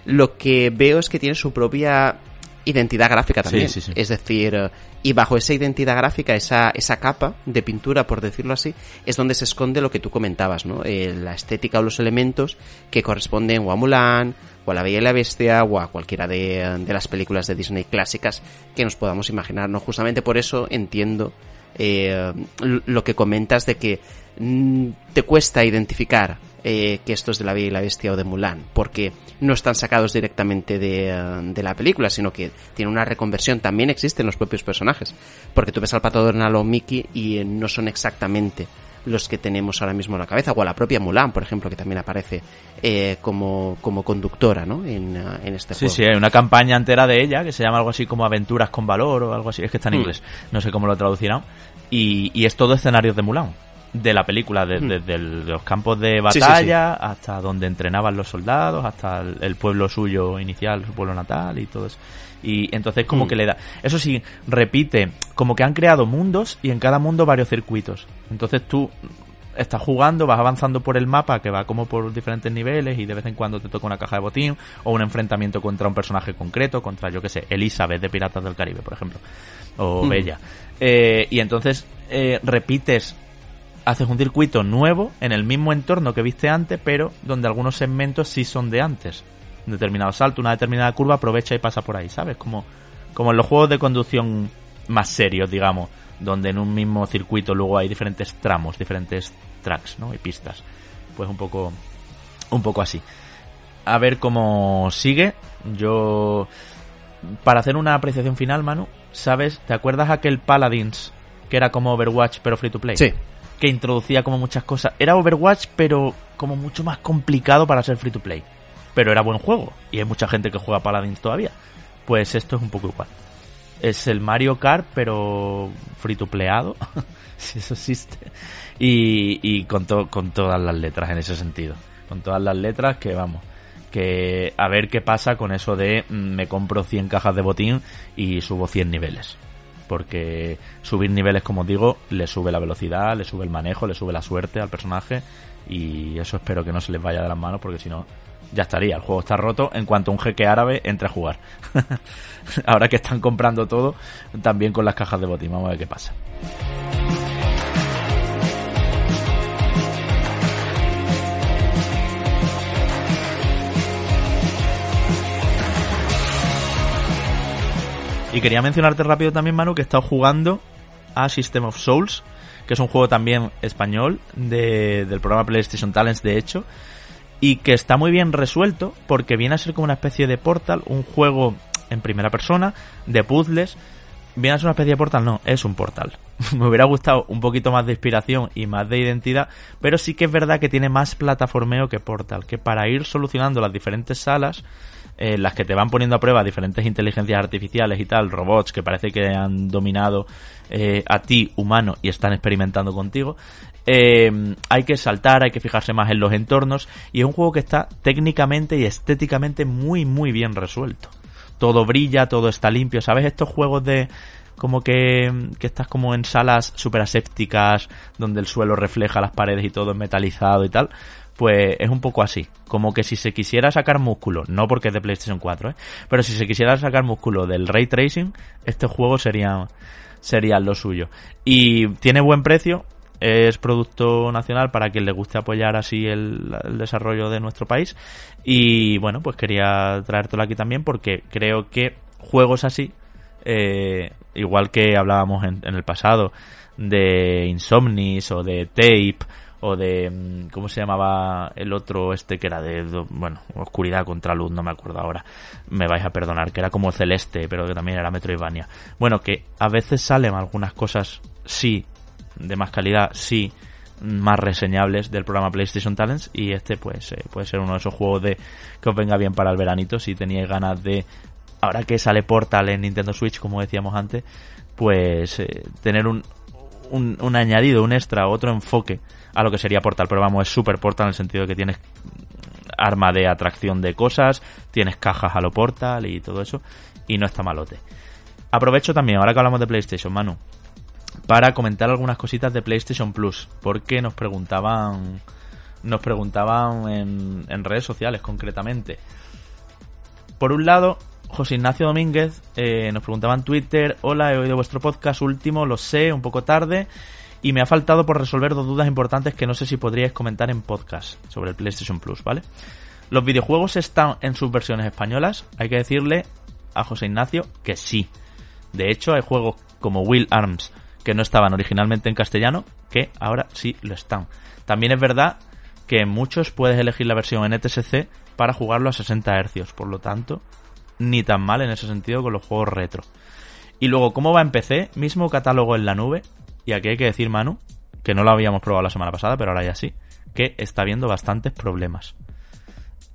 Lo que veo es que tiene su propia identidad gráfica también. sí, sí. Es decir, eh, y bajo esa identidad gráfica, esa, esa capa de pintura, por decirlo así, es donde se esconde lo que tú comentabas, ¿no? Eh, la estética o los elementos que corresponden o a Mulan, o a La Bella y la Bestia, o a cualquiera de, de las películas de Disney clásicas que nos podamos imaginar, ¿no? Justamente por eso entiendo eh, lo que comentas de que mm, te cuesta identificar eh, que estos de La Bella y la Bestia o de Mulan, porque no están sacados directamente de, eh, de la película, sino que tiene una reconversión. También existen los propios personajes, porque tú ves al Pato Donald o Mickey y eh, no son exactamente los que tenemos ahora mismo en la cabeza, o a la propia Mulan, por ejemplo, que también aparece eh, como, como conductora, ¿no? En, eh, en este Sí, juego. sí, hay una campaña entera de ella que se llama algo así como Aventuras con Valor o algo así. Es que está en Hmm. inglés. No sé cómo lo traducirán. Y, y es todo escenarios de Mulan. De la película, de- Hmm. desde el- los campos de Sí, sí, sí. batalla hasta donde entrenaban los soldados, hasta el, el pueblo suyo inicial, su pueblo natal y todo eso. Y entonces como Hmm. que le da... Eso sí, repite, como que han creado mundos y en cada mundo varios circuitos. Entonces tú estás jugando, vas avanzando por el mapa que va como por diferentes niveles y de vez en cuando te toca una caja de botín o un enfrentamiento contra un personaje concreto, contra yo que sé, Elizabeth de Piratas del Caribe, por ejemplo, o Mm. Bella. Eh, y entonces eh, repites, haces un circuito nuevo en el mismo entorno que viste antes, pero donde algunos segmentos sí son de antes. Un determinado salto, una determinada curva, aprovecha y pasa por ahí, ¿sabes? Como, como en los juegos de conducción más serios, digamos, donde en un mismo circuito luego hay diferentes tramos, diferentes tracks, ¿no? Y pistas. Pues un poco, un poco así. A ver cómo sigue. Yo, para hacer una apreciación final, Manu, ¿sabes? ¿Te acuerdas aquel Paladins que era como Overwatch pero free to play? Sí. Que introducía como muchas cosas. Era Overwatch, pero como mucho más complicado para ser free to play. Pero era buen juego. Y hay mucha gente que juega Paladins todavía. Pues esto es un poco igual. Es el Mario Kart, pero free to playado. si eso existe. Y, con todas las letras en ese sentido. Con todas las letras que vamos. Que a ver qué pasa con eso de mm, me compro 100 cajas de botín y subo 100 niveles porque subir niveles, como digo, le sube la velocidad, le sube el manejo, le sube la suerte al personaje y eso espero que no se les vaya de las manos porque si no ya estaría, el juego está roto en cuanto un jeque árabe entre a jugar. Ahora que están comprando todo, también con las cajas de botín, vamos a ver qué pasa. Y quería mencionarte rápido también, Manu, que he estado jugando a System of Souls, que es un juego también español de- del programa PlayStation Talents, de hecho, y que está muy bien resuelto porque viene a ser como una especie de Portal, un juego en primera persona, de puzzles. Viene a ser una especie de Portal, no, es un Portal. Me hubiera gustado un poquito más de inspiración y más de identidad, pero sí que es verdad que tiene más plataformeo que Portal, que para ir solucionando las diferentes salas, eh, las que te van poniendo a prueba diferentes inteligencias artificiales y tal, robots que parece que han dominado eh, a ti, humano, y están experimentando contigo. eh, hay que saltar, hay que fijarse más en los entornos, y es un juego que está técnicamente y estéticamente muy, muy bien resuelto. Todo brilla, todo está limpio, ¿sabes? Estos juegos de como que, que estás como en salas super asépticas, donde el suelo refleja las paredes y todo es metalizado y tal, pues es un poco así. Como que si se quisiera sacar músculo, no porque es de PlayStation 4, ¿eh? pero si se quisiera sacar músculo del ray tracing, este juego sería, sería lo suyo. Y tiene buen precio, es producto nacional para quien le guste apoyar así el, el desarrollo de nuestro país. Y bueno, pues quería traértelo aquí también porque creo que juegos así, eh, igual que hablábamos en, en el pasado de Insomnis o de Tape o de mm, cómo se llamaba el otro este que era de bueno oscuridad contra luz no me acuerdo ahora. Me vais a perdonar que era como celeste pero que también era Metroidvania. Bueno que a veces salen algunas cosas sí de más calidad sí más reseñables del programa PlayStation Talents y este pues eh, puede ser uno de esos juegos de que os venga bien para el veranito si teníais ganas de ahora que sale Portal en Nintendo Switch como decíamos antes pues eh, tener un, un añadido, un extra, otro enfoque a lo que sería Portal, pero vamos, es super Portal en el sentido de que tienes arma de atracción de cosas, tienes cajas a lo Portal y todo eso, y no está malote. Aprovecho también, ahora que hablamos de PlayStation, Manu, para comentar algunas cositas de PlayStation Plus, porque nos preguntaban, nos preguntaban en, en redes sociales concretamente. Por un lado, José Ignacio Domínguez eh, nos preguntaba en Twitter, hola, he oído vuestro podcast último, lo sé, un poco tarde, y me ha faltado por resolver dos dudas importantes que no sé si podríais comentar en podcast sobre el PlayStation Plus, ¿vale? Los videojuegos están en sus versiones españolas, hay que decirle a José Ignacio que sí. De hecho, hay juegos como Will Arms que no estaban originalmente en castellano, que ahora sí lo están. También es verdad que en muchos puedes elegir la versión NTSC para jugarlo a 60 Hz, por lo tanto, ni tan mal en ese sentido con los juegos retro. Y luego, ¿cómo va en PC? Mismo catálogo en la nube, y aquí hay que decir, Manu, que no lo habíamos probado la semana pasada, pero ahora ya sí, que está habiendo bastantes problemas.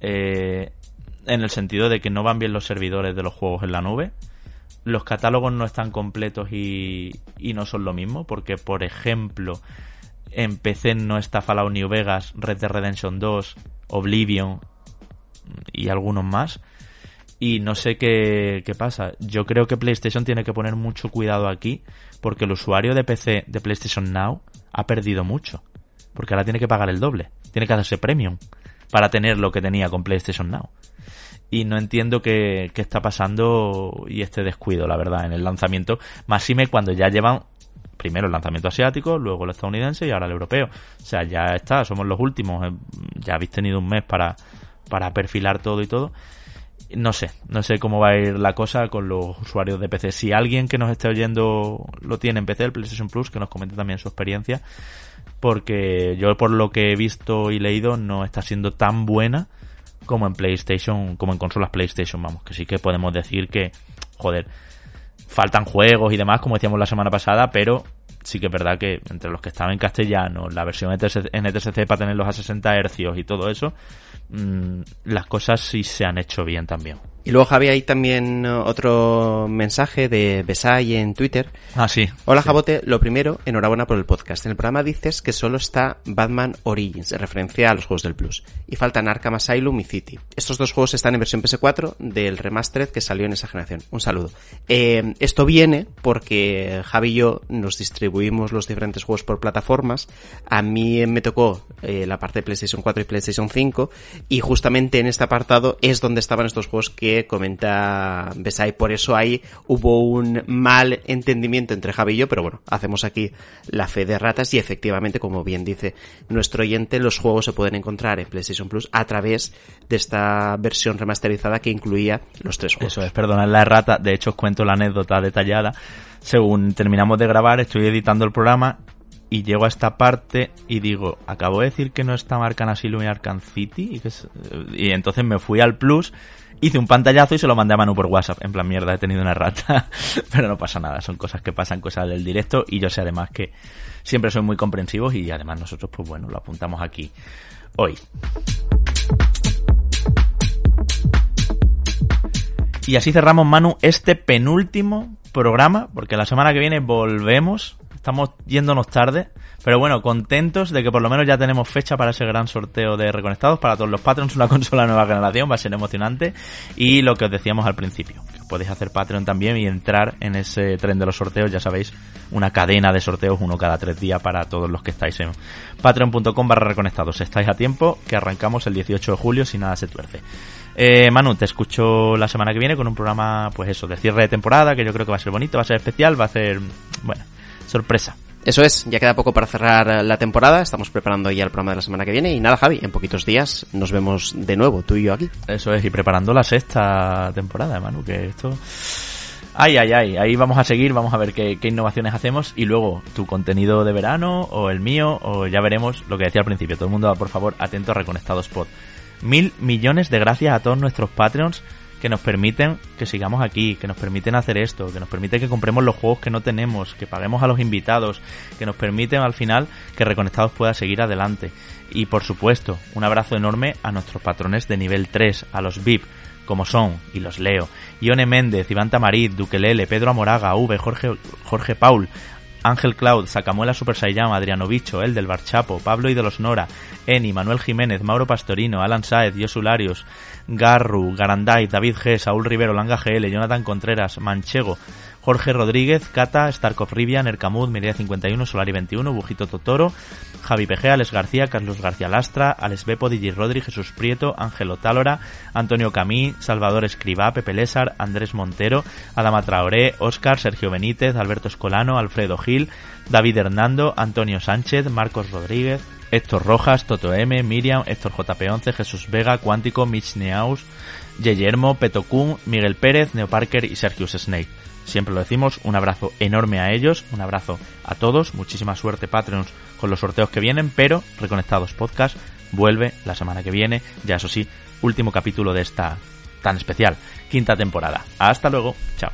Eh, en el sentido de que no van bien los servidores de los juegos en la nube, los catálogos no están completos y, y no son lo mismo, porque por ejemplo, en PC no está Fallout New Vegas, Red Dead Redemption 2, Oblivion y algunos más. Y no sé qué, qué pasa. Yo creo que PlayStation tiene que poner mucho cuidado aquí, porque el usuario de PC de PlayStation Now ha perdido mucho. Porque ahora tiene que pagar el doble. Tiene que hacerse premium para tener lo que tenía con PlayStation Now. Y no entiendo qué, qué está pasando y este descuido, la verdad, en el lanzamiento. Máxime cuando ya llevan primero el lanzamiento asiático, luego el estadounidense y ahora el europeo. O sea, ya está, somos los últimos. eh, Ya habéis tenido un mes para, para perfilar todo y todo. No sé, no sé cómo va a ir la cosa con los usuarios de PC. Si alguien que nos esté oyendo lo tiene en PC, el PlayStation Plus, que nos comente también su experiencia. Porque yo por lo que he visto y leído no está siendo tan buena como en PlayStation, como en consolas PlayStation, vamos, que sí que podemos decir que, joder, faltan juegos y demás, como decíamos la semana pasada, pero sí que es verdad que entre los que estaban en castellano, la versión NTSC, para tenerlos a 60 hercios y todo eso, mmm, las cosas sí se han hecho bien también. Y luego, Javi, hay también otro mensaje de Besai en Twitter. Ah, sí. Hola, Sí. Jabote. Lo primero, enhorabuena por el podcast. En el programa dices que solo está Batman Origins, en referencia a los juegos del Plus. Y faltan Arkham Asylum y City. Estos dos juegos están en versión PS4 del remastered que salió en esa generación. Un saludo. Eh, esto viene porque Javi y yo nos distribuimos los diferentes juegos por plataformas. A mí me tocó eh, la parte de PlayStation 4 y PlayStation 5. Y justamente en este apartado es donde estaban estos juegos que comenta Besai. Por eso ahí hubo un mal entendimiento entre Javi y yo, pero bueno, hacemos aquí la fe de ratas y efectivamente, como bien dice nuestro oyente, los juegos se pueden encontrar en PlayStation Plus a través de esta versión remasterizada que incluía los tres juegos. Eso es, perdonad la errata. De hecho, os cuento la anécdota detallada. Según terminamos de grabar, estoy editando el programa y llego a esta parte y digo, acabo de decir que no está Arkham Asylum y Arkham City. Que y entonces me fui al Plus, hice un pantallazo y se lo mandé a Manu por WhatsApp. En plan, mierda, he tenido una errata. Pero no pasa nada, son cosas que pasan, cosas del directo. Y yo sé además que siempre soy muy comprensivos y además nosotros, pues bueno, lo apuntamos aquí hoy. Y así cerramos, Manu, este penúltimo programa, porque la semana que viene volvemos. Estamos yéndonos tarde, pero bueno, contentos de que por lo menos ya tenemos fecha para ese gran sorteo de Reconectados para todos los Patreons, una consola nueva generación, va a ser emocionante. Y lo que os decíamos al principio, que podéis hacer Patreon también y entrar en ese tren de los sorteos, ya sabéis, una cadena de sorteos, uno cada tres días para todos los que estáis en patreon.com barra reconectados. Estáis a tiempo, que arrancamos el 18 de julio si nada se tuerce. Eh, Manu, te escucho la semana que viene con un programa, pues eso, de cierre de temporada, que yo creo que va a ser bonito, va a ser especial, va a ser, bueno, sorpresa. Eso es, ya queda poco para cerrar la temporada, estamos preparando ya el programa de la semana que viene y nada Javi, en poquitos días nos vemos de nuevo, tú y yo aquí. Eso es, y preparando la sexta temporada, Manu, que esto... Ay, ay, ay, ahí vamos a seguir, vamos a ver qué, qué innovaciones hacemos y luego tu contenido de verano o el mío o ya veremos lo que decía al principio. Todo el mundo, por favor, atento a Reconectados Pod. Mil millones de gracias a todos nuestros Patreons que nos permiten que sigamos aquí, que nos permiten hacer esto, que nos permiten que compremos los juegos que no tenemos, que paguemos a los invitados, que nos permiten al final que Reconectados pueda seguir adelante. Y por supuesto, un abrazo enorme a nuestros patrones de nivel 3, a los VIP, como son, y los leo, Ione Méndez, Iván Tamarit, Duquelele, Pedro Amoraga, V, Jorge, Jorge Paul, Ángel Cloud, Sacamuela Super Saiyan, Adriano Bicho, El del Barchapo, Pablo y de los Nora, Eni, Manuel Jiménez, Mauro Pastorino, Alan Saez, Yosularios, Garru, Garanday, David G, Saúl Rivero, Langa GL, Jonathan Contreras, Manchego, Jorge Rodríguez, Cata, Starkov Rivian, Ercamud, Mireia 51, Solari 21, Bujito Totoro, Javi PG, Alex García, Carlos García Lastra, Alex Bepo, Digi Rodri, Jesús Prieto, Ángelo Tálora, Antonio Camí, Salvador Escribá, Pepe Lésar, Andrés Montero, Adama Traoré, Óscar, Sergio Benítez, Alberto Escolano, Alfredo Gil, David Hernando, Antonio Sánchez, Marcos Rodríguez, Héctor Rojas, Toto M, Miriam, Héctor JP11, Jesús Vega, Cuántico, Mitch Neaus, Yeyermo, Petocún, Miguel Pérez, Neo Parker y Sergius Snake. Siempre lo decimos, un abrazo enorme a ellos, un abrazo a todos, muchísima suerte Patreons con los sorteos que vienen, pero Reconectados Podcast vuelve la semana que viene, ya eso sí, último capítulo de esta tan especial quinta temporada. Hasta luego, chao.